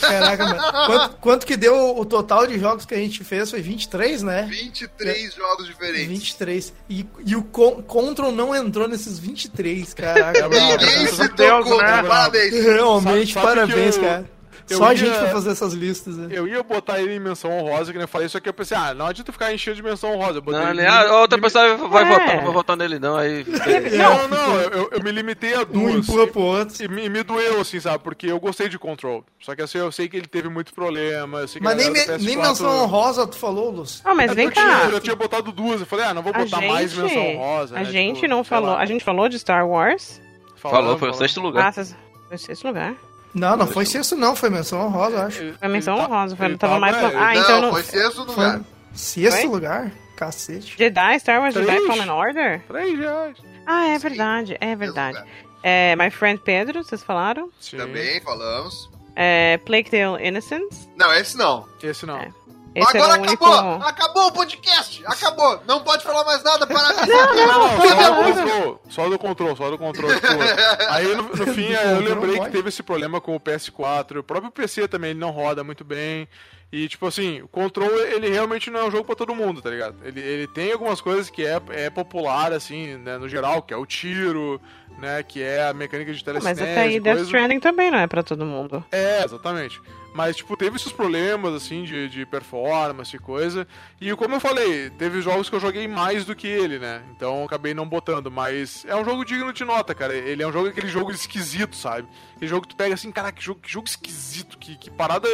C: Caraca, mano. Quanto, quanto que deu o total de jogos que a gente fez? Foi 23, né?
A: 23 jogos diferentes.
C: 23. E, e o Con Control não entrou nesses 23, caraca.
A: Ninguém se
E: a Deus,
A: tocou.
E: né?
A: Parabéns.
C: Realmente,
D: Sabe- sabe
C: parabéns,
D: eu-
C: cara.
D: Eu
C: Só a
D: ia-
C: gente pra fazer essas listas, né?
D: Eu ia botar ele em menção honrosa, que nem eu falei, só que eu pensei, ah, não adianta ficar enchendo de menção honrosa.
B: Não,
D: ele
B: né?
D: me-
B: Ah, outra
D: me-
B: pessoa vai
H: É.
B: votar, não vou votar nele não, aí.
D: Não, não, eu, eu me limitei a
C: Um
D: duas.
C: empurra pro outro.
D: E me, me doeu, assim, sabe? Porque eu gostei de Control. Só que assim, eu sei que ele teve muito problema.
C: Mas
D: a
C: nem, me- nem
D: PS4
C: menção honrosa tu falou, Luz.
H: Ah, mas
D: É,
H: vem
D: eu, tinha,
H: cá.
D: eu tinha botado duas. Eu falei, ah, não vou
H: A
D: botar mais
H: gente,
D: menção honrosa.
H: a
D: né?
H: gente
D: Tipo,
H: não falou.
D: lá.
H: A gente falou de Star Wars.
B: Falou, foi o sexto lugar.
H: Ah, foi sexto lugar.
C: Não, não foi sexto, não. Foi menção honrosa, eu acho.
H: Foi menção
D: tá-
H: honrosa. Foi, tava mais. Ah,
A: não,
H: então não.
A: foi sexto
C: Foi
A: lugar.
C: sexto
H: Foi?
C: lugar? Cacete.
H: Jedi, Star Wars Jedi
D: Três.
H: Fallen Order?
D: Três reais.
H: Ah, é
A: Sim,
H: verdade, é verdade. É, My Friend Pedro, vocês falaram?
D: Sim.
A: Também falamos.
H: É, Plague Tale Innocence.
A: Não, esse não.
D: Esse não.
H: É. Esse
A: Agora
H: o único.
A: acabou! Acabou o podcast! Acabou! Não pode falar mais nada, parabéns!
D: Não,
A: Não,
D: só,
A: não,
D: Só do controle, só do controle. Tipo, aí no, no fim eu lembrei que teve esse problema com o PS4. O próprio PC também ele não roda muito bem. E, tipo assim, o Control, ele realmente não é um jogo pra todo mundo, tá ligado? Ele, ele tem algumas coisas que é, é popular, assim, né, no geral, que é o tiro, né, que é a mecânica de telecinese.
H: Mas até aí Death Stranding também não é pra todo mundo.
D: É, exatamente. Mas, tipo, teve esses problemas, assim, de, de performance e coisa. E como eu falei, teve jogos que eu joguei mais do que ele, né? Então acabei não botando. Mas é um jogo digno de nota, cara. Ele é um jogo, aquele jogo esquisito, sabe? Aquele jogo que tu pega assim, cara, que jogo, que jogo esquisito, que, que parada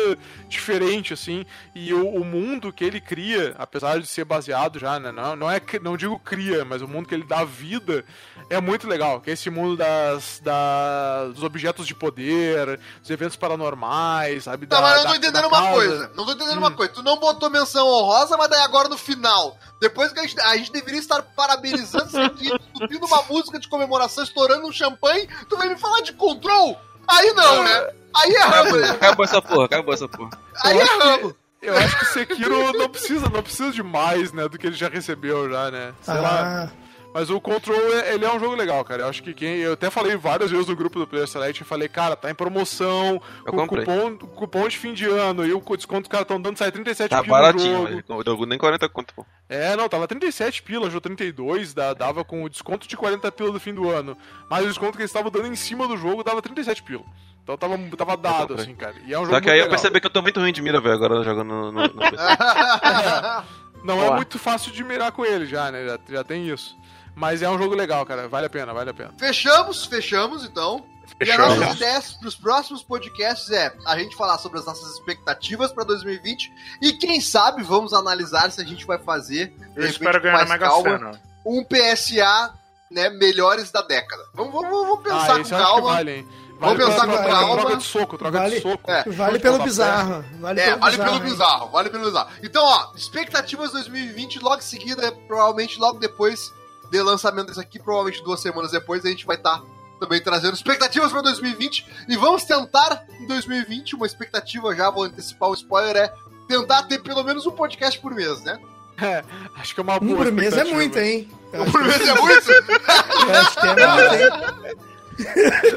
D: diferente, assim. E o, o, mundo que ele cria, apesar de ser baseado já, né? Não, não, é, não digo cria, mas o mundo que ele dá vida é muito legal. Que é esse mundo das, das, dos objetos de poder, dos eventos paranormais, sabe?
A: Tá, mas eu não tô entendendo uma coisa. Não tô entendendo hum. uma coisa. Tu não botou menção honrosa, mas daí agora no final, depois que a gente, a gente deveria estar parabenizando, subindo uma música de comemoração, estourando um champanhe, tu vem me falar de control? Aí não, né? Aí é ramo.
B: Acabou essa porra, acabou essa porra.
A: Aí é ramo.
D: Eu acho que Sekiro não precisa, não precisa de mais, né, do que ele já recebeu já, né? Sei ah. lá. Mas o Control, ele é um jogo legal, cara. Eu acho que quem. Eu até falei várias vezes no grupo do Player Select, eu falei, cara, tá em promoção,
B: eu
D: com cupom, cupom de fim de ano, e o desconto que os caras estão dando sai 37
B: tá pila baratinho, no jogo. nem 40 conto, pô.
D: É, não, tava 37 pila, jogo 32, dava com o desconto de 40 pila do fim do ano. Mas o desconto que eles estavam dando em cima do jogo dava 37 pila. Então tava, tava dado, assim, cara. E é um
B: Só que aí legal. eu percebi que eu tô muito ruim de mira, velho, agora jogando no, no, no PC.
D: Não é muito fácil de mirar com ele já, né? Já, já tem isso. Mas é um jogo legal, cara. Vale a pena, vale a pena.
A: Fechamos, fechamos então. Fechamos. E a nossa ideia para os próximos podcasts é a gente falar sobre as nossas expectativas para 2020 e quem sabe vamos analisar se a gente vai fazer
E: Eu repente, espero ganhar mais calma,
A: um PSA né, melhores da década. Vamos, vamos, vamos pensar ah, com calma. Vale, hein?
D: Vale Vamos pensar com calma. Troca de soco, troca
C: vale,
D: de soco.
C: É, vale pelo bizarro. Vale,
A: é,
C: pelo,
A: vale
C: bizarro,
A: pelo bizarro. Vale pelo bizarro. Então, ó, expectativas 2020, logo em seguida, provavelmente logo depois de lançamento desse aqui, provavelmente duas semanas depois, a gente vai estar tá também trazendo expectativas para 2020. E vamos tentar em 2020, uma expectativa já, vou antecipar o spoiler, é tentar ter pelo menos um podcast por mês, né?
D: É, acho que é uma boa.
C: Um por mês é muito, hein?
A: Um por mês é muito?
C: Acho que é muito, hein?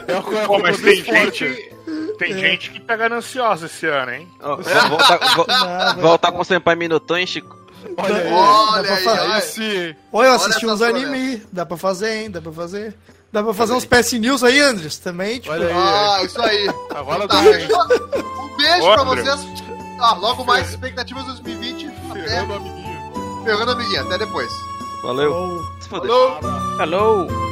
E: É Pô, mas tem gente, tem é. gente que pega ansiosa esse ano, hein? Oh,
B: voltar, voltar com o Senpai Minutão, Chico.
A: Olha aí, olha aí,
C: olha aí. Olha, eu assisti uns anime, dá pra fazer, hein? Dá pra fazer. Dá pra fazer uns PS News aí, Andres, também, tipo.
A: Olha aí, ah, isso aí.
D: Agora
A: tá. Um beijo Ô, pra vocês. Ah, logo mais, expectativas 2020. Ferrando amiguinho. Ferrando amiguinho, até depois.
B: Valeu.
A: Falou.
H: Falou.
I: E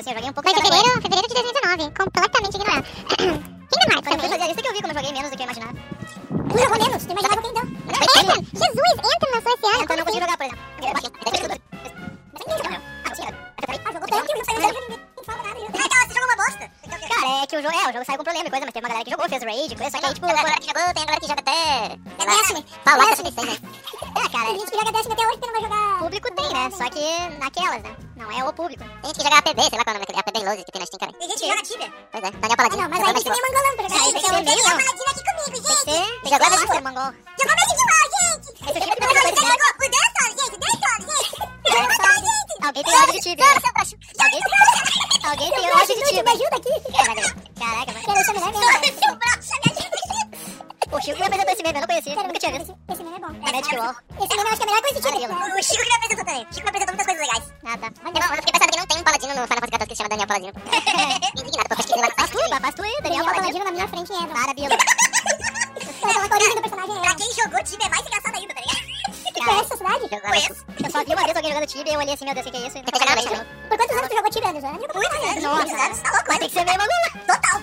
I: assim, eu joguei um pouco. Por quantos anos tu jogou Tibia, Anderson? Muitos anos. Muitos anos. Tá louco, ter que ser mesmo agora. Total.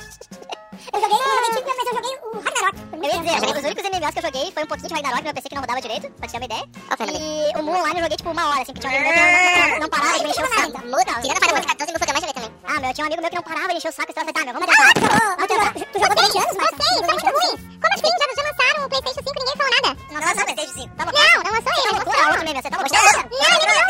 I: Eu joguei, eu joguei Tibia, mas eu joguei o Ragnarok. Eu ia dizer, os únicos MMOs que eu joguei foi um pouquinho de Ragnarok no meu PC que não rodava direito, pra te ter uma ideia. E o Mu Online eu joguei tipo uma hora, assim, que tinha um amigo meu que não, não, não parava de me encher o saco. Muda, tirando a Final Fantasy 14 e Mu mais joguei também. Ah, meu, tinha um amigo meu que não parava de encher o saco e eu falei, tá, meu, vamos adiantar. Tu jogou 20 anos, Marcos? Eu sei, isso é muito ruim. Como assim? Já, já lançaram o PlayStation 5 e ninguém falou nada. Não lançou o PlayStation 5. Tá não, não lançou ele. Não, não, você tá louco? Não, não, não.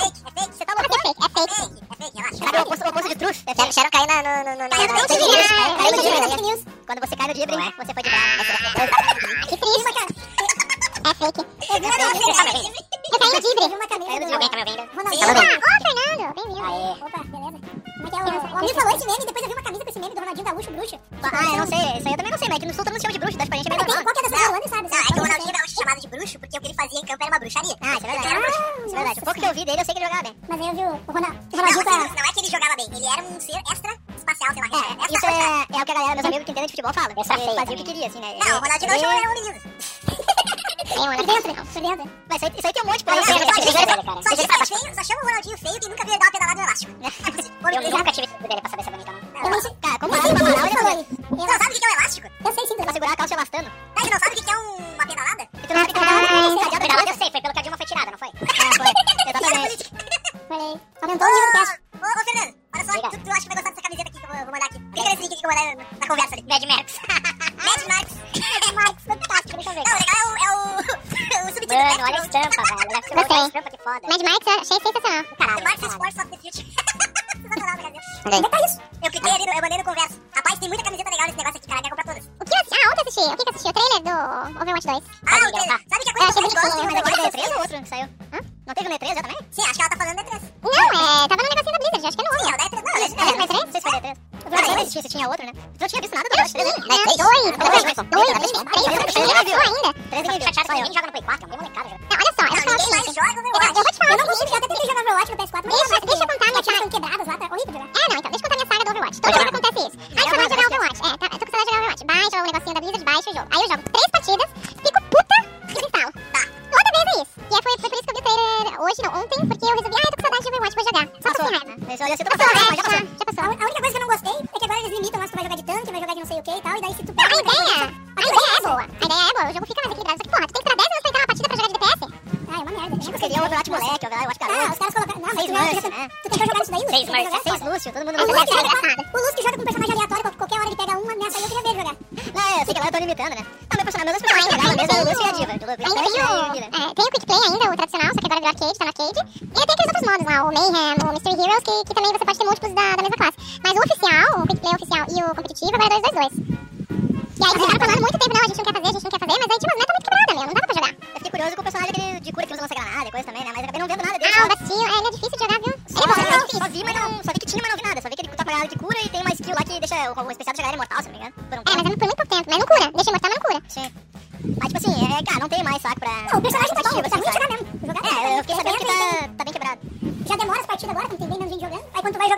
I: O oposto, o oposto de truth? Deixaram cair na... no, no, no, Caiu no fake news. No fake news. Quando você cai no Dibri, você foi de bravo. Que triste. É fake. Eu vi uma camisa. Eu caí no Dibri. Eu vi uma camisa. Alguém tá me ouvindo? Ronaldinho. Ó, Fernando. Bem-vindo. Aê. Opa, beleza? Como é que é o... O amigo falou esse meme depois eu vi uma camisa com esse meme do Ronaldinho Gaúcho Bruxo. Ah, eu não sei. Isso aí eu também não sei, mas é que no sul todo mundo chama de bruxo, então pra gente é meio normal. Qual que é dessa Rolando, sabe? Não, é que o Ronaldinho Gaúcho é chamado de bruxo porque o que ele fazia em campo era uma bruxaria. Ah, isso é verdade. Isso é verdade. O pouco que eu vi dele, eu sei que ele jogava bem. Mas aí eu vi o Ronaldinho... entendem de futebol falam. Ele fazia o que queria, assim, né? Não, o Ronaldinho Gaúcho era um menino. Tem um por dentro. Mas isso aí, isso aí tem um monte por aí. Só só chama o Ronaldinho feio que nunca viu ele dar uma pedalada no elástico.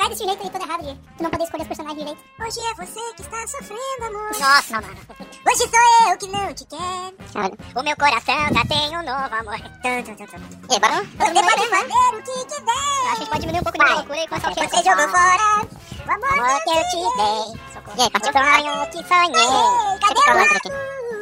E: Jogar desse jeito aí, todo errado de tu não poder escolher os personagens direito.
I: Hoje é você que está sofrendo, amor. Nossa, não, não, não. Hoje sou eu que não te quero. O meu coração já tem um novo amor. Tum, tum, tum, tum. E aí, bora?
E: Todo mundo
I: pode fazer o que quiser. Acho que a gente pode diminuir um pouco de loucura e começar o que você jogou fora. O amor que eu te dei. E aí, partiu? Sonho que sonhei. Cadê o
E: Cadê
I: aqui?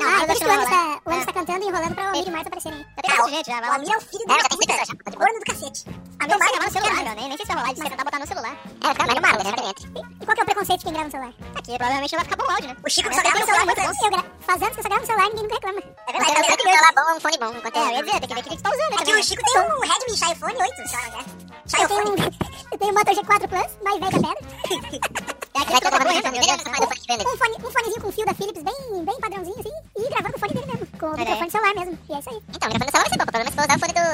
E: Não, ah, isso que o Anis tá, o tá cantando e enrolando pra o Amir e o Marcos aparecerem.
I: Já tem bastante gente, já. O Amir é o filho da puta. Corno do cacete. A minha vai gravar no celular, meu. Nem, nem sei se vai rolar. Disse que ia tentar botar no celular. É, mais no Marlon, né?
E: E qual que é o preconceito de quem grava no celular?
I: Aqui provavelmente vai ficar bom áudio, né? O Chico só grava no celular muito bom.
E: Faz anos que eu só gravo no celular e ninguém nunca reclama.
I: É verdade, eu sei que o celular bom é um fone bom. É, eu ia dizer, tem que ver o que você tá usando, né? Aqui o Chico tem um Redmi Phone 8, sei lá, né?
E: Eu tenho, um, Moto G4 Plus, mais velho que a pedra.
I: É aquele que eu tô Deus.
E: Um, fone, fonezinho com fio da Philips bem, bem padrãozinho assim. E gravando o fone dele mesmo. Com o microfone do celular mesmo. E é isso aí.
I: Então, o microfone do celular vai ser bom. O problema é se for usar o fone do...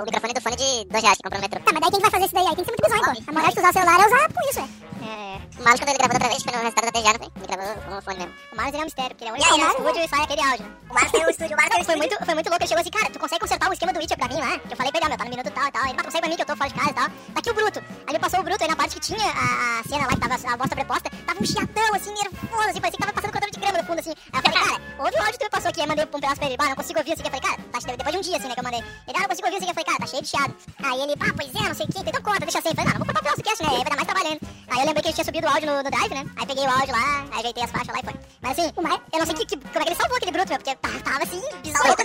I: O microfone do fone de 2 reais que comprou no metrô.
E: Tá, mas daí quem vai fazer isso daí? Aí tem que ser muito bizonho, pô. A moral de tu usar o celular é usar por isso, é.
I: É, o Marlos, quando ele gravou outra vez, foi no restaurante da TGA, não foi? Ele gravou com o fone mesmo. O Marlos ele é um mistério, porque ele é o único que no estúdio e sai aquele áudio. O Mars tem um estúdio, o tem um foi muito, foi muito louco, ele chegou assim, cara, tu consegue consertar o esquema do Witcher pra mim lá? Que eu falei pra ele, ó, meu, tá no minuto tal e tal. Ele, ah, consegue pra mim que eu tô fora de casa e tal. Tá aqui o Bruto. Aí ele passou o Bruto, aí na parte que tinha a, a cena lá, que tava a bosta preposta, tava um chiatão, assim, nervoso, assim, parecia que tava passando controle de grama no fundo, assim. Aí eu falei, cara, ouve o áudio que tu me passou aqui, aí mandei um pedaço pra ele, bah, não consigo ouvir, assim, que eu falei, cara, tá, depois de um dia, assim, né, que eu mandei. Ele, ah, não consigo ouvir, assim, que eu falei, cara, tá cheio de chiado. Aí ele, ah, pois é, não sei o que, então conta, deixa assim. Eu falei, não, não vou colocar o cast, né, aí vai dar mais trabalhando. Aí eu lembrei que ele tinha subido o áudio no, no Drive, né, aí peguei o áudio lá, aí ajeitei as faixas lá e foi. Mas assim, eu não sei que, que, como é que ele salvou aquele bruto, meu, porque tava, assim, bizarro.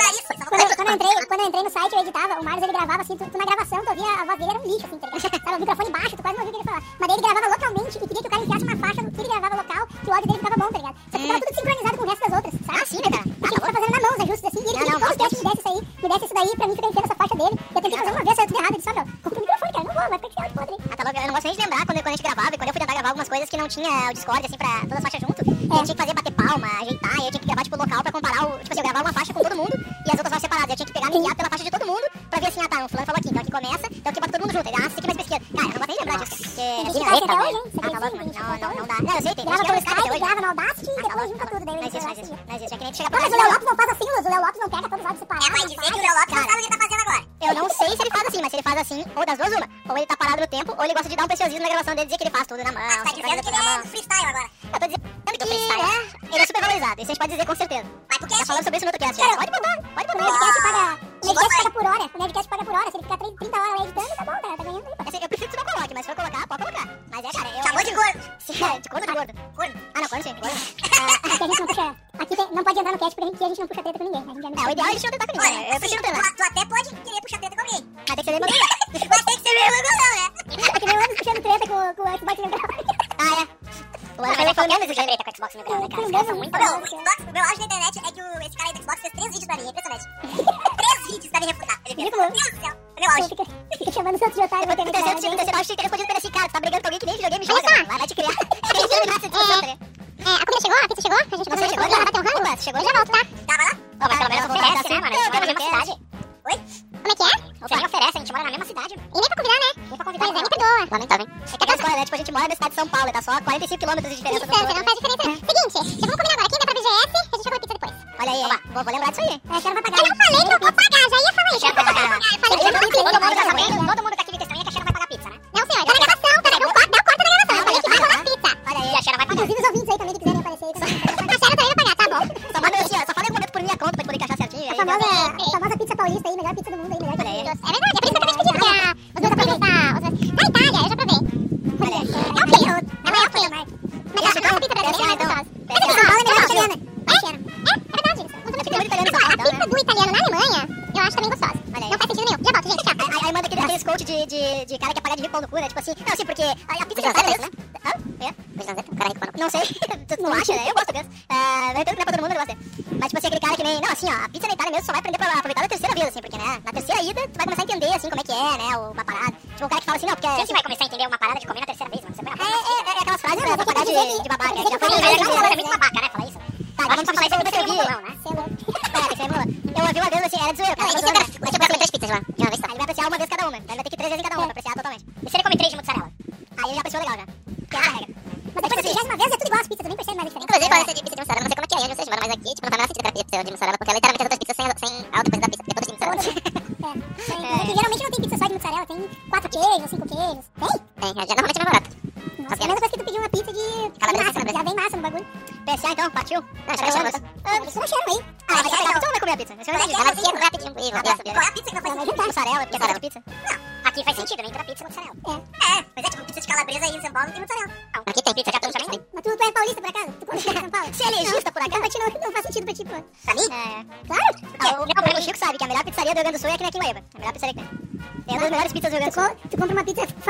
J: Quando, eu- quando eu entrei, quando eu entrei no site, eu editava, o Marlos ele gravava assim, tu, tu na gravação, tu ouvia a voz dele era um lixo, assim, tá ligado? Tava o microfone baixo, tu quase não ouvia o que ele falava. Mas daí ele gravava localmente e queria que o cara enfiasse uma faixa que ele gravava local, que o áudio dele ficava bom, tá ligado? Só que tava tudo sincronizado com o resto das outras, sabe?
I: Ah, sim, né, cara?
J: Porque ele tava fazendo na mão os ajustes assim, e ele
I: Não,
J: queria
I: não,
J: que teste me desse isso aí, me desse isso daí pra mim ficar inteiro essa faixa dele. Eu tentei fazer uma vez, saiu tudo errado, ele disse, ó, meu, compra o microfone, cara, não vou, vai ficar esse áudio podre.
I: Ah, tá louco. Eu não gosto nem de lembrar quando, quando a gente gravava e quando eu fui tentar gravar algumas coisas que não tinha o Discord, assim, pra todas as faixas junto. E eu tinha que fazer bater palma, ajeitar, e eu tinha que gravar, tipo, local pra comparar o. Tipo assim, eu gravava uma faixa com todo mundo e as outras faixas separadas. Eu tinha que pegar e guiar pela faixa de todo mundo pra ver assim, ah tá, o fulano falou aqui, então aqui começa, então aqui bota todo mundo junto. Ele, ah, você aqui mais pra esquerda. Cara, eu não gosto nem de lembrar disso, cara. Porque.
J: até hoje, hein? Você
I: Ah, tá louco, Não, não, não dá. Não, eu sei, tem
J: Grava
I: gente que
J: pelo
I: é Skype hoje.
J: grava no Audacity e
I: Ah, tá
J: depois junta
I: tá
J: tudo.
I: Não existe, não existe. Não existe. É que nem chega pra
J: mas o Léo Lopes não faz assim, Luz. O Léo Lopes não pega todos os áudios separados.
I: É, vai dizer que o Léo Lopes não sabe o que ele tá fazendo agora. Eu não sei se ele faz assim, mas se ele faz assim, ou das duas uma. Ou ele tá parado no tempo, ou ele gosta de dar um preciosismo na gravação dele, dizer que ele faz tudo na mão.
J: Tá
I: dizendo que ele é do freestyle agora. Eu tô dizendo que é, ele é super valorizado, isso a gente pode dizer com certeza. Mas por que Tá falando sobre isso no outro cast, já. Pode botar, pode
J: O
I: botar.
J: Nerdcast paga, o Nerdcast paga por hora. O Nerdcast paga por hora. Se ele ficar 30 30 horas lá editando, tá bom, tá, tá ganhando aí.
I: Assim, eu prefiro que tu não coloque, mas se for colocar, pode colocar. Mas é, cara, eu... Chamou de gordo. É, de gordo ou de gordo? Gordo. Ah, não, gordo sim, gordo.
J: Aqui a gente não puxa. Aqui tem- não pode entrar no cast porque aqui a gente não puxa treta com ninguém. A gente já
I: É, o ideal é a gente não tentar com ninguém, né? Eu prefiro não ter,
J: Tu até pode querer puxar treta com alguém.
I: Mas tem que ser mandão. Mas tem que ser mandão, né?
J: É que nem o Anderson puxando treta com, com o Xbox Central.
I: Ah, é. O Anderson vai qualquer vez puxar treta com o Xbox no grau, né, cara? Os caras são muito bons.
J: o Xbox, o meu auge na internet é que o, esse cara aí do Xbox fez três vídeos pra mim, é impressionante. três vídeos pra me refutar. Ele fez, meu Deus do céu, é meu auge. Fica, fica chamando os outros de otário pra
I: O terceiro, o tu videogame joga, né? Vai, vai te criar. Tem que terminar essa discussão, tá ligado?
J: É, a comida chegou? A pizza chegou? A gente
I: Você chegou
J: já bateu um rango?
I: Opa, chegou
J: Eu
I: já?
J: volto, tá?
I: Tá, vai lá. Ó, mas pelo menos oferece, né, mano? A gente mora na mesma cidade. Oi?
J: Como é que é?
I: Você nem oferece, a gente mora na mesma cidade.
J: E nem pra convidar, né?
I: Nem pra convidar.
J: Pois é, me perdoa.
I: Lamentável, hein? É que né? Tipo, a gente mora na cidade de São Paulo, tá só 45 km de diferença
J: Distância, não faz diferença.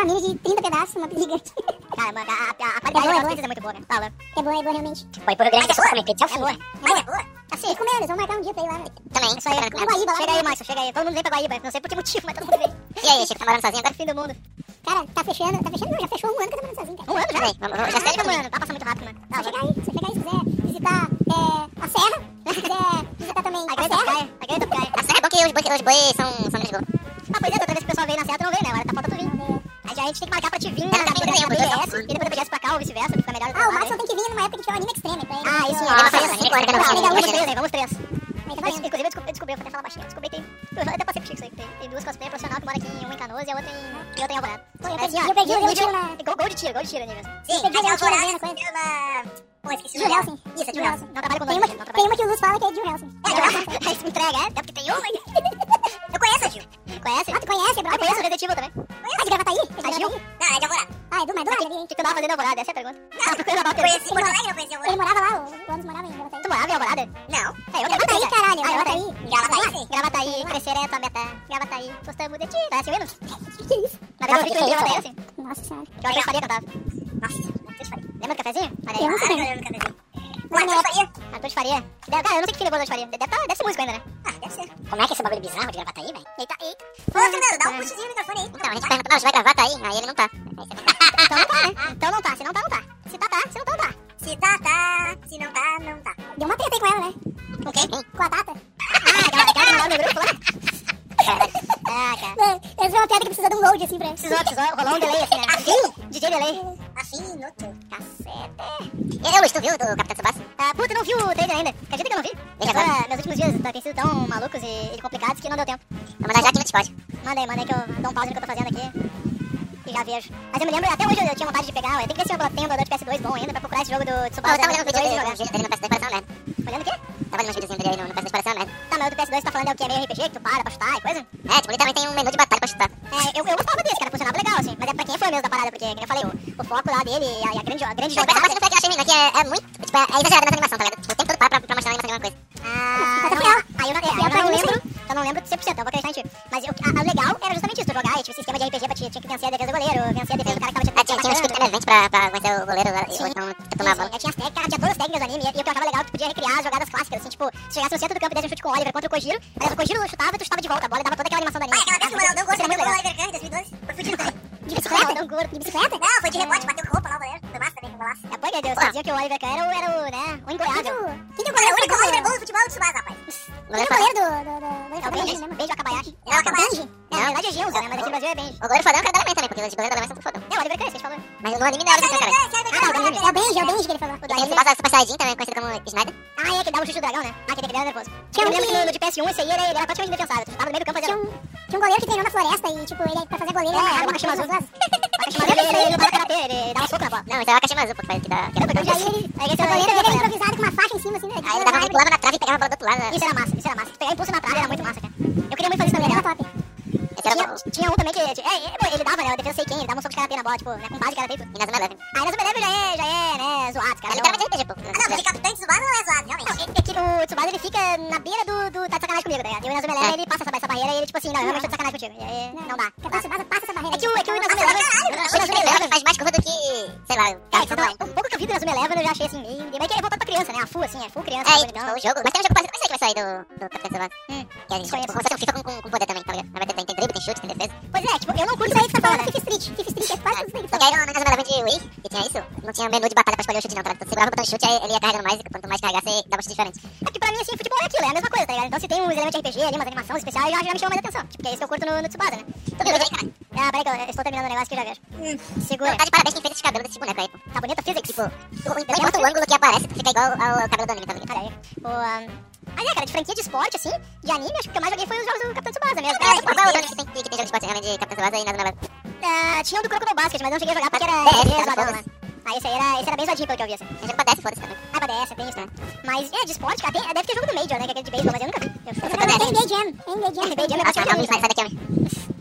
J: Família de 30 pedaços, uma gigante.
I: Cara, mano, a, a, a
J: É
I: qualidade
J: boa, é
I: das pizzas é muito boa, né? Fala.
J: É boa, é boa realmente.
K: Foi pro Rio Grande do Sul comer pizza, é
I: É boa.
K: né?
I: Mas é boa. Assim,
J: Vamos comer, eles vão marcar um dia pra ir lá. né?
K: Também.
I: isso aí.
J: Na Guaíba, lá
I: Chega
J: no-
I: aí, Márcio, chega aí. Todo mundo vem pra Guaíba. Não sei por que motivo, mas todo mundo vem.
K: E aí, Chico, tá morando sozinho agora?
I: Fim do mundo.
J: Cara, tá fechando, tá fechando não,
K: Deve,
I: ah, eu não
J: sei
I: que filho Boa Noite faria. Deve, tá, deve ser músico ainda, né? Ah, deve ser. Como é que é esse bagulho bizarro de gravata aí, velho? Eita, eita. Ô, Fernando, dá um puxezinho no microfone aí. Então, a gente pergunta, não, você vai gravata tá aí? Aí ele não tá. Então, tá né? então não tá, né? Então não tá, se não tá, não tá. Se tá, tá, se não tá, não tá. Se tá, tá, se não tá, não tá.
J: Deu uma treta aí com ela, né?
I: Com quem?
J: Com a Tata.
I: Ah, aquela, aquela que mandou no grupo né? lá. Ah, cara.
J: Mano, essa é uma piada que precisa de um load, assim, pra... ele.
I: Precisou, precisou. Rolou um delay, assim, né? Assim? DJ delay. Machinoto, cacete. Eu, Luiz, tu viu o Capitão Tsubasa? Ah, puta, não vi o trailer ainda. Acredita que eu não vi?
K: Veja
I: agora.
K: agora.
I: Meus últimos dias têm sido tão malucos e, e complicados que não deu tempo.
K: Vou mandar já aqui no Discord.
I: Manda aí, manda aí que eu dou um pause no que eu tô fazendo aqui e já vejo. Mas eu me lembro, até hoje eu, tinha vontade de pegar, eu tenho que ver se eu tenho um emulador de PS2 bom ainda pra procurar esse jogo do Tsubasa.
K: Oh, eu tava olhando um vídeo dele, dele, dele no PS2 parecia uma merda.
I: Olhando o quê?
K: Tava olhando uns videozinhos dele no, no PS2 parecia uma merda.
I: Tá, mas o do PS2 tá falando é o que? É meio RPG que tu para pra chutar e coisa?
K: É, tipo, ele também tem um menu de batalha pra chutar.
I: É, eu, eu gostava desse, cara, funcionava legal assim, mas é pra quem foi mesmo da parada, porque, como eu falei, o, o foco lá dele e a, a grande, a grande
K: jogada... Essa parte do Flash Machine aqui é, é muito, tipo, é, é exagerada nessa animação, tá ligado? Tipo, tem tudo para pra, pra mostrar a animação de alguma coisa.
I: Ah, não,
J: ela.
I: Aí eu não, eu, eu, não lembro. Eu não lembro de 100%, é eu vou acreditar em ti. Mas o legal era justamente isso, jogar, tipo, sistema de RPG pra ti, tinha que vencer a defesa do goleiro, vencer a defesa do cara que tava te
K: Tinha uns kits relevante pra, pra vencer o goleiro,
I: sim,
K: então tu tomava. Sim,
I: é, tinha as técnicas, tinha todas as técnicas do anime, e o que eu achava legal, é tu podia recriar as jogadas clássicas, assim, tipo, se chegasse no centro do campo e desse um chute com o Oliver contra o Kojiro, aí o Kojiro chutava e tu chutava de volta a bola e dava toda aquela animação do anime.
K: Ah, aquela vez que o Ronaldão
I: gol, você o
K: Oliver Kahn em 2012, foi fudido.
I: De bicicleta? Não, gordo.
J: De bicicleta?
K: Não, foi de rebote, bateu roupa lá o goleiro. Foi massa também, com golaço.
I: É, pô, meu Deus, dizia que o Oliver Kahn era o, era o né, o ingoiável.
J: Quem que é o
K: goleiro? O único Oliver bom do futebol futebol do Tsubasa, rapaz.
J: Goleiro o goleiro do... do.
I: É o mesmo.
K: É o
I: Na verdade é Gilza, né? Mas aqui no Brasil é Benji.
K: O goleiro fodão é o cara da Alemanha também, porque o goleiro da Alemanha é fodão.
I: É o Oliver Kahn, a gente falou.
K: Mas no anime não
I: é o Oliver né,
J: É o Benji, é o Benji que ele falou.
I: O do anime
K: passa Super Saiyajin também, conhecido como Snyder.
I: Ah, é, que dá um chute do dragão, né? Ah, que ele é nervoso. Eu lembro que no de PS1 esse aí era, praticamente defensável. Tava no meio do campo
J: fazendo... Tinha um goleiro que treinou na floresta e, tipo, ele é pra fazer goleiro...
I: É,
J: é
I: era o
J: Akashimazu.
I: Akashimazu, ele não tava karatê, ele dava soco na bola.
K: Não, esse é o Akashimazu, porque faz que dá...
J: Aí ele... dele
I: é
J: improvisado com uma faixa em cima, assim, né?
K: Aí ele dava, na trave pegava a bola do outro lado. Né?
I: Isso era massa, isso era massa. Pegar impulso na trave era muito massa, cara. Eu queria muito fazer isso também,
J: era top.
I: Tinha, tinha, um também que. Tipo, é, ele dava, né? Defesa sei quem, ele dava um soco de karatê na bola, tipo, né? Com base de karatê e
K: na Zuma Eleven.
I: Aí na Zuma Eleven já é, já é, né? Zoado, cara.
K: ele tava RPG, é tipo
I: Ah, não, mas Capitão Tsubasa não é zoado, realmente. É, é, que o Tsubasa ele fica na beira do. do tá de sacanagem comigo, tá ligado? E o Inazuma Eleven é. ele passa essa, essa barreira e ele, tipo assim, não, eu realmente tô de sacanagem contigo. E aí, não, não
J: dá. passa passa essa barreira.
I: É que o, é que o Inazuma Eleven. O Eleven
K: faz mais curva do que. sei lá.
I: É, então, um pouco que eu vi do Inazuma Eleven eu já achei assim, meio. Mas que é voltado pra criança, né? A full, assim, é full criança.
K: É,
I: assim,
K: tipo, então. o jogo. Mas tem um jogo é que vai sair do. do
I: hum.
K: a tipo, tá ligado? tem chute, tem defesa.
I: Pois é, tipo, eu não curto
J: isso aí que tá falando
I: né?
J: Fifa Street. Fifa Street é quase tudo Porque aí
K: na, na jogada de Wii, que tinha isso, não tinha menu de batalha pra escolher o chute não, tá ligado? Então, você segurava o botão de chute, aí ele ia carregando mais, e quanto mais carregar, você dava chute diferente.
I: É que pra mim, assim, futebol é aquilo, é a mesma coisa, tá ligado? Então se tem um elemento RPG ali, umas animações especiais, já, já me chama mais atenção. Tipo, que é isso que eu curto no, no Tsubasa, né?
K: Tudo bem, cara.
I: Ah, peraí que eu, estou terminando o negócio que eu já vejo. Hum. Segura.
K: Tá de parabéns quem fez esse cabelo desse boneco aí, pô.
I: Tá bonita física?
K: Tipo, não importa o ângulo que aparece, fica igual ao cabelo do anime, tá ligado?
I: Olha aí. O, um... Ah, é, cara, de franquia de esporte, assim, de anime, acho que o que eu mais joguei foi os jogos do Capitão Tsubasa mesmo.
K: Ah, qual é o que tem, que tem jogo de esporte realmente de Capitão Tsubasa e Nazuna Basket?
I: Ah, tinha um do Crocodile Basket, mas eu não cheguei a jogar porque era...
K: É,
I: zoadão, né? Ah, esse aí era, esse era bem zoadinho pelo que eu vi, assim.
K: Tem jogo pra DS, foda-se também.
I: Ah, pra descer é bem isso, né? Mas, é, de esporte, cara, tem, deve ter jogo do Major, né, que é aquele de beisebol, mas eu nunca vi. Eu, eu, eu,
K: eu,
I: eu,
K: eu,
I: eu,
K: eu, eu, eu, eu,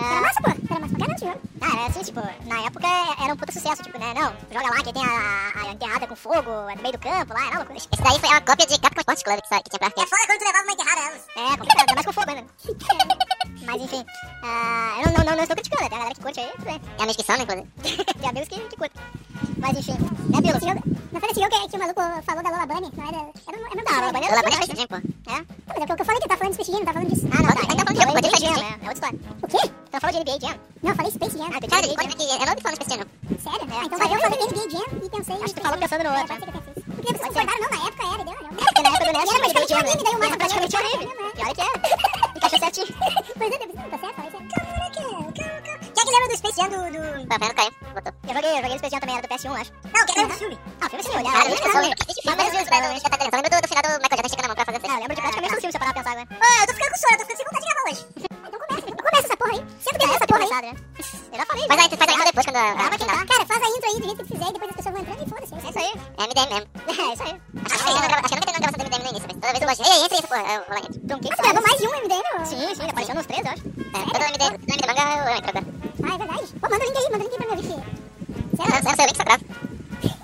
J: era massa, pô. Era massa pra caramba esse jogo.
I: Ah, era assim, tipo, na época era um puta sucesso, tipo, né? Não, joga lá que tem a, a enterrada com fogo, é no meio do campo, lá, era uma coisa. Assim.
K: Esse daí foi uma cópia de Capcom Sports Club que, que tinha pra arcade.
I: É foda quando tu levava uma enterrada, elas. É, complicado, ainda mais com fogo ainda. Mas enfim, uh, eu não, não, não estou criticando, tem a galera que curte aí, tudo bem.
K: É a minha inscrição, né, inclusive?
I: tem amigos que, que curtem. Mas enfim, né, Bilo?
J: Não foi nesse jogo que, que o maluco falou da Lola Bunny? Não era. Era, era um.
I: Não, a
K: Lola Bunny era
I: um
K: vestidinho, pô.
I: É?
J: Mas é o que eu falei que tá falando de Space vestidinho, não tá falando disso.
I: Ah, não, tá.
K: Ele tá falando de
I: Space
K: de
I: Jam, né? é outra né? história.
J: O quê?
I: Tu falou de NBA Jam?
J: Não, eu falei Space Jam.
I: Ah, tu
K: tinha que. Ela não falou de Space Jam, não.
J: Sério?
I: É.
J: Ah, então eu falei NBA Jam e pensei.
I: Acho que tu falou pensando no outro. Né?
J: Porque vocês concordaram, não, na época era, deu, não.
I: Na época do
J: Ness era
I: NBA Jam.
J: Daí o
I: Márcio praticamente era ele. E olha que é. Encaixou certinho.
J: Pois é, tá certo, falei certo. Caraca, caraca. Space Jam
I: do. do...
K: Tá vendo, caiu. Botou.
I: Eu joguei, eu joguei no Space Jam também, era do PS1, acho. Não, que era do filme. Ah, o filme sim, eu
K: Ah, eu lembro mas do, do final do Michael Jackson esticando a mão pra fazer
I: Não, eu lembro de praticamente o filme, se eu parar pra pensar agora.
J: Ô, eu tô ficando com sono, eu tô ficando sem vontade de gravar hoje. Então começa, então começa essa porra aí. Senta dentro dessa porra aí.
I: Né? Eu já falei.
K: Faz a, faz a intro depois, quando a,
I: Grava
K: a
I: quem
K: final.
I: tá.
J: Cara, faz a intro aí do jeito que tu fizer e depois as pessoas vão entrando e foda-se.
I: É isso aí.
K: É MDM mesmo.
I: É isso aí.
K: Acho que eu nunca uma gravação do MDM no início, mas toda vez eu gosto. Ei, entra aí essa porra. Eu vou lá dentro.
J: Ah, tu gravou mais de um MDM? ô?
I: Sim, sim, apareceu nos três, eu acho.
K: É, todo MDM, todo MDM manga eu entro agora.
J: Ah, é verdade. Pô, manda o link aí, manda o link aí pra mim ouvir.
K: Eu não sei, eu sei bem que.
J: Ah,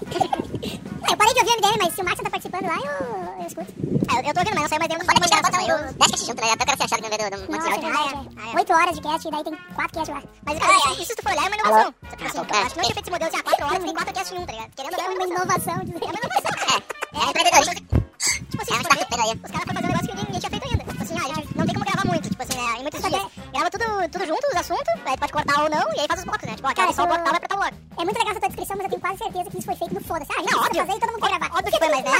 J: eu parei de ouvir MDM, mas se o Max tá participando lá, eu, eu escuto.
I: É, eu, eu tô ouvindo, mas não saiu mais dentro
K: Pode
I: podcast.
K: bota o 10 cast junto, né? Até o cara se achar que não veio do, monte de
J: é
K: áudio.
J: verdade.
I: Ah, é.
J: é. Oito horas de cast, e daí tem quatro casts lá.
I: Mas, cara, isso, isso se tu for olhar, é uma inovação. Tipo assim, acho que não tinha feito esse modelo assim, há quatro horas, tem quatro casts em um, tá ligado? Querendo ou
J: É
I: não,
J: uma inovação. de-
I: É uma inovação.
K: É, é empreendedorismo.
I: Tipo assim,
K: É
I: tu for ver,
K: startup aí.
I: os caras foram fazer um negócio que ninguém, tinha feito ainda. Tipo assim, ah, a gente não tem como gravar muito, tipo assim, né, em muitos dias. Grava tudo, tudo junto, os assuntos, aí tu pode cortar ou não, e aí faz os blocos, né? Tipo, ó,
J: Cara,
I: só o bloco tal vai pra tal bloco.
J: É muito legal essa tua descrição, mas eu tenho quase certeza que isso foi feito no foda-se. Ah, a
I: Não,
J: precisa
I: óbvio.
J: fazer e todo mundo quer gravar.
I: Óbvio que foi, mas né?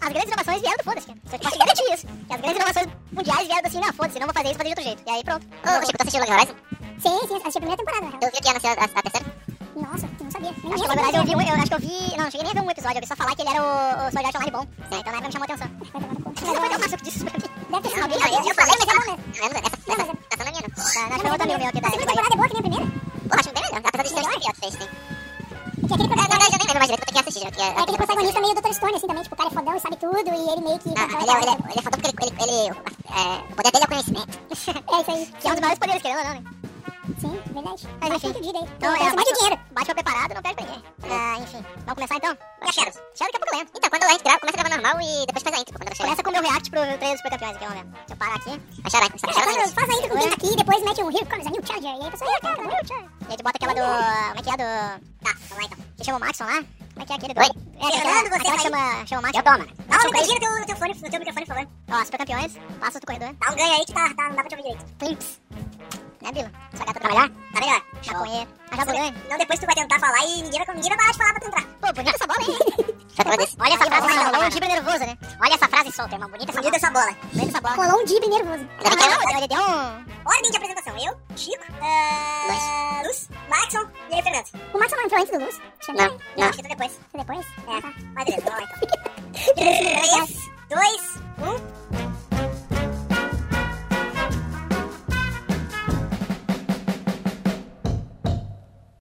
I: As grandes inovações vieram do foda-se, cara. Você pode garantir isso. As grandes inovações mundiais vieram assim, não, foda-se, não vou fazer isso, fazer de outro jeito. E aí pronto.
K: Ô, Chico, tu assistiu Log Horizon?
J: Sim, sim, assisti a primeira temporada. na.
K: Tu viu que ia nascer a, a, a terceira?
J: Nossa, eu não sabia. Nem
I: Acho que na verdade eu vi eu acho que eu vi. Não, não cheguei nem a ver um episódio, eu vi só falar que ele era o, o Sword Art Online bom. É, então na época me chamou a atenção. Mas não foi tão fácil que disse isso pra mim.
J: Deve ter sido
K: Não, eu, eu falei, mas
J: é bom mesmo.
K: Eu lembro, essa, essa, essa, essa não é minha, não.
I: Tá, acho que foi outro amigo meu que
J: A
I: tá
J: segunda
I: de Bahia.
J: temporada é boa que nem a primeira?
K: Pô, acho bem melhor. Apesar de sim.
J: Que aquele
K: É, na
J: protagonista,
K: verdade, eu nem lembro mais direito, vou ter que assistir.
J: É aquele protagonista meio Dr. Stone, assim, também. Tipo, o cara é fodão e sabe tudo, e ele meio que...
K: Ah, ele, é, ele, é, ele é fodão porque ele... ele, ele é, o poder dele é o conhecimento.
J: É isso aí.
I: Que é um dos maiores poderes, querendo ou não, né?
J: Sim, verdade.
I: Mas
J: Mas
I: enfim.
J: Vida aí.
I: Então,
J: Então,
I: é,
J: é, muito dinheiro.
I: Bate pra preparado, não perde pra ninguém. Ah, enfim. Vamos começar então?
K: E a Shadows?
I: Shadow daqui a pouco eu.
K: Então, quando a gente grava, começa a gravar normal e depois faz a intro, quando chega.
I: Começa com o meu react pro trailer dos Super Campeões aqui, vamos ver. Deixa eu parar aqui.
K: A Shadow, a
J: É,
K: Shadow
J: quando faz a intro com quem tá aqui, depois mete um Here Comes a New Charger, e aí a pessoa... "Ih, cara, New Charger.
I: E aí tu bota aquela do. Como é que é do. Tá, vamos lá então. Que chama o Maxon lá? Como é que é aquele do.
K: Oi.
I: É,
J: Fernando, você
I: aquela que chama, chama o Maxon.
K: Eu tomo.
J: Dá uma ligadinha no teu, no teu fone, no teu microfone, favor.
I: Ó, Super Campeões, passa do corredor.
J: Dá um ganho aí que tá, tá, não dá pra te ouvir direito.
I: Flips. Né, Bila? Essa gata
J: Tá melhor? Tá melhor.
I: Maconheiro. Vou ganhar.
J: Não, depois tu vai tentar falar e ninguém vai, ninguém vai parar de falar pra tu entrar.
I: Pô, bonita essa bola, hein? Olha essa frase, rolou
J: vai.
I: um drible nervoso, né? Olha essa frase solta, irmão. Bonita essa
J: Bonita
I: bola.
J: essa bola.
I: Bonita essa bola.
J: Rolou um dibre nervoso.
I: Não, não, ele deu um.
J: Ordem de apresentação. Eu, Chico, uh, Luz, Maxon e aí Fernando. O Maxon não entrou antes do Luz?
K: Não, não.
J: Acho que entrou depois. Foi depois? É.
I: tá.
J: Mas beleza, vamos lá então. 3, 2,